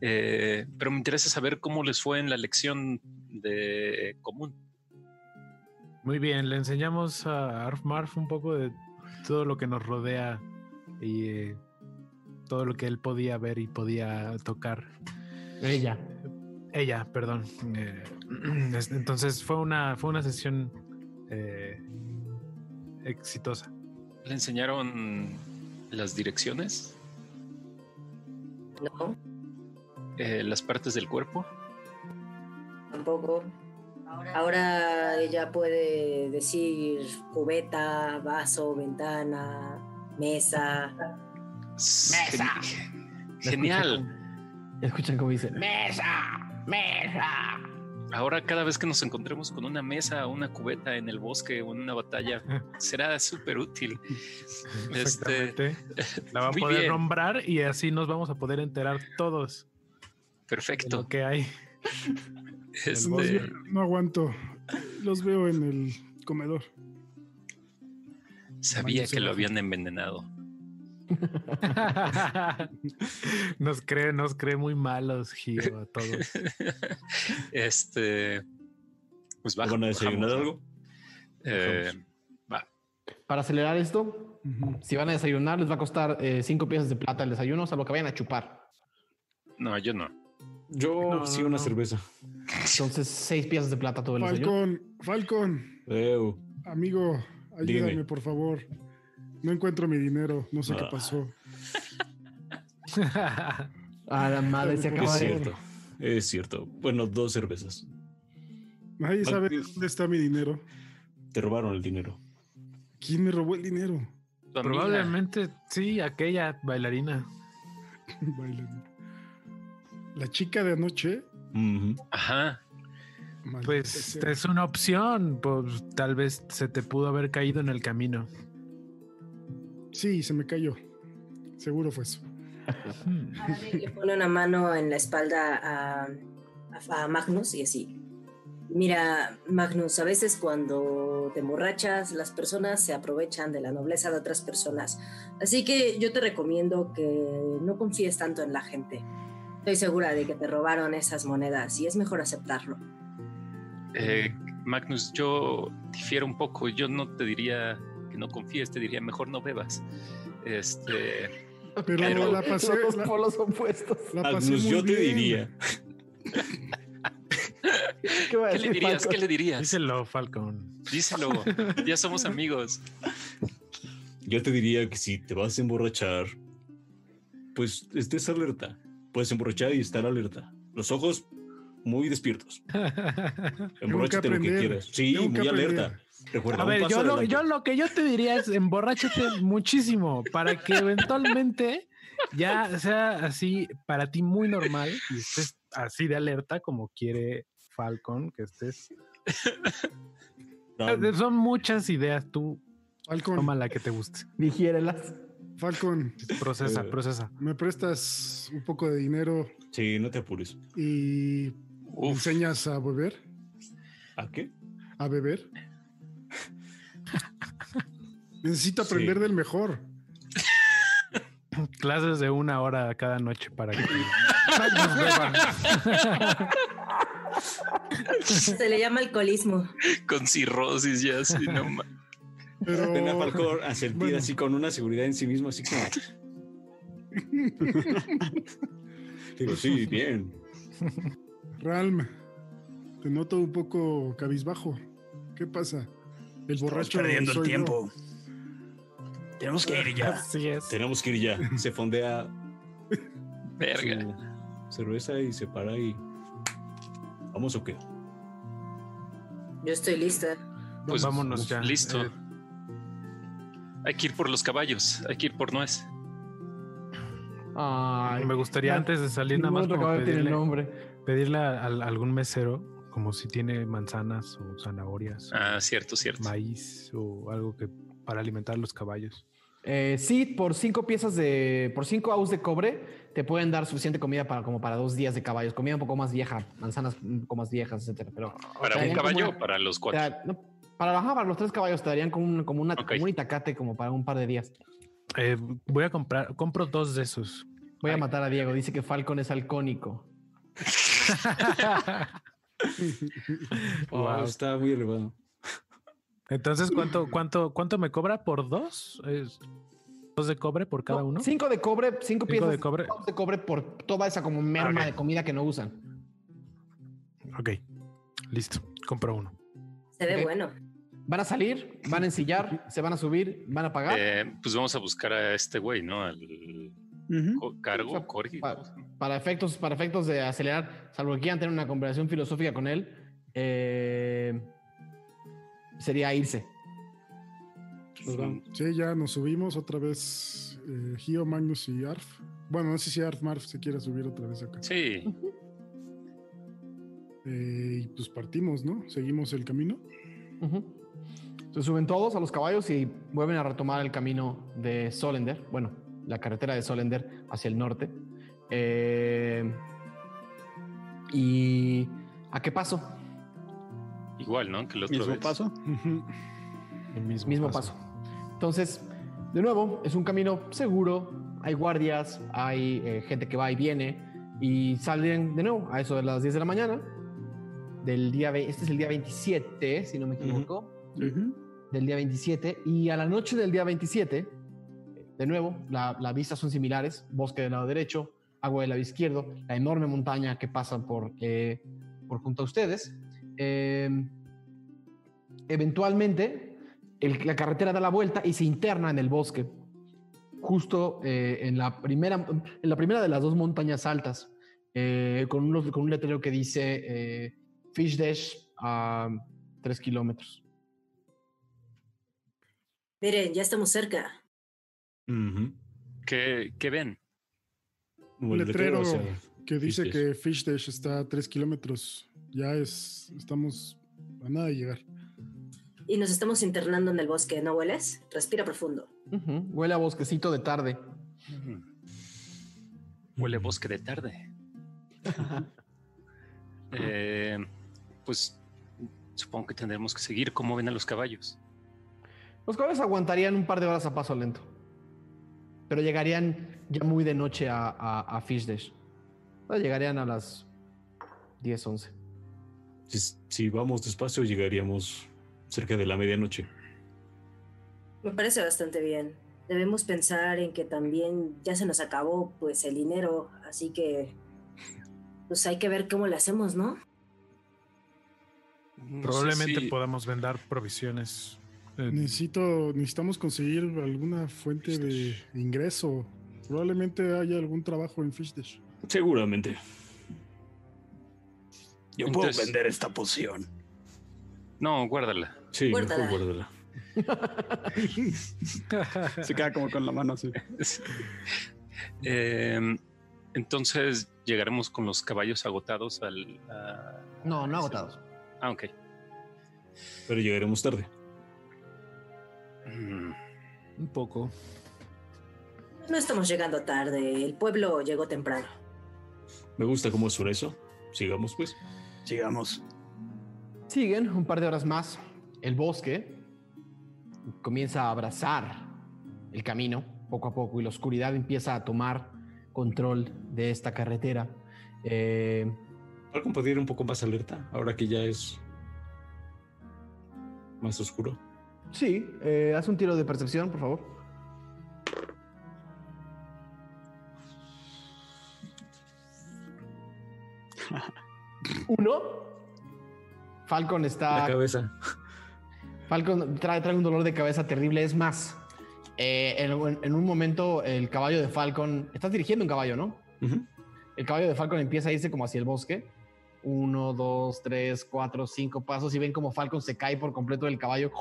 Eh, pero me interesa saber cómo les fue en la lección de común. Muy bien, le enseñamos a Arf Marf un poco de todo lo que nos rodea y eh, todo lo que él podía ver y podía tocar. Ella. Ella, perdón. Eh, <clears throat> es- entonces fue una, fue una sesión eh, exitosa. ¿Le enseñaron las direcciones? No, Eh, ¿Las partes del cuerpo? tampoco. Ahora ella puede decir cubeta, vaso, ventana, mesa. Mesa. <laughs> Genial. Escuchan cómo dice, mesa, mesa. Ahora cada vez que nos encontremos con una mesa o una cubeta en el bosque o en una batalla, <laughs> será súper útil. Este, Exactamente. <laughs> La va a poder bien. nombrar y así nos vamos a poder enterar todos de perfecto. lo que hay. Este, no aguanto. Los veo en el comedor. sabía Mañana que lo habían envenenado. <laughs> nos cree, nos cree muy malos, Gio, a todos. <laughs> Este, pues baja, ¿Van a desayunar algo? Eh, va. Para acelerar esto, si van a desayunar, les va a costar eh, cinco piezas de plata el desayuno, salvo que vayan a chupar. No, yo no. Yo No, sí una no. cerveza. Entonces, seis piezas de plata todo el desayuno. Falcón, Falcón, Eu. amigo, ayúdame, Dime. por favor. No encuentro mi dinero, no sé qué Ah. pasó. <laughs> A la madre se acaba Es cierto. Es cierto. Bueno, dos cervezas. Nadie sabe dónde está mi dinero. Te robaron el dinero. ¿Quién me robó el dinero? Probablemente sí, aquella bailarina. <laughs> Bailarina. La chica de anoche. Ajá. maldita Pues sea. es una opción, pues tal vez se te pudo haber caído en el camino. Sí, se me cayó. Seguro fue eso. Hmm. Le pone una mano en la espalda a, a- a Magnus y así. Mira, Magnus, a veces cuando te emborrachas, las personas se aprovechan de la nobleza de otras personas. Así que yo te recomiendo que no confíes tanto en la gente. Estoy segura de que te robaron esas monedas y es mejor aceptarlo. Eh, Magnus, yo difiero un poco. Yo no te diría no confíes, te diría mejor no bebas. Este, Pero, Pero- la pasé. Los la- polos opuestos. la pasé Agnus, muy yo te diría. ¿Qué, va a ¿qué le dirías? Falcon? ¿Qué le dirías? Díselo, Falcon. Díselo. Ya somos amigos. Yo te diría que si te vas a emborrachar, pues estés alerta. Puedes emborrachar y estar alerta. Los ojos muy despiertos. <laughs> Emborráchate lo que quieras. Sí, muy aprender. alerta. Recuerda, A ver, yo lo, yo lo que yo te diría es emborráchate muchísimo para que eventualmente ya sea así para ti muy normal y estés así de alerta como quiere Falcon que estés. No, Son muchas ideas, tú Falcon, toma la que te guste. Digiérelas. Falcon, Procesa, Eh. procesa. ¿me prestas un poco de dinero Sí, no te apures. y Uf, enseñas a beber? ¿A qué? ¿A beber? Necesito Sí. aprender del mejor. <laughs> Clases de una hora cada noche para que. Se le llama alcoholismo. con cirrosis ya así, no Pero Ven a Falcón a sentir bueno. así con una seguridad en sí mismo, así como. Digo, sí, bien. Ralm, te noto un poco cabizbajo. ¿Qué pasa? El Estamos borracho perdiendo el soy yo. Tenemos que ir ya. Así es. Tenemos que ir ya. Se fondea <laughs> verga. cerveza y se para y. ¿Vamos o qué? Yo estoy lista. Pues vámonos ya. Listo. Eh, Hay que ir por los caballos, hay que ir por nuez. Ay, me gustaría ya, antes de salir nada más como tiene el pedirle, nombre. pedirle a, a algún mesero como si tiene manzanas o zanahorias, Ah, cierto, cierto. maíz o algo que para alimentar a los caballos. Eh, sí, por cinco piezas de. Por cinco aus de cobre, te pueden dar suficiente comida para como para dos días de caballos. Comida un poco más vieja, manzanas un poco más viejas, etcétera. Pero ¿Para un caballo como o para los cuatro? no, para, ajá, para los tres caballos te darían como un, como una, Ok. como un itacate como para un par de días. Eh, voy a comprar, compro dos de esos. Voy a matar a Diego. Dice que Falcon es halcónico. <laughs> <laughs> Oh, Wow. Está muy elevado. Entonces, ¿cuánto, cuánto, cuánto me cobra por dos? ¿Es ¿Dos de cobre por cada No, uno? Cinco de cobre, cinco, Cinco piezas de cobre. de cobre por toda esa como merma Ok. de comida que no usan. Ok, listo, compro uno. Se ve bueno. Van a salir, van a ensillar, se van a subir, van a pagar. Eh, pues vamos a buscar a este güey, ¿no? Al cargo, O sea, Corgi. pa- para efectos, para efectos de acelerar, salvo que quieran tener una conversación filosófica con él, eh, sería irse. Vamos. Sí, ya nos subimos otra vez. Eh, Gio, Magnus y Arf. Bueno, no sé si Arf Marf se quiere subir otra vez acá. Sí, Eh, y pues partimos, ¿no? Seguimos el camino. Se suben todos a los caballos y vuelven a retomar el camino de Solender, bueno, la carretera de Solender hacia el norte. Eh, ¿Y a qué paso? Igual, ¿no? Que la otra Mismo vez. paso. El mismo, Mismo paso. Entonces, de nuevo, es un camino seguro, hay guardias, hay eh, gente que va y viene y salen de nuevo a eso de las 10 de la mañana del día, este es el día 27, si no me equivoco. Ujú. del día 27 y a la noche del día 27, de nuevo, la- las vistas son similares, bosque del lado derecho, agua del lado izquierdo, la enorme montaña que pasa por, eh, por junto a ustedes. Eh, eventualmente, el- la carretera da la vuelta y se interna en el bosque, justo eh, en, la primera, en la primera de las dos montañas altas, eh, con, unos- con un letrero que dice eh, Fish Dash a 3 kilómetros. Miren, ya estamos cerca. ¿Qué, qué ven? Un letrero o sea, que dice Fish que Fish Dash está a 3 kilómetros. Ya es. Estamos a nada de llegar. Y nos estamos internando en el bosque, ¿no hueles? Respira profundo. Huele a bosquecito de tarde. Huele bosque de tarde. <laughs> Eh, pues supongo que tendremos que seguir. ¿Cómo ven a los caballos? Los caballos aguantarían un par de horas a paso lento. Pero llegarían ya muy de noche a, a, a Fish Dash. Llegarían a las 10, 11. Si, si vamos despacio, llegaríamos cerca de la medianoche. Me parece bastante bien. Debemos pensar en que también ya se nos acabó pues el dinero, así que pues hay que ver cómo le hacemos, ¿no? No sé Probablemente si- podamos vender provisiones. eh, Necesito, necesitamos conseguir alguna fuente de ingreso. Probablemente haya algún trabajo en Fish Dash. Seguramente. Yo puedo Entonces- vender esta poción. No, guárdala. Sí, Guárdala. mejor guárdala. <laughs> Se queda como con la mano así. <laughs> Eh, entonces llegaremos con los caballos agotados al. a- No, no agotados. Ah, ok. Pero llegaremos tarde. Mm, un poco. No estamos llegando tarde, el pueblo llegó temprano. Me gusta cómo suena eso. Sigamos, pues. Sigamos. Siguen un par de horas más. El bosque comienza a abrazar el camino poco a poco y la oscuridad empieza a tomar control de esta carretera. Eh, Falcon podría ir un poco más alerta ahora que ya es más oscuro. sí, eh, haz un tiro de percepción, por favor. <laughs> Uno. Falcon La está cabeza. Falcon trae, trae un dolor de cabeza terrible. Es más, eh, en, en un momento el caballo de Falcon. Estás dirigiendo un caballo, ¿no? El caballo de Falcon empieza a irse como hacia el bosque. Uno, dos, tres, cuatro, cinco pasos. Y ven como Falcon se cae por completo del caballo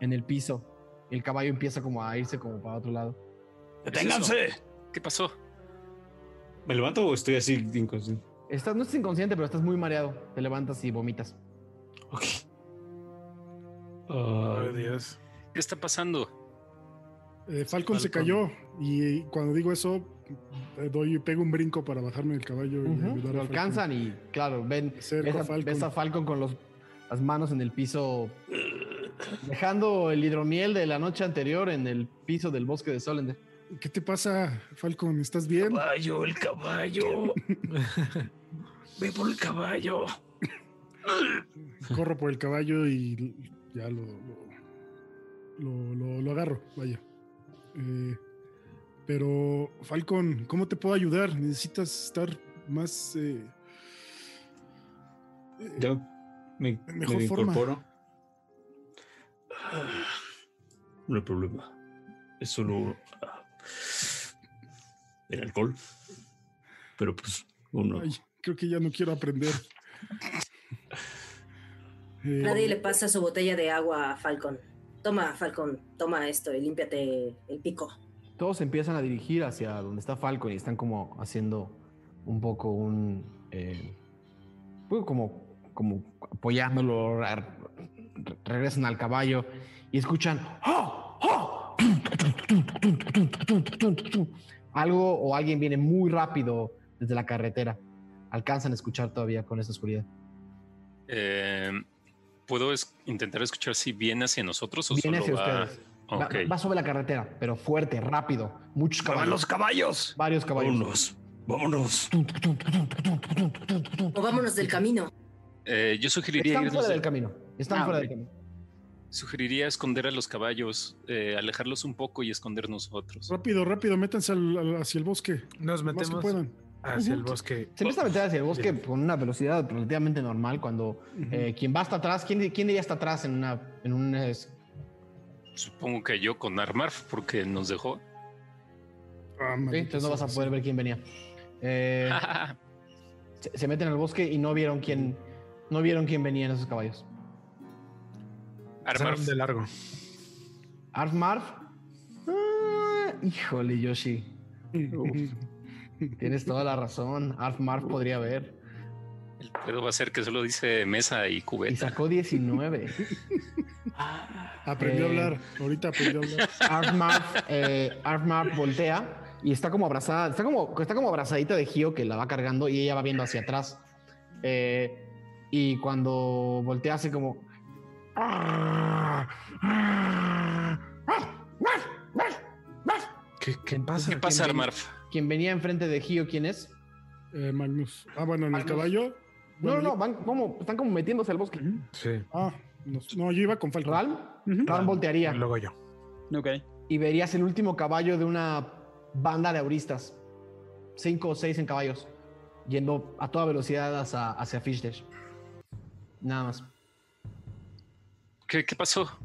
en el piso. Y el caballo empieza como a irse como para otro lado. ¡Deténganse! ¿Qué pasó? ¿Me levanto o estoy así inconsciente? Estás, no estás inconsciente, pero estás muy mareado. Te levantas y vomitas. Ok. Ay, Ah, Dios. ¿Qué está pasando? Eh, Falcon, se cayó y cuando digo eso, eh, doy, pego un brinco para bajarme del caballo y ayudar a Lo alcanzan y, claro, ven. Ves a a, Falcon. ves a Falcon con los, las manos en el piso, dejando el hidromiel de la noche anterior en el piso del bosque de Solender. ¿Qué te pasa, Falcon? ¿Estás bien? Caballo, el caballo. <laughs> Ve por el caballo. Corro por el caballo y ya lo, lo, lo- lo- lo agarro, vaya. Eh, pero, Falcon, ¿cómo te puedo ayudar? Necesitas estar más... eh, eh, me, mejor me forma. incorporo. No hay problema. Es solo ah, el alcohol. Pero pues uno. ay, creo que ya no quiero aprender. <laughs> Eh, Nadie le pasa su botella de agua a Falcon. Toma, Falcon, toma esto y límpiate el pico. Todos empiezan a dirigir hacia donde está Falcon y están como haciendo un poco un. eh, pues como, como apoyándolo. re- re- regresan al caballo y escuchan. "¡Oh! ¡Oh!". Algo o alguien viene muy rápido desde la carretera. Alcanzan a escuchar todavía con esta oscuridad. Eh, ¿Puedo es- intentar escuchar si viene hacia nosotros o Viene solo hacia va? ustedes. Va, Ok. va sobre la carretera, pero fuerte, rápido. Muchos ¡Muevan caballos. los caballos! Varios caballos. Vámonos, vámonos. Movámonos del camino. Eh, yo sugeriría Están irnos fuera de- del camino. Están Ah, fuera del camino. Sugeriría esconder a los caballos, eh, alejarlos un poco y esconder nosotros. Rápido, rápido, métanse al- al- hacia el bosque. Nos Lo más que metemos puedan. hacia el bosque. Se empieza a meter hacia el bosque con una velocidad relativamente normal cuando eh, quien va hasta atrás, ¿quién, quién diría hasta atrás en una... En un, es- Supongo que yo con Armar, porque nos dejó. Ah, ¿sí? Entonces no vas a poder ver quién venía. Eh, <laughs> se, se meten al bosque y no vieron quién, no vieron quién venía en esos caballos. Armar, Pasaron de largo. Arf Marf. Ah, híjole, Yoshi. Tienes toda la razón. Arf Marf podría haber. el pedo va a ser que solo dice mesa y Y cubeta. sacó 19. Aprendió a Eh, hablar. Ahorita aprendió a hablar. Arfmarf, eh, voltea y está como abrazada, está como, está como abrazadita de Gio que la va cargando y ella va viendo hacia atrás. Eh, y cuando voltea hace como... ¿Qué, qué pasa? ¿Qué pasa, ¿quién? Armar? Quien venía enfrente de Gio, ¿quién es? Eh, Magnus. Ah, bueno, en el caballo. No, Bueno, no, no, van como, están como metiéndose al bosque. Sí. Ah, no, no, yo iba con Falcon. Ral, Ral voltearía Luego yo. Ok. y verías el último caballo de una banda de auristas. Cinco o seis en caballos, yendo a toda velocidad hacia, hacia Fishdash. Nada más. ¿Qué, qué pasó?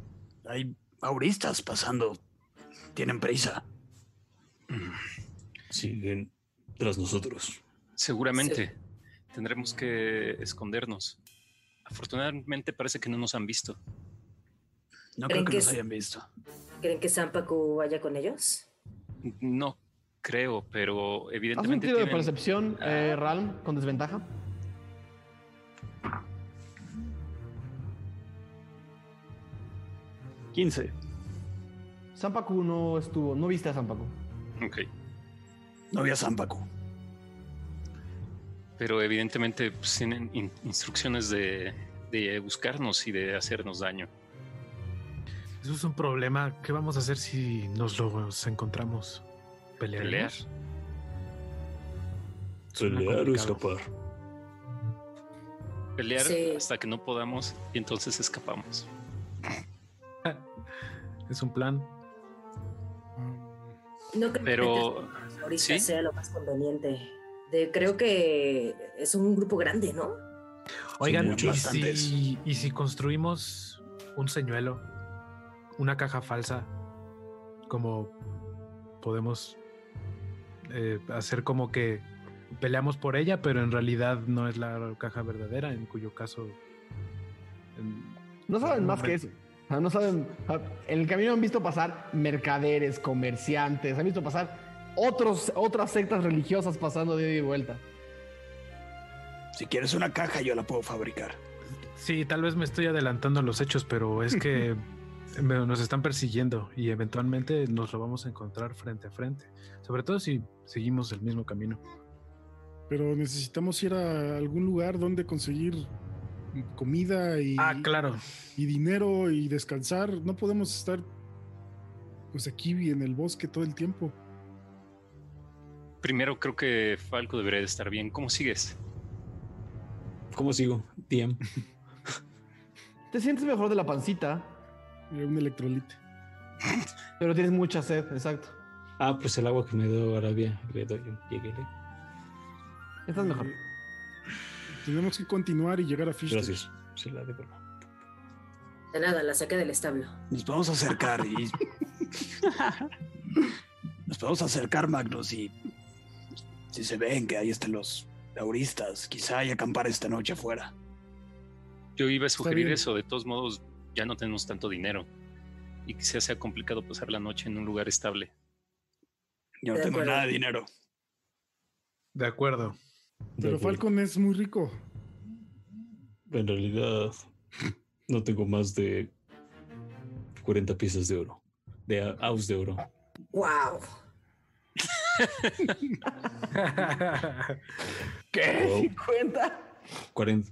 Hay auristas pasando. Tienen prisa. Siguen tras nosotros. Seguramente tendremos que escondernos. Afortunadamente parece que no nos han visto. No ¿Creen creo que que nos hayan visto. ¿Creen que Sampaku vaya con ellos? No creo, pero Haz un evidentemente tiro de percepción, eh, Ralm, con desventaja. Quince. Zampacu no estuvo, no viste a Zampacu. Ok. No había Zampacu. Pero evidentemente pues, tienen in- instrucciones de, de buscarnos y de hacernos daño. Eso es un problema. ¿Qué vamos a hacer si nos los encontramos? ¿Pelear? Pelear. Pelear o escapar. Pelear Sí. hasta que no podamos y entonces escapamos. Es un plan. No creo que Pero ahorita ¿sí? sea lo más conveniente. De, creo que es un grupo grande, ¿no? Oigan. ¿y si, ¿y si construimos un señuelo? Una caja falsa. Como podemos eh, hacer como que peleamos por ella, pero en realidad no es la caja verdadera, en cuyo caso... en- No saben más que eso. No saben. En el camino han visto pasar mercaderes, comerciantes, han visto pasar otros, otras sectas religiosas pasando de ida y vuelta. Si quieres una caja, yo la puedo fabricar. Sí, tal vez me estoy adelantando a los hechos, pero es que <laughs> nos están persiguiendo y eventualmente nos lo vamos a encontrar frente a frente. Sobre todo si seguimos el mismo camino. Pero necesitamos ir a algún lugar donde conseguir comida y, Ah, claro. y dinero y descansar. No podemos estar pues aquí en el bosque todo el tiempo. primero creo que Falco debería de estar bien. ¿Cómo sigues? ¿Cómo sigo? DM. Te sientes mejor de la pancita, Eh, Un electrolite. pero tienes mucha sed, exacto. Ah, pues el agua que me dio Arabia. Le doy un lleguele. Estás mejor. Tenemos que continuar y llegar a Fish. Gracias. Se la devuelvo. De nada, la saqué del establo. Nos podemos acercar y. <laughs> Nos podemos acercar, Magnus, y. Si se ven que ahí están los Lauristas, quizá hay acampar esta noche afuera. Yo iba a sugerir eso. De todos modos, ya no tenemos tanto dinero. Y quizás sea complicado pasar la noche en un lugar estable. Yo no De tengo acuerdo. nada de dinero. De acuerdo. Pero Falcon es muy rico. En realidad, no tengo más de 40 piezas de oro. De aus de oro. ¡Wow! <laughs> ¿Qué? Wow. ¿50? 40.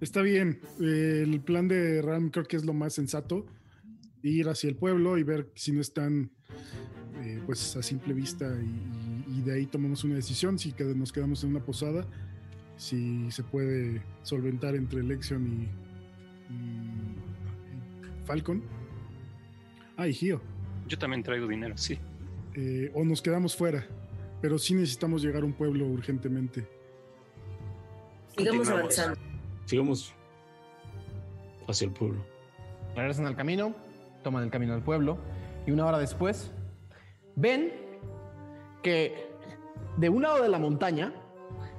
Está bien. eh, el plan de Ram creo que es lo más sensato. Ir hacia el pueblo y ver si no están eh, pues a simple vista y de ahí tomamos una decisión. Si nos quedamos en una posada, si se puede solventar entre Lexion y, y- y Falcon. Ah, y Gio. Yo también traigo dinero, sí. Eh, o nos quedamos fuera. Pero sí necesitamos llegar a un pueblo urgentemente. Sigamos avanzando. Sigamos hacia el pueblo. Regresan al camino, toman el camino al pueblo y una hora después ven que de un lado de la montaña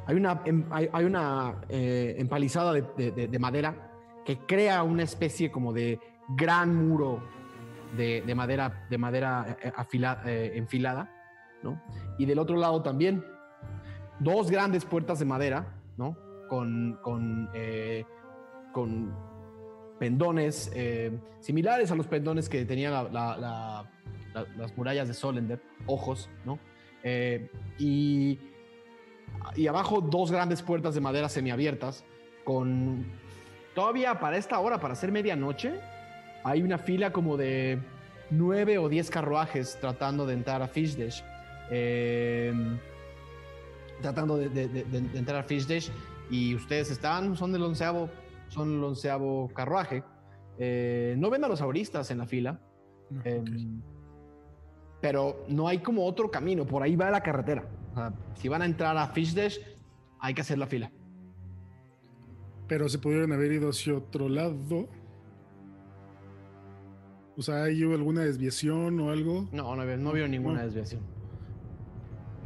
hay una, em- hay, una eh, empalizada de, de- de- de madera que crea una especie como de gran muro de, de madera, de madera eh, eh, enfilada, ¿no? Y del otro lado también dos grandes puertas de madera, ¿no? Con, con, con pendones similares a los pendones que tenían la- la- la- la- las murallas de Solender, ojos, ¿no? Eh, y, y abajo dos grandes puertas de madera semiabiertas con todavía para esta hora, para ser medianoche, hay una fila como de nueve o diez carruajes tratando de entrar a Fishdash. Eh, tratando de, de- de- de- de entrar a Fishdash y ustedes están, son del onceavo, son el onceavo carruaje. Eh, no ven a los auristas en la fila, No, eh, ok. Pero no hay como otro camino, por ahí va la carretera. O sea, si van a entrar a Fishdash, hay que hacer la fila. Pero se pudieron haber ido hacia otro lado. O sea, ¿hay alguna desviación o algo? No, no, veo- no veo ninguna No. desviación.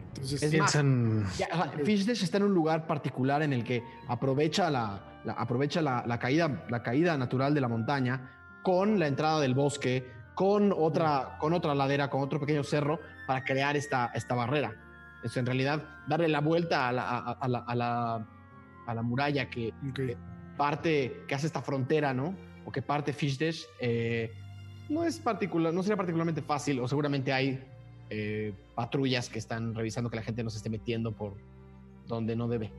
Entonces, Es más, Piensan. Ya, o sea, Fishdash está en un lugar particular en el que aprovecha la, la- aprovecha la, la caída, la caída natural de la montaña con la entrada del bosque, con otra, con otra ladera, con otro pequeño cerro para crear esta, esta barrera. Es en realidad darle la vuelta a la, a- a la, a la- la muralla que ok. parte, que hace esta frontera, ¿no? O que parte Fishdash, eh, no es particular, no sería particularmente fácil, o seguramente hay eh, patrullas que están revisando que la gente no se esté metiendo por donde no debe.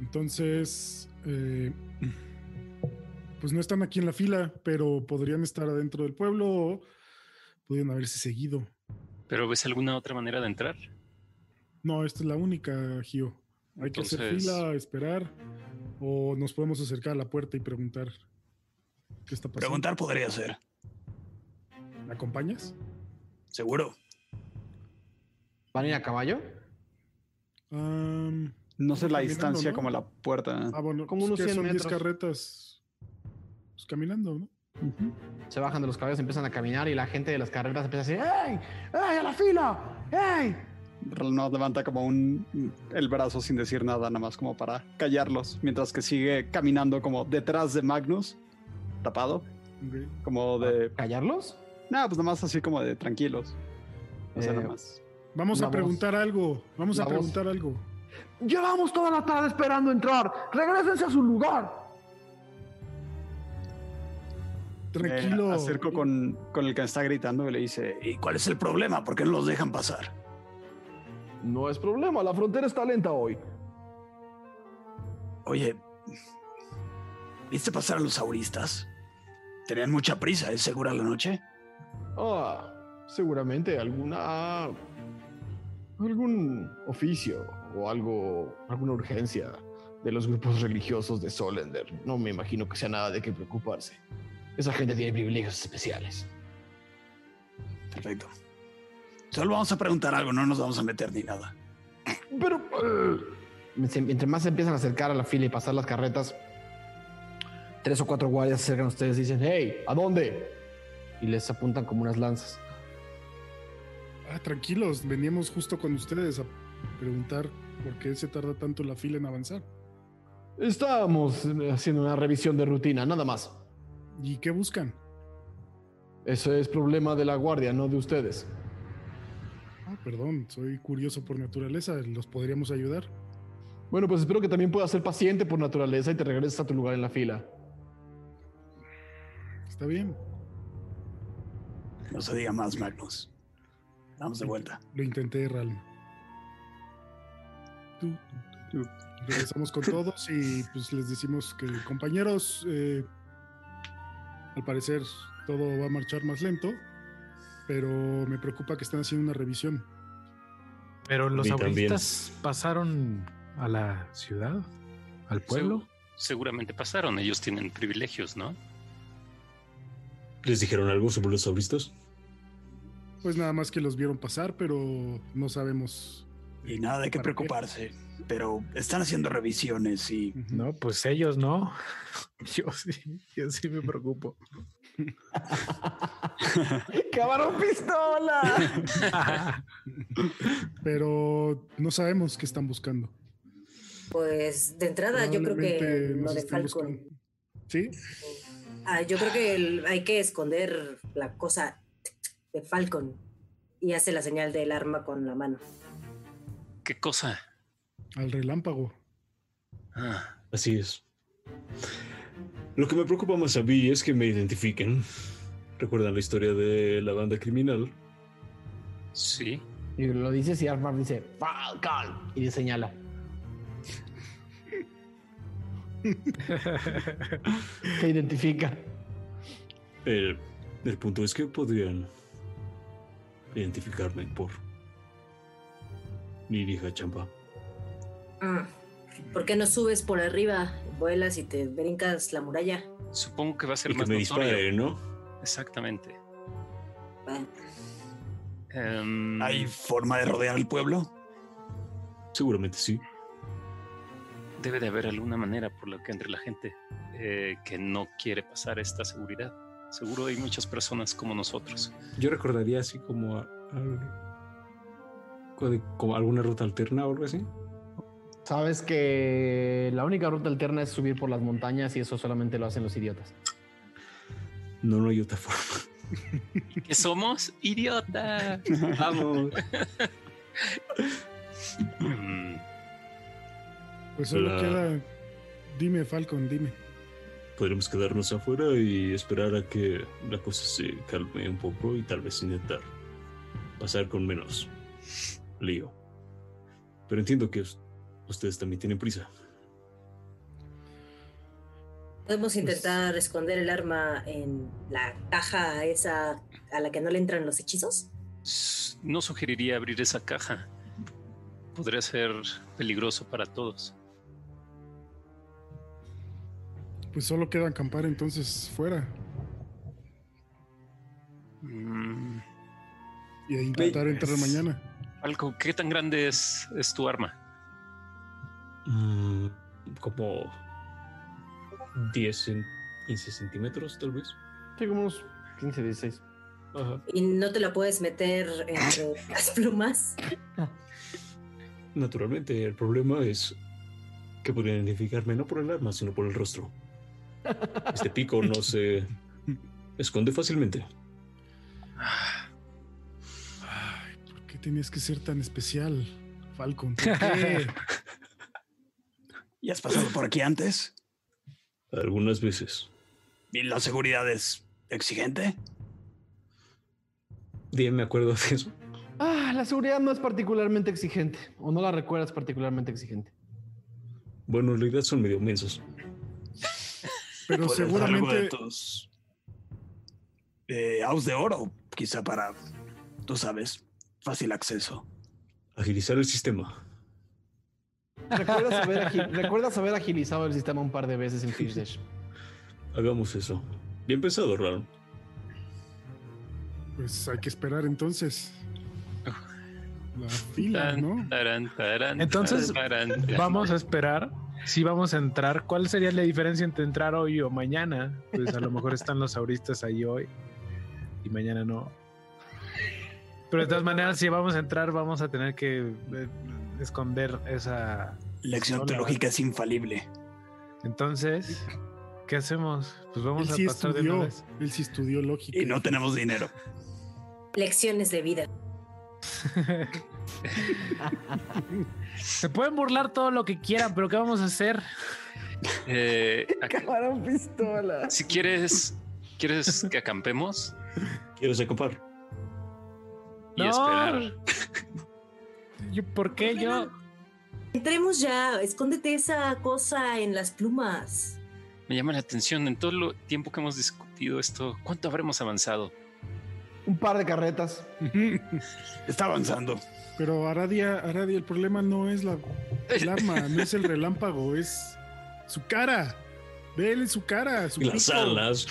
Entonces, eh, <clears throat> pues no están aquí en la fila, pero podrían estar adentro del pueblo o pudieron haberse seguido. ¿Pero ves alguna otra manera de entrar? No, esta es la única, Gio. Hay que hacer fila, esperar, o nos podemos acercar a la puerta y preguntar qué está pasando. Preguntar podría ser. ¿Me acompañas? Seguro. ¿Van a ir a caballo? No sé la distancia ¿no? como la puerta. ah, bueno, Como pues unos que 100 son 10 metros. carretas pues, caminando, ¿no? Se bajan de los caballos, empiezan a caminar y la gente de las carretas empieza a decir ¡Ey! ¡Ey, a la fila! ¡Ey! No levanta como un el brazo sin decir nada, nada más como para callarlos, mientras que sigue caminando como detrás de Magnus, tapado, como de. ¿Callarlos? Nada, pues nada más así como de tranquilos. O sea, Eh, nada más. Vamos a preguntar algo. Vamos a preguntar algo. Llevamos toda la tarde esperando entrar. ¡Regrésense a su lugar! Tranquilo. Acerco con, con el que está gritando y le dice: ¿Y cuál es el problema? ¿Por qué no los dejan pasar? No es problema, la frontera está lenta hoy. Oye, ¿viste pasar a los auristas? Tenían mucha prisa, ¿es segura la noche? Ah, seguramente alguna. algún oficio o algo. alguna urgencia de los grupos religiosos de Solender. No me imagino que sea nada de qué preocuparse. Esa gente tiene privilegios especiales. Perfecto. Solo vamos a preguntar algo, no nos vamos a meter ni nada. Pero. eh, se- Entre más se empiezan a acercar a la fila y pasar las carretas, tres o cuatro guardias se acercan a ustedes y dicen: ¡Hey! ¿A dónde? Y les apuntan como unas lanzas. Ah, tranquilos, veníamos justo con ustedes a preguntar por qué se tarda tanto la fila en avanzar. Estábamos haciendo una revisión de rutina, nada más. ¿Y qué buscan? Ese es problema de la guardia, no de ustedes. Ah, perdón, soy curioso por naturaleza. ¿Los podríamos ayudar? Bueno, pues espero que también puedas ser paciente por naturaleza y te regreses a tu lugar en la fila. Está bien. No se diga más, Magnus. Vamos de vuelta. Lo intenté, Ralm. Tú, tú. Regresamos con <laughs> todos y pues les decimos que, compañeros, eh, al parecer todo va a marchar más lento, pero me preocupa que están haciendo una revisión. Pero los auristas pasaron a la ciudad, al pueblo. Segu- seguramente pasaron. Ellos tienen privilegios, ¿no? ¿Les dijeron algo sobre los auristas? Pues nada más que los vieron pasar, pero no sabemos. Y nada de qué ¿Para qué? Pero están haciendo revisiones y. No, pues ellos no. <laughs> Yo sí, yo sí me preocupo. <laughs> ¡Camarón pistola! <laughs> Pero no sabemos qué están buscando. Pues de entrada yo creo que lo de Falcon. ¿Sí? Ah, yo creo que el- hay que esconder la cosa de Falcon y hace la señal del arma con la mano. ¿Qué cosa? Al relámpago. Ah, Así es. Lo que me preocupa más a mí es que me identifiquen. ¿Recuerdan la historia de la banda criminal? sí. y lo dices y Armar dice Falcon y le señala. <laughs> Se identifica. El, el punto es que podrían identificarme por mi vieja champa. Ah, ¿Por qué no subes por arriba, vuelas y te brincas la muralla? Supongo que va a ser Y que más me notorio. dispare, ¿no? Exactamente. Bueno, Em, ¿hay forma de rodear el pueblo? Seguramente sí. Debe de haber alguna manera por la que entre la gente eh, que no quiere pasar esta seguridad. Seguro hay muchas personas como nosotros. Yo recordaría así como, a- como alguna ruta alterna o algo así. Sabes que la única ruta alterna es subir por las montañas y eso solamente lo hacen los idiotas. No, no hay otra forma. <laughs> ¿Qué somos? ¡Idiota! Vamos. <laughs> Pues solo La- queda. Dime, Falcon, dime. Podremos quedarnos afuera y esperar a que la cosa se calme un poco y tal vez intentar pasar con menos lío. Pero entiendo que ustedes también tienen prisa. podemos intentar esconder el arma en la caja esa a la que no le entran los hechizos. no sugeriría abrir esa caja. Podría ser peligroso para todos. Pues solo queda acampar entonces fuera Mm, y a intentar entrar mañana. Falco, ¿qué tan grande es, es tu arma? Mm, como 10, cen- 15 centímetros, tal vez. Sí, como unos 15, 16. Ajá. Y no te la puedes meter entre <laughs> las plumas. Naturalmente, el problema es que podrían identificarme no por el arma, sino por el rostro. Este pico no <laughs> se esconde fácilmente. Ay, ¿por qué tenías que ser tan especial, Falcon? ¿Por qué? <laughs> ¿Y has pasado por aquí antes? Algunas veces. ¿Y la seguridad es exigente? Bien, me acuerdo de eso. Ah, la seguridad no es particularmente exigente, o no la recuerdas particularmente exigente. Bueno, en realidad son medio mensos. Pero ¿Puedes dar algo de seguramente. tus eh, aus de oro, quizá para, tú sabes, fácil acceso. Agilizar el sistema. ¿Recuerdas haber, agi- recuerdas haber agilizado el sistema un par de veces en Fish Dash? Hagamos eso. Bien pensado, Ron. Pues hay que esperar entonces. La fila, ¿no? tarán, tarán, Entonces. Vamos a esperar. Si vamos a entrar, ¿cuál sería la diferencia entre entrar hoy o mañana? Pues a lo mejor están los auristas ahí hoy y mañana no. Pero de todas maneras, si vamos a entrar, vamos a tener que eh, esconder esa. Lección pistola, teológica es infalible. Entonces, ¿qué hacemos? Pues vamos Él a sí pasar de una vez. él sí estudió lógica. Y no tenemos dinero. Lecciones de vida. <laughs> Se pueden burlar todo lo que quieran, pero ¿qué vamos a hacer? Eh, <laughs> ac- Camarón pistola. si quieres, ¿quieres que acampemos ¿Quieres acampar? y No. esperar? <laughs> Yo- ¿Por qué yo? Entremos ya, escóndete esa cosa en las plumas. Me llama la atención en todo el tiempo que hemos discutido esto. ¿Cuánto habremos avanzado? Un par de carretas. <laughs> Está avanzando. Pero Aradia, Aradia, el problema no es la, el arma, <laughs> no es el relámpago, es su cara. Vele su cara, su Las pico. alas.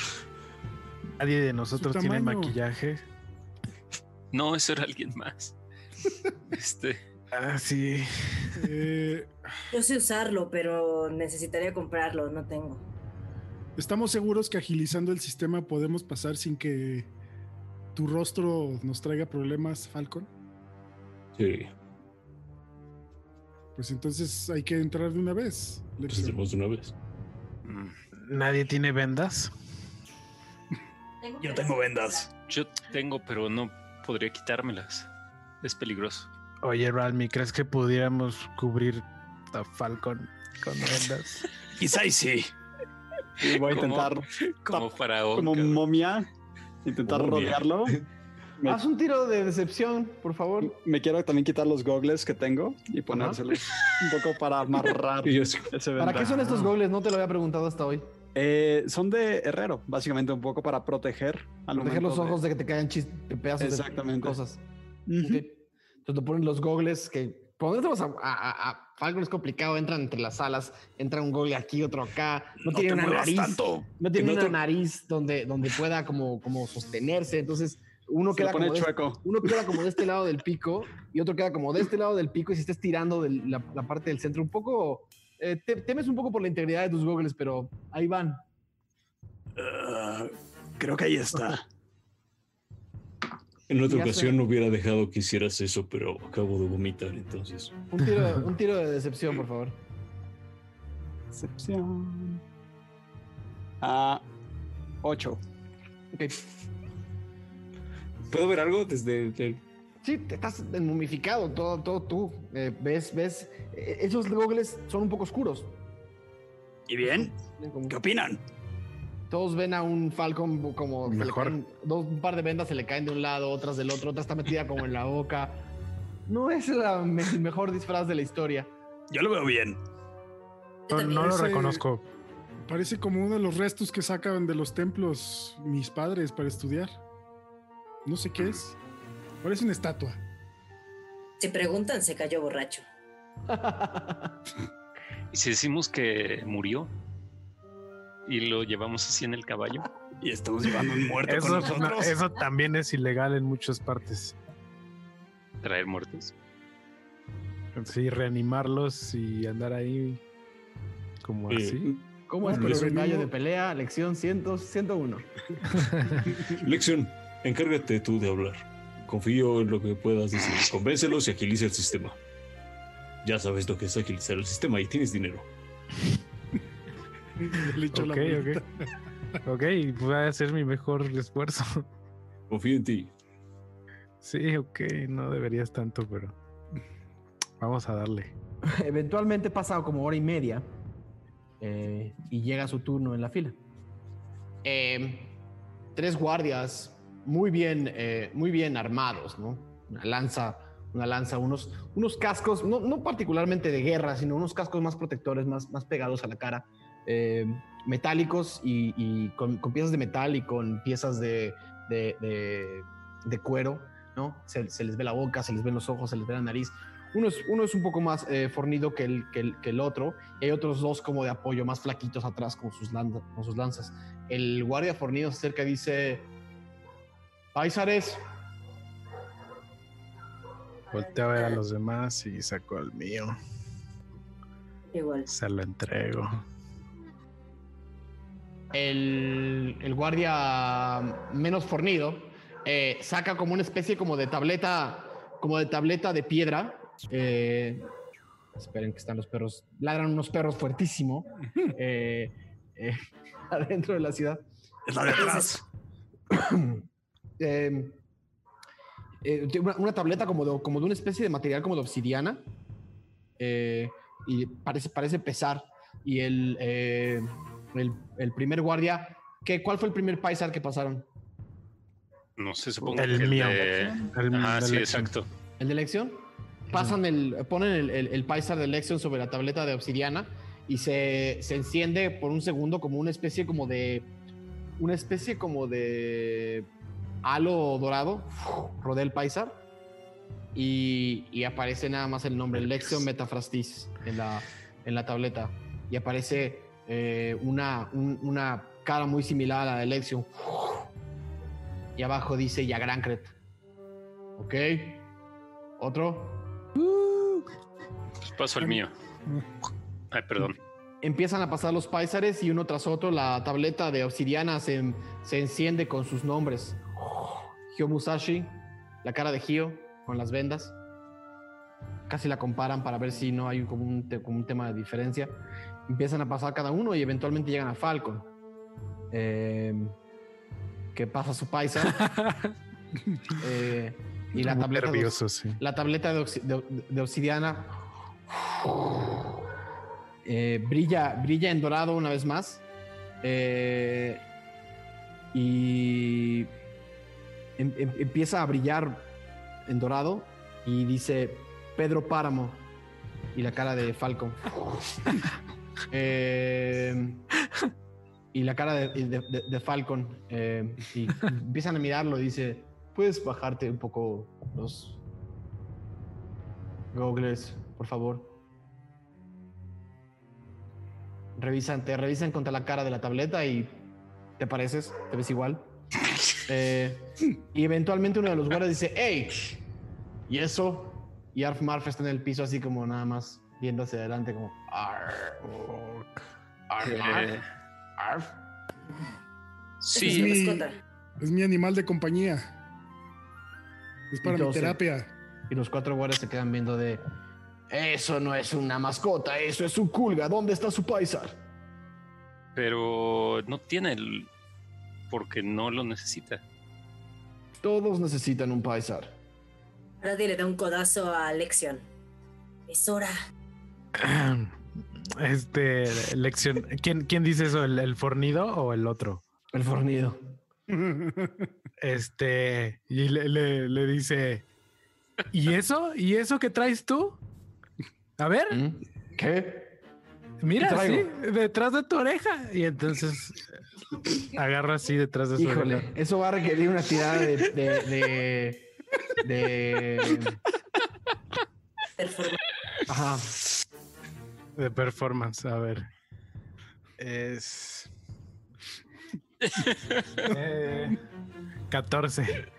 Nadie de nosotros tiene maquillaje. No, eso era alguien más. <laughs> Este, Ah, sí. Eh, Yo sé usarlo, pero necesitaría comprarlo, no tengo. ¿Estamos seguros que agilizando el sistema podemos pasar sin que tu rostro nos traiga problemas, Falcon? Sí, Pues entonces hay que entrar de una vez. pues Lexion. hacemos de una vez. mm, Nadie tiene vendas. Yo tengo vendas. yo tengo, pero no podría quitármelas. Es peligroso. Oye, Ralmi, ¿crees que pudiéramos cubrir a Falcon con vendas? <laughs> Quizá y sí. Y voy a intentar, Como faraón. como cabrón. momia, intentar Momia. rodearlo. <laughs> Me, Haz un tiro de decepción, por favor. me quiero también quitar los gogles que tengo y ponérselos <laughs> un poco para amarrar ¿Para qué son estos gobles? No te lo había preguntado hasta hoy. Eh, son de herrero, básicamente un poco para proteger al Proteger los de- ojos de que te caigan chis- pedazos Exactamente. de cosas. Ok. Entonces te ponen los gogles que. Cuando a, a, Falcon es complicado, entran entre las alas, entra un gogle aquí, otro acá. No, No tiene una nariz. tanto. No tiene una te- nariz donde, donde pueda como, como sostenerse. Entonces uno queda como de, chueco. uno queda como de este lado del pico y otro queda como de este lado del pico y si estás tirando de la, la parte del centro un poco eh, te- temes un poco por la integridad de tus gogles pero ahí van Ah, creo que ahí está. <laughs> En otra ocasión no hubiera dejado que hicieras eso, pero acabo de vomitar, entonces. un tiro, <laughs> un tiro de decepción por favor Excepción. Ah, 8. Ok. ¿Puedo ver algo desde el... Sí, te estás momificado, todo, todo tú. Eh, ves, ves, eh, esos gogles son un poco oscuros. ¿Y bien? ¿Qué opinan? Todos ven a un Falcon como se le Mejor. caen- dos, un par de vendas se le caen de un lado, otras del otro, otra está metida como en la boca. No es la el mejor disfraz de la historia. Yo lo veo bien. No, no lo reconozco. Parece como uno de los restos que sacan de los templos mis padres para estudiar. No sé qué es. Parece una estatua. Se preguntan, se cayó borracho. <laughs> ¿Y si decimos que murió? Y lo llevamos así en el caballo. Y estamos llevando un muerto con Eso, nosotros. no, eso también es ilegal en muchas partes. Traer muertos. Sí, reanimarlos y andar ahí como así. ¿Cómo es No, que pero un gallo de pelea? Lección 100, 101. <laughs> Lección, encárgate tú de hablar. Confío en lo que puedas decir. Convéncelos y agiliza el sistema. Ya sabes lo que es agilizar el sistema y tienes dinero. <laughs> Le echo la Ok, bolita. ok. Ok, voy a hacer mi mejor esfuerzo. Confío en ti. Sí, ok, no deberías tanto, pero vamos a darle. <laughs> Eventualmente pasa como hora y media eh, y llega su turno en la fila. Eh, tres guardias muy bien, eh, muy bien armados, ¿no? Una lanza, una lanza, unos, unos cascos, no, no particularmente de guerra, sino unos cascos más protectores, más, más pegados a la cara, eh, metálicos y, y con, con piezas de metal y con piezas de, de, de- de cuero, ¿no? Se, se les ve la boca, se les ven los ojos, se les ve la nariz. Uno es, uno es un poco más eh, fornido que el, que, el, que el otro, y hay otros dos como de apoyo, más flaquitos atrás con sus, lanza- con sus lanzas. El guardia fornido se acerca y dice: Paisares, Volteo a ver a los demás y saco el mío. Igual. Se lo entrego. El, el guardia menos fornido eh, saca como una especie como de tableta, como de tableta de piedra, eh, Esperen que están los perros. Ladran unos perros fuertísimo <laughs> eh, <laughs> adentro de la ciudad. Es la de atrás. <clears throat> Tiene una, una tableta como de, como de una especie de material como de obsidiana. y parece, parece pesar. Y el, el, el primer guardia. ¿qué, ¿Cuál fue el primer paisar que pasaron? No sé, supongo El que mío. de- El- Ah, el sí, exacto. ¿El de elección? Pasan el, ponen el, el, el paisar de elección sobre la tableta de obsidiana y se, se enciende por un segundo como una especie como de. Una especie como de halo dorado. Rodea el paisar. Y, y aparece nada más el nombre, Lexion Metafrastis, en la, en la tableta. Y aparece eh, una, un- una cara muy similar a la de Lexion. Y abajo dice Yagrancret. Ok. Otro. Pues paso el mío. Ay, perdón. Empiezan a pasar los paisares y uno tras otro la tableta de obsidiana se, se enciende con sus nombres. Hyo Musashi, la cara de Hyo con las vendas. Casi la comparan para ver si no hay como un, como un tema de diferencia. Empiezan a pasar cada uno y eventualmente llegan a Falcon. Eh, que pasa su paisa. <laughs> Eh, y la Muy tableta, de- sí. la tableta de, obsi- de- de obsidiana eh, brilla, brilla en dorado una vez más. Y em- em- empieza a brillar en dorado y dice Pedro Páramo y la cara de Falcon. <laughs> Eh, y la cara de, Falcon. eh, y empiezan a mirarlo y dice, ¿puedes bajarte un poco los goggles, por favor? Revisan, te revisan contra la cara de la tableta y te pareces, te ves igual. Eh, y eventualmente uno de los guardias dice, ¡Ey! ¿Y eso? Y Arf Marf está en el piso así como nada más viendo hacia adelante como... "Arr, Arf, Marf, Eh, Arf". Sí, es mi. Es animal de compañía. Es para mi terapia. Y los cuatro guardias se quedan viendo de... Eso no es una mascota, eso es un culga. ¿Dónde está su paisar? pero no tiene el. Porque no lo necesita. Todos necesitan un paisar. Nadie le da un codazo a Lexion. Es hora. <clears throat> Este, lección. ¿Quién, quién dice eso? ¿El, el fornido o el otro? El fornido. Este, y le, le- le dice, ¿y eso? ¿Y eso que traes tú? A ver, ¿Mm? ¿Qué? mira, ¿qué sí, detrás de tu oreja. Y entonces agarra así detrás de su Híjole, oreja. eso va a requerir una tirada de... de, de, de- Ajá. De performance, a ver. Es. <laughs> Eh, 14.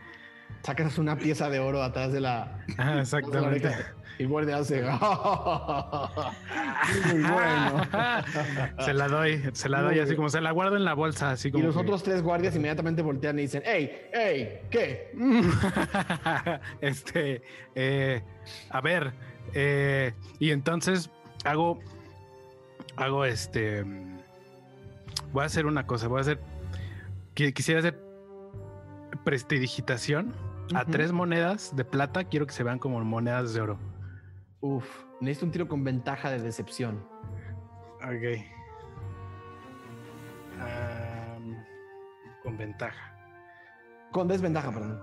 Sacas una pieza de oro atrás de la... Ah, de la exactamente. Y guardia hace... <laughs> Muy bueno. <laughs> se la doy, se la doy así como se la guardo en la bolsa, así Y los que- otros tres guardias inmediatamente voltean y dicen, ¡Ey! ¡Ey! ¿Qué? este, eh, a ver, eh, y entonces hago, hago este, mm, voy a hacer una cosa, voy a hacer, qui- quisiera hacer prestidigitación a tres monedas de plata, quiero que se vean como monedas de oro. Uf, necesito un tiro con ventaja de decepción. Ok. Con ventaja. Con desventaja, perdón.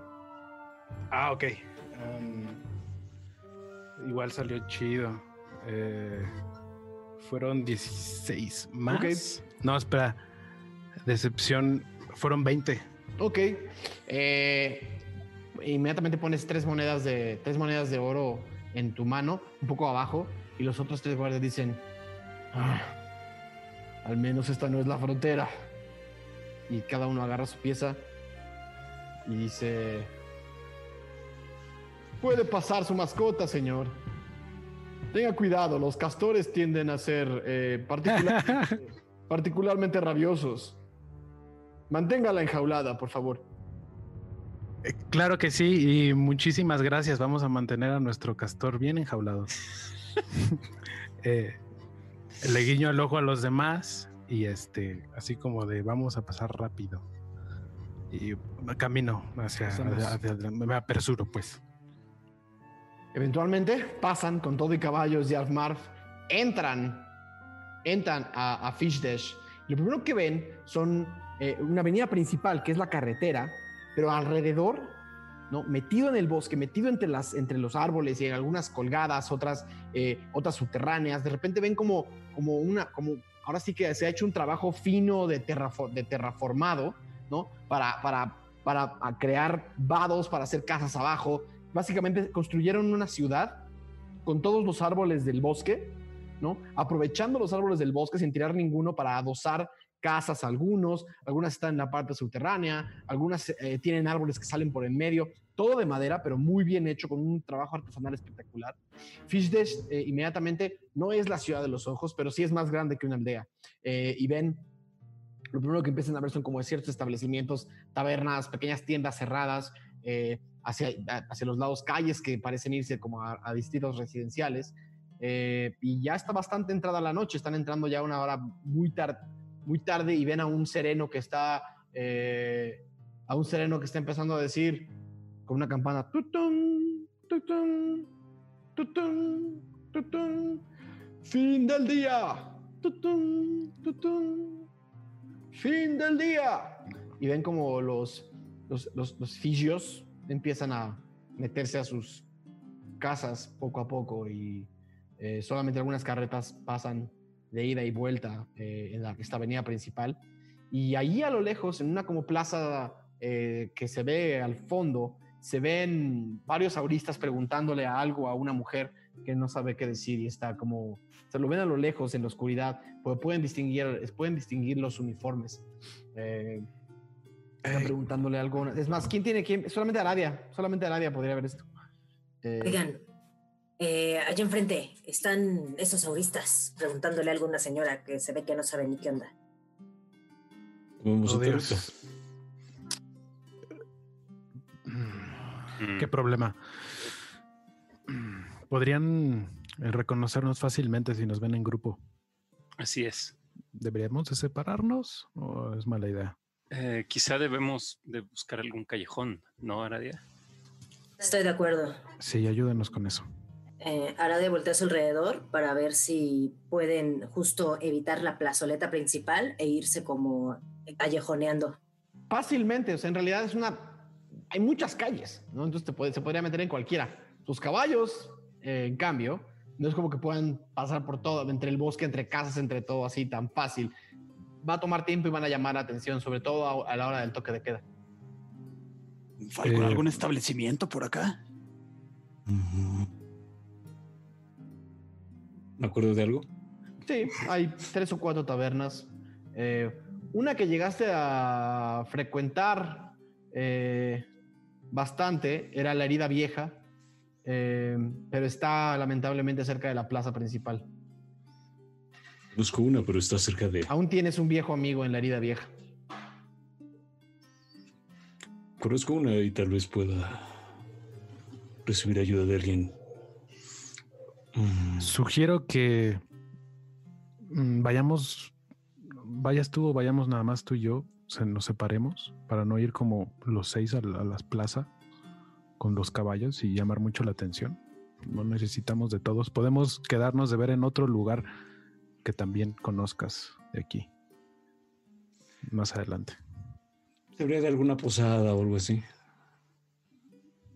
Ah, ok. Igual salió chido. Eh, fueron 16 más. No, espera. Decepción. Fueron 20. Ok. Eh, inmediatamente pones tres monedas de tres monedas de oro en tu mano, un poco abajo, y los otros tres guardias dicen: "Ah, al menos esta no es la frontera. Y cada uno agarra su pieza y dice: Puede pasar su mascota, señor. Tenga cuidado, los castores tienden a ser eh, particular- <laughs> particularmente rabiosos. Manténgala enjaulada, por favor. Eh, Claro que sí, y muchísimas gracias. Vamos a mantener a nuestro castor bien enjaulado. <laughs> Eh, le guiño el ojo a los demás y este, así como de vamos a pasar rápido. Y camino hacia, hacia- hacia- me apresuro, pues. Eventualmente pasan con todo y caballos y Alfmarf, entran, entran a, a Fish Dash. Lo primero que ven son eh, una avenida principal, que es la carretera, pero alrededor, ¿no? metido en el bosque, metido entre, las, entre los árboles y en algunas colgadas, otras, eh, otras subterráneas. De repente ven como, como una, como, ahora sí que se ha hecho un trabajo fino de, de terraformado, ¿no? Para, para, para crear vados, para hacer casas abajo. Básicamente construyeron una ciudad con todos los árboles del bosque, ¿no? Aprovechando los árboles del bosque sin tirar ninguno para adosar casas algunos, algunas están en la parte subterránea, algunas eh, tienen árboles que salen por en medio, todo de madera, pero muy bien hecho, con un trabajo artesanal espectacular. Fishdash eh, inmediatamente no es la ciudad de los ojos, pero sí es más grande que una aldea. Eh, y ven, lo primero que empiezan a ver son como ciertos establecimientos, tabernas, pequeñas tiendas cerradas, eh, hacia, hacia los lados calles que parecen irse como a, distritos residenciales. Eh, y ya está bastante entrada la noche, están entrando ya una hora muy, tar- muy tarde y ven a un sereno que está, eh, a un sereno que está empezando a decir con una campana, tutun, tutun, tutun, tutun, fin del día, tutun, tutun, fin del día. Y ven como los, los, los, los empiezan a meterse a sus casas poco a poco y eh, solamente algunas carretas pasan de ida y vuelta eh, en la, esta avenida principal. Y allí a lo lejos, en una como plaza eh, que se ve al fondo, se ven varios auristas preguntándole a algo a una mujer que no sabe qué decir y está como, se lo ven a lo lejos en la oscuridad, porque pueden distinguir, pueden distinguir los uniformes. Están Ey. preguntándole algo. Es más, ¿quién tiene quién? Solamente Aradia, solamente Aradia podría ver esto. Eh, Oigan, eh, allá enfrente están esos auristas preguntándole algo a una señora que se ve que no sabe ni qué onda. Oh. ¿Qué problema? Podrían eh, reconocernos fácilmente si nos ven en grupo. Así es. ¿Deberíamos de separarnos o es mala idea? Eh, quizá debemos de buscar algún callejón, ¿no, Aradia? Estoy de acuerdo. Sí, ayúdenos con eso. Eh, Arade voltea a su alrededor para ver si pueden justo evitar la plazoleta principal e irse como callejoneando. fácilmente, o sea, en realidad es una... Hay muchas calles, ¿no? Entonces te puede- se podría meter en cualquiera. Sus caballos, eh, en cambio, no es como que puedan pasar por todo, entre el bosque, entre casas, entre todo así tan fácil. Va a tomar tiempo y van a llamar la atención, sobre todo a, a la hora del toque de queda. Falcon, Eh, ¿algún establecimiento por acá? ¿Me acuerdo de algo? Sí, hay tres o cuatro tabernas. Eh, una que llegaste a frecuentar eh, bastante era la herida vieja, eh, pero está lamentablemente cerca de la plaza principal. Busco una, pero está cerca de. Aún tienes un viejo amigo en la herida vieja. Conozco una y tal vez pueda recibir ayuda de alguien. Mm, Sugiero que mm, vayamos, vayas tú o vayamos nada más tú y yo, se, nos separemos para no ir como los seis a la, a las plazas con los caballos y llamar mucho la atención. No necesitamos de todos. Podemos quedarnos de ver en otro lugar que también conozcas de aquí. Más adelante. Debería de alguna posada o algo así.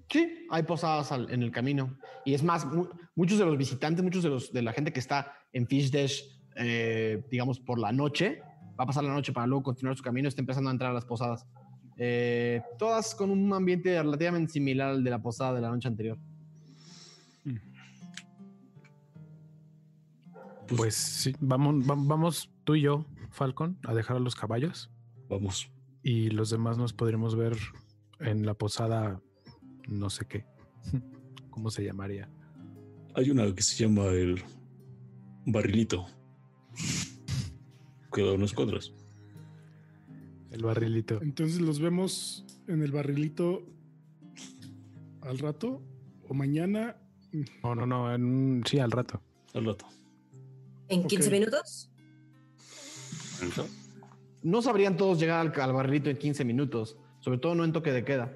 Sí, hay posadas al- en el camino. Y es más, mu- muchos de los visitantes, muchos de, los, de la gente que está en Fish Dash, eh, digamos, por la noche, va a pasar la noche para luego continuar su camino, está empezando a entrar a las posadas. Eh, todas con un ambiente relativamente similar al de la posada de la noche anterior. Pues sí, vamos, va- vamos tú y yo, Falcon, a dejar a los caballos Vamos. y los demás nos podremos ver en la posada, no sé qué. <laughs> ¿Cómo se llamaría? Hay una que se llama el barrilito. Queda unos cuadros. El barrilito. Entonces los vemos en el barrilito al rato o mañana No, no, no. en un- sí, al rato. Al rato. ¿En 15 Ok. minutos? No sabrían todos llegar al, al barrilito en 15 minutos, sobre todo no en toque de queda.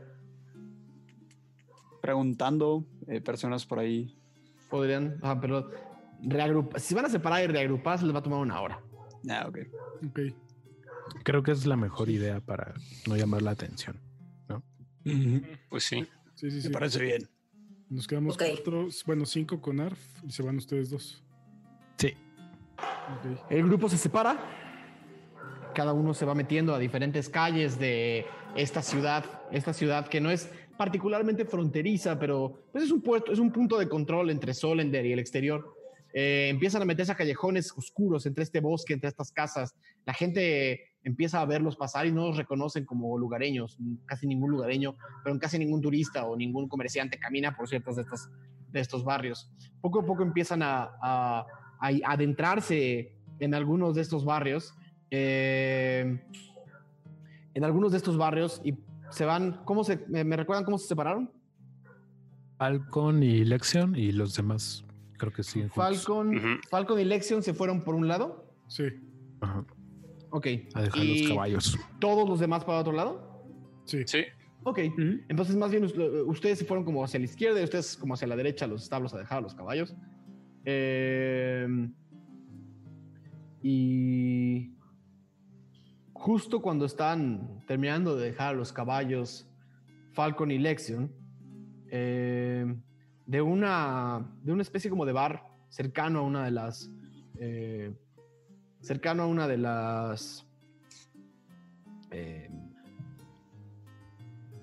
Preguntando eh, personas por ahí. Podrían, ah, pero reagrupa- si van a separar y reagrupar, se les va a tomar una hora. Ah, ok. Ok. Creo que es la mejor idea para no llamar la atención. Pues sí. Sí, sí, sí. Me parece bien. Nos quedamos Ok. cuatro, bueno, cinco con Arf y se van ustedes dos. El grupo se separa, cada uno se va metiendo a diferentes calles de esta ciudad, esta ciudad que no es particularmente fronteriza, pero pues es un puerto, es un punto de control entre Solender y el exterior. Eh, empiezan a meterse a callejones oscuros entre este bosque, entre estas casas. La gente empieza a verlos pasar y no los reconocen como lugareños, casi ningún lugareño, pero casi ningún turista o ningún comerciante camina por ciertas de estos barrios. Poco a poco empiezan a- a adentrarse en algunos de estos barrios, eh, en algunos de estos barrios y se van, ¿cómo se, me, me recuerdan cómo se separaron? Falcon y Lexion y los demás creo que siguen juntos. Falcon. Falcon y Lexion se fueron por un lado, Sí. Ajá, ok, a dejar y los caballos. todos los demás para otro lado, Sí. Sí. ok, entonces más bien us- ustedes se fueron como hacia la izquierda y ustedes como hacia la derecha, los establos a dejar a los caballos. Eh, y justo cuando están terminando de dejar los caballos Falcon y Lexion, eh, de, una, de una especie como de bar cercano a una de las... eh, cercano a una de las... eh,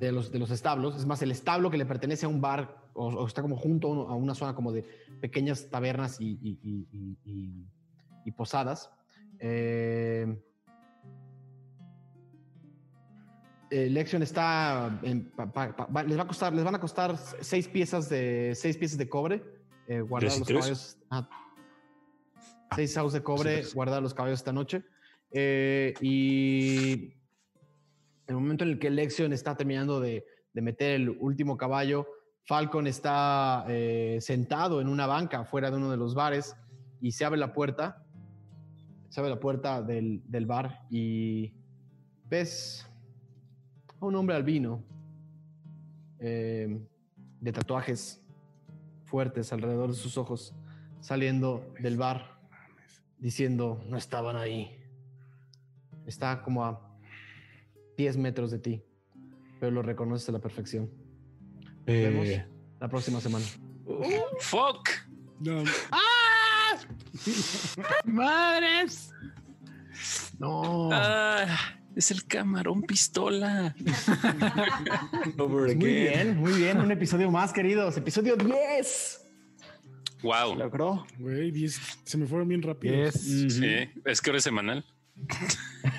de los, de los establos. Es más, el establo que le pertenece a un bar o, o está como junto a, uno- a una zona como de pequeñas tabernas y, y- y- y- posadas. Eh, eh, Lexion está en- pa- pa- pa- va- les va a costar les van a costar seis piezas de seis piezas de cobre eh, guardar ¿Tres y los tres? caballos ah, seis saus de cobre tres. guardar los caballos esta noche Eh, y el momento en el que Lexion está terminando de, de meter el último caballo, Falcon está eh, sentado en una banca fuera de uno de los bares y se abre la puerta, se abre la puerta del, del bar y ves a un hombre albino eh, de tatuajes fuertes alrededor de sus ojos saliendo del bar diciendo no estaban ahí. Está como a 10 metros de ti, pero lo reconoces a la perfección. Vemos Eh, la próxima semana. Fuck. No, ¡Madres! No. Ah, es el camarón pistola. <laughs> over Muy bien, muy bien. Un episodio más, queridos. Episodio 10. Wow. ¿Logró? güey, diez- se me fueron bien rápido. Yes. Sí, es que hora es semanal.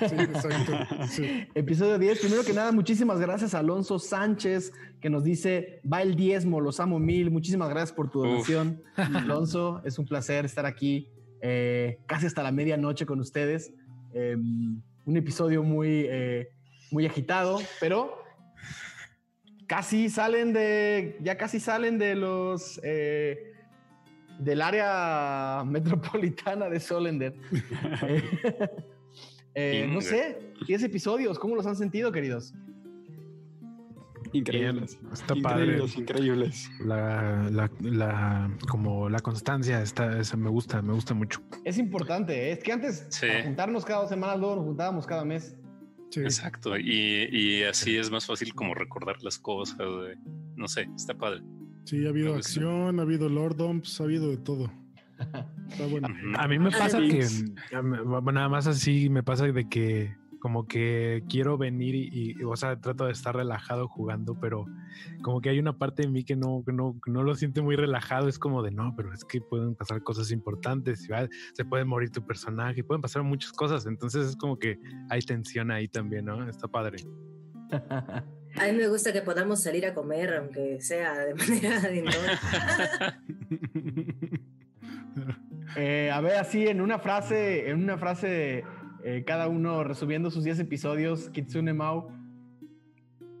Sí, exacto. Sí. Episodio 10. Primero que nada, muchísimas gracias a Alonso Sánchez, que nos dice, va el diezmo, los amo mil. Muchísimas gracias por tu Uf. donación. <laughs> Alonso, es un placer estar aquí eh, casi hasta la medianoche con ustedes. Eh, un episodio muy, eh, muy agitado, pero casi salen de, ya casi salen de los... eh, del área metropolitana de Solender. <laughs> Eh, no sé, 10 episodios, ¿cómo los han sentido, queridos? Increíbles. Está padre. increíbles, increíbles. La, la, la, como la constancia está, esa me gusta, me gusta mucho. Es importante, ¿eh? es que antes Sí. juntarnos cada dos semanas, luego nos juntábamos cada mes. Sí. Exacto. Y, y así es más fácil como recordar las cosas. No sé, está padre. Sí, ha habido acción, ha habido Lord Dumps, ha habido de todo. Está bueno. Ujú. A mí me pasa que nada más así me pasa de que como que quiero venir y, y, o sea, trato de estar relajado jugando, pero como que hay una parte de mí que no, no, no lo siente muy relajado. Es como de no, pero es que pueden pasar cosas importantes, se puede morir tu personaje, pueden pasar muchas cosas. Entonces es como que hay tensión ahí también, ¿no? Está padre. A mí me gusta que podamos salir a comer, aunque sea de <laughs> manera indoor. <laughs> <laughs> Eh, a ver, así en una frase, en una frase, eh, cada uno resumiendo sus 10 episodios, Kitsune Mao,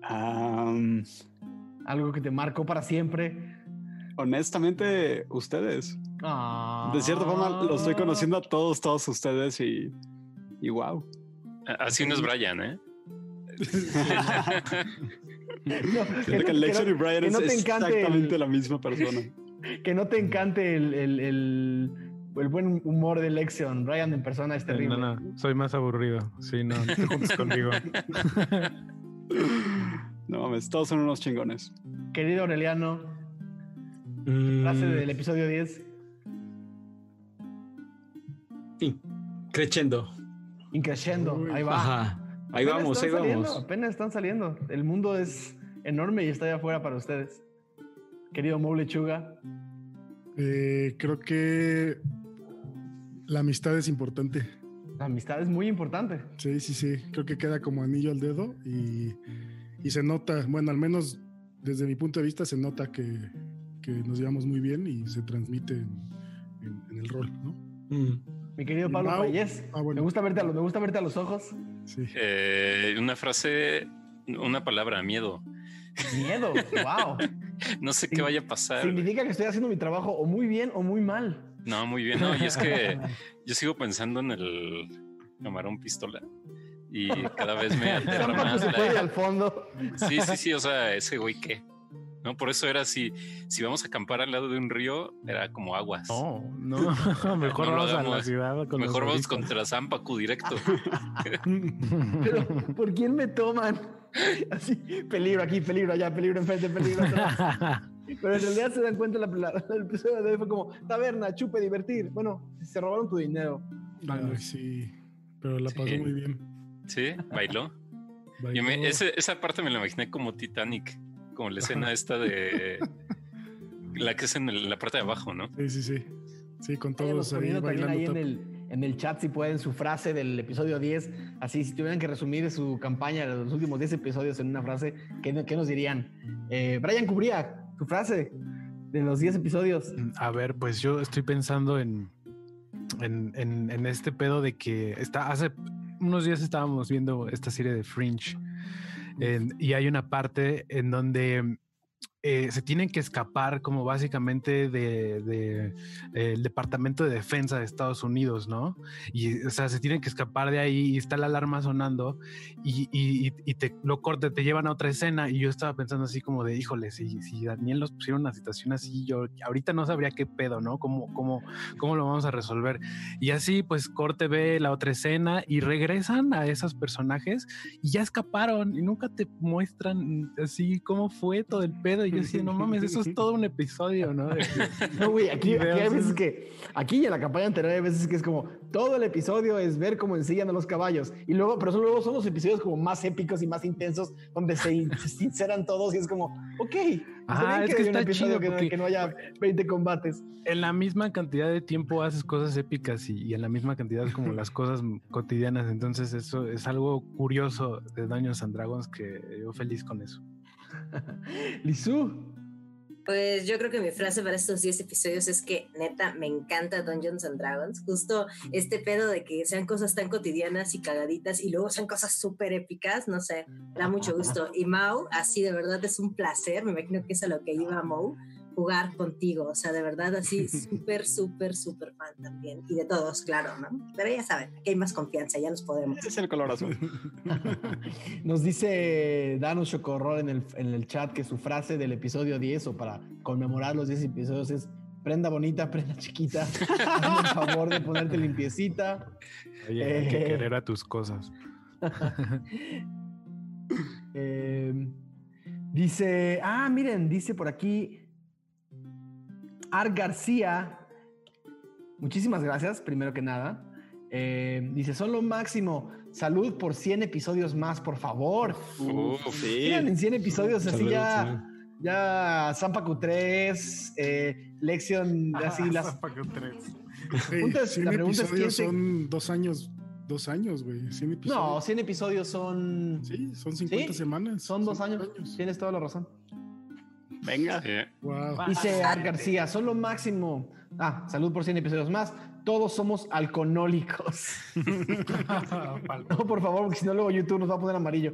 Am, algo que te marcó para siempre. honestamente, ustedes. Ah. De cierta forma, lo estoy conociendo a todos, todos ustedes y, y wow. Así no es Brian, ¿eh? <laughs> <laughs> No, que, no- que no- y Brian que es no te encante exactamente el- la misma persona. Que no te encante el, el- el- el buen humor de Lexion. Brian en persona es terrible. No, no, soy más aburrido. Sí, no, no te juntes conmigo. <laughs> No mames, todos son unos chingones. Querido Aureliano, Mm, frase del episodio 10. sí. Increciendo. Uy. Ahí va. Ajá. Ahí Apenas vamos, ahí saliendo, vamos. Apenas están saliendo. El mundo es enorme y está allá afuera para ustedes. Querido Mo Lechuga. Eh, creo que la amistad es importante. La amistad es muy importante. Sí, sí, sí. Creo que queda como anillo al dedo y, y se nota, bueno, al menos desde mi punto de vista se nota que, que nos llevamos muy bien y se transmite en, en- en el rol, ¿no? Mm. Mi querido Pablo Mau. Payés. Ah, bueno. Me gusta verte a los, me gusta verte a los ojos. Sí. Eh, una frase, una palabra, miedo. Miedo. <laughs> wow. <laughs> No sé qué vaya a pasar. Significa que estoy haciendo mi trabajo o muy bien o muy mal. No, muy bien. No, y es que <laughs> yo sigo pensando en el camarón pistola y <laughs> cada vez me aterra más. se puede la- al fondo. Sí, sí, sí. O sea, ese güey qué. No, por eso era así. Si vamos a acampar al lado de un río, era como aguas. No, no, mejor No vamos a la ciudad con los Mejor vamos contra Zampacu directo. Pero, ¿por quién me toman? <laughs> Así, peligro aquí, peligro allá, peligro enfrente, peligro atrás. <laughs> Pero en realidad se dan cuenta, la, la- el episodio de hoy fue como, taberna, chupe, divertir. Bueno, se robaron tu dinero. Ay, sí. Pero la pasó Sí. muy bien. Sí, bailó. Yo me- Bailó. ese- esa parte me la imaginé como Titanic, como la escena esta de la que es en el- la parte de abajo, ¿no? Sí, sí, sí. Sí, con todos ahí poniendo también bailando. ahí en el, en el chat, si pueden, su frase del episodio 10. Así, si tuvieran que resumir su campaña de los últimos 10 episodios en una frase, ¿qué, qué nos dirían? Eh, Brian Cubría, tu frase de los 10 episodios. A ver, pues yo estoy pensando en, en, en- este pedo de que está hace unos días estábamos viendo esta serie de Fringe y hay una parte en donde eh, se tienen que escapar como básicamente de, de, eh, el Departamento de Defensa de Estados Unidos, ¿no? Y o sea, se tienen que escapar de ahí y está la alarma sonando y- y- y te lo corte, te llevan a otra escena y yo estaba pensando así como de, híjole, si, si Daniel nos pusiera una situación así, yo ahorita no sabría qué pedo, ¿no? ¿Cómo, cómo, cómo lo vamos a resolver? Y así pues corte ve la otra escena y regresan a esos personajes y ya escaparon y nunca te muestran así cómo fue todo el pedo y yo así, no mames, eso es todo un episodio, ¿no? De- <laughs> No, güey, aquí, aquí hay veces es- que, aquí en la campaña anterior hay veces que es como, todo el episodio es ver cómo ensillan a los caballos. Y luego, pero son, luego son los episodios como más épicos y más intensos, donde se, se sinceran todos y es como, ok. es que está chido que, porque- que no haya 20 combates. en la misma cantidad de tiempo haces cosas épicas y, y en la misma cantidad como las cosas cotidianas. Entonces eso es algo curioso de Dungeons and Dragons que yo feliz con eso. <laughs> Lizu, Pues yo creo que mi frase para estos 10 episodios es que neta me encanta Dungeons and Dragons. Justo este pedo de que sean cosas tan cotidianas y cagaditas y luego sean cosas súper épicas, no sé, da mucho gusto. Y Mau, así de verdad es un placer, me imagino que es a lo que iba Mau, jugar contigo. O sea, de verdad así súper, súper, súper fan también. Y de todos, claro, ¿no? Pero ya saben, aquí hay más confianza, ya nos podemos. Ese es el color azul. <laughs> nos dice Danus Chocorrol en el, en el chat que su frase del episodio 10 o para conmemorar los 10 episodios es prenda bonita, prenda chiquita, <laughs> hazme el favor de ponerte limpiecita. Oye, hay que Eh. querer a tus cosas. <laughs> Eh, dice, ah, miren, dice por aquí Ar García. Muchísimas gracias, primero que nada. Eh, dice, son lo máximo. Salud por 100 episodios más, por favor. Uf, Sí. Miren, en 100 episodios así Salud, ya, ya Zampacu 3, eh, Lexion, así las... Ey, punto es- 100 la pregunta es episodios se- son dos años, dos años, güey. 100 No, episodios. 100 episodios son... Sí, son 50 Sí, semanas. Son dos años. Tienes toda la razón. Venga. Wow. Dice Ar García, son lo máximo. Ah, salud por 100 episodios más. Todos somos alcohólicos. <laughs> no, por favor, porque si no, luego YouTube nos va a poner amarillo.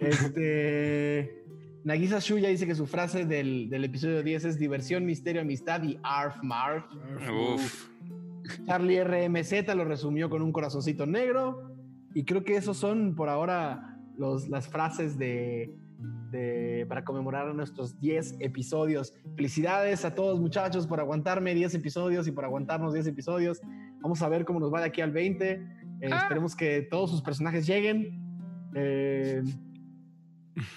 Este. Nagisa Shuya dice que su frase del, del episodio 10 es diversión, misterio, amistad y arf marf. Uf. Charlie RMZ lo resumió con un corazoncito negro. Y creo que esos son por ahora los, las frases de, de- para conmemorar nuestros 10 episodios. Felicidades a todos muchachos por aguantarme 10 episodios y por aguantarnos 10 episodios. Vamos a ver cómo nos va de aquí al 20. Eh, Esperemos que todos sus personajes lleguen. Eh,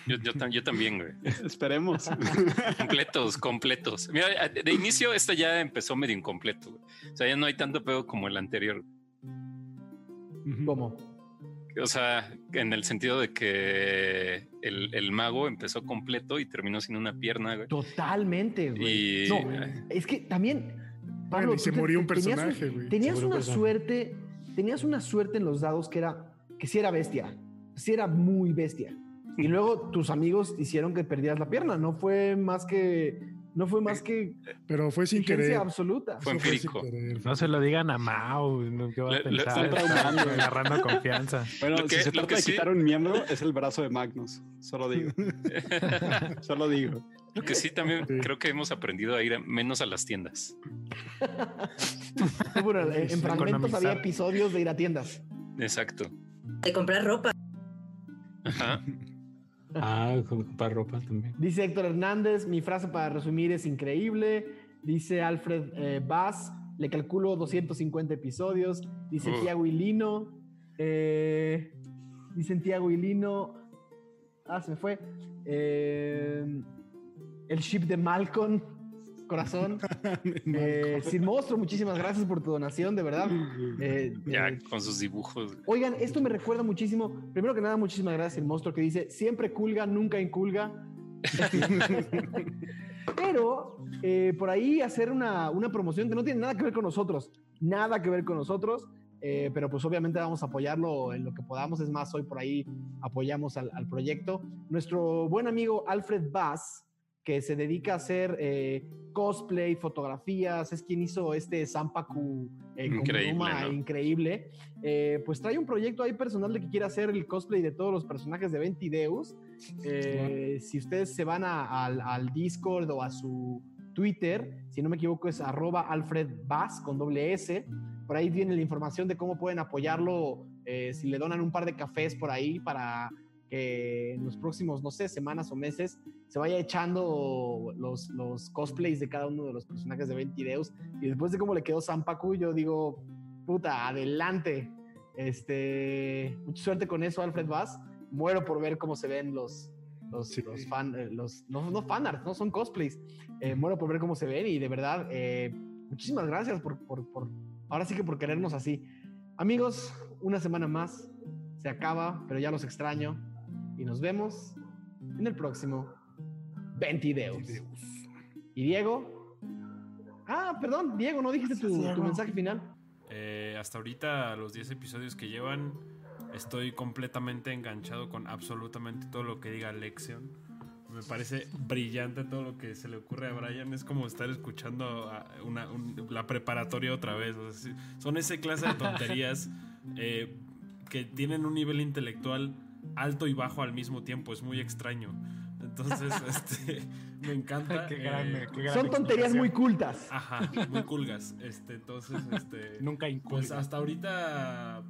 Yo, yo tam- yo también, güey. <laughs> Esperemos. <laughs> Completos, completos. Mira, de inicio este ya empezó medio incompleto. güey. O sea, ya no hay tanto pedo como el anterior. ¿Cómo? O sea, en el sentido de que el, el mago empezó completo y terminó sin una pierna, güey. Totalmente, güey. Y No, es que también. Bueno, y se murió un tenías personaje, güey. Tenías una personaje. suerte, tenías una suerte en los dados que era que sí era bestia, sí era muy bestia. Y luego tus amigos hicieron que perdieras la pierna, no fue más que no fue más que <laughs> Pero fue sin querer. Fue absoluta. Sin empírico. No se lo digan a Mao, ¿no? ¿qué va a pensar? están agarrando confianza. <laughs> Bueno, Lo que- si se trata de sí- quitar un miembro, es el brazo de Magnus. Solo digo. <laughs> Solo digo. Lo que sí también Sí. creo que hemos aprendido a ir a- menos a las tiendas. Bueno, en, fragmentos había episodios de ir a tiendas. Exacto. De comprar ropa. Ajá. Ah, con- comprar ropa también. Dice Héctor Hernández, mi frase para resumir es increíble. Dice Alfred eh, Bass, le calculo 250 episodios. Dice. Tiago Ilino. eh, dice Tiago Ilino. Ah, se me fue. Eh, el ship de Malcolm. Corazón. <laughs> Eh, Sin Monstruo, muchísimas gracias por tu donación, de verdad. Eh, Ya eh, con sus dibujos. Oigan, esto me recuerda muchísimo. Primero que nada, muchísimas gracias el monstruo que dice siempre culga, nunca inculga. <laughs> Pero eh, por ahí hacer una, una promoción que no tiene nada que ver con nosotros, nada que ver con nosotros, eh, pero pues obviamente vamos a apoyarlo en lo que podamos. Es más, hoy por ahí apoyamos al, al proyecto. Nuestro buen amigo Alfred Bass, que se dedica a hacer eh, cosplay, fotografías, es quien hizo este Sampaku eh, Increíble, increíble. Eh, pues trae un proyecto ahí personal de que quiere hacer el cosplay de todos los personajes de Ventideus. Eh, si ustedes se van a- al, al Discord o a su Twitter, si no me equivoco es arroba Alfred Bass con doble S. Por ahí viene la información de cómo pueden apoyarlo si le donan un par de cafés por ahí para que en los próximos, no sé, semanas o meses se vaya echando los, los cosplays de cada uno de los personajes de Ventideus. Y después de cómo le quedó Sampaku, yo digo, puta, adelante. Este, mucha suerte con eso, Alfred Bass. Muero por ver cómo se ven los, los, Sí. los fan, eh, los, no, no fanarts, no son cosplays. Eh, muero por ver cómo se ven y de verdad, eh, muchísimas gracias por, por, por, ahora sí que por querernos así. Amigos, una semana más se acaba, pero ya los extraño y nos vemos en el próximo 20 Deus. Y Diego. Ah, perdón, Diego, no dijiste tu, tu mensaje final. Eh, hasta ahorita, los 10 episodios que llevan, estoy completamente enganchado con absolutamente todo lo que diga Lexion. Me parece brillante todo lo que se le ocurre a Brian. Es como estar escuchando a una- un- la preparatoria otra vez. O sea, sí, son ese clase de <laughs> tonterías eh, que tienen un nivel intelectual alto y bajo al mismo tiempo. Es muy extraño. Entonces, <laughs> este, me encanta. Qué eh, qué Son tonterías muy cultas. Ajá, muy culgas. Este, entonces, este. <laughs> Nunca Pues inculga. hasta ahorita.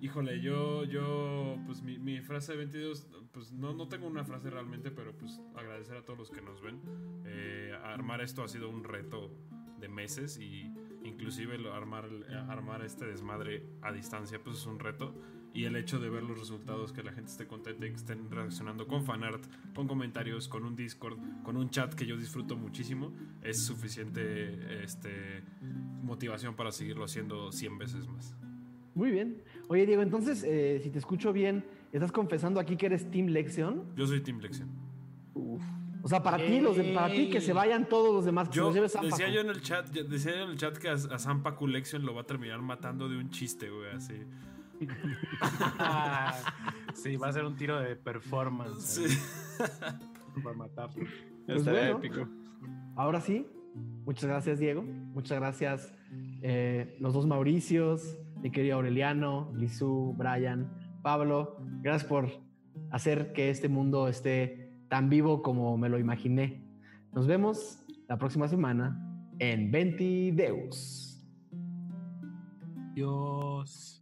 Híjole, yo, yo, pues mi, mi frase de 22, pues no, no tengo una frase realmente, pero pues agradecer a todos los que nos ven. Eh, armar esto ha sido un reto de meses y inclusive armar, armar este desmadre a distancia, pues es un reto. Y el hecho de ver los resultados, que la gente esté contenta y que estén reaccionando con fanart, con comentarios, con un Discord, con un chat que yo disfruto muchísimo, es suficiente este, motivación para seguirlo haciendo 100 veces más. Muy bien. Oye, Diego, entonces, eh, si te escucho bien, ¿estás confesando aquí que eres Team Lexion? Yo soy Team Lexion. O sea, para ti, los de- para ti que se vayan todos los demás, que se Yo los lleve Sam decía Paco. yo en el chat, decía yo en el chat que a, a Sam Pacu Lexion lo va a terminar matando de un chiste, güey, así. <laughs> sí, va a ser un tiro de performance. Sí. <laughs> Para matarlo. Pues Estaría bueno. épico. Ahora sí, muchas gracias, Diego. Muchas gracias, eh, los dos Mauricios, mi querido Aureliano, Lizu, Brian, Pablo. Gracias por hacer que este mundo esté tan vivo como me lo imaginé. Nos vemos la próxima semana en Venti Deus. Dios.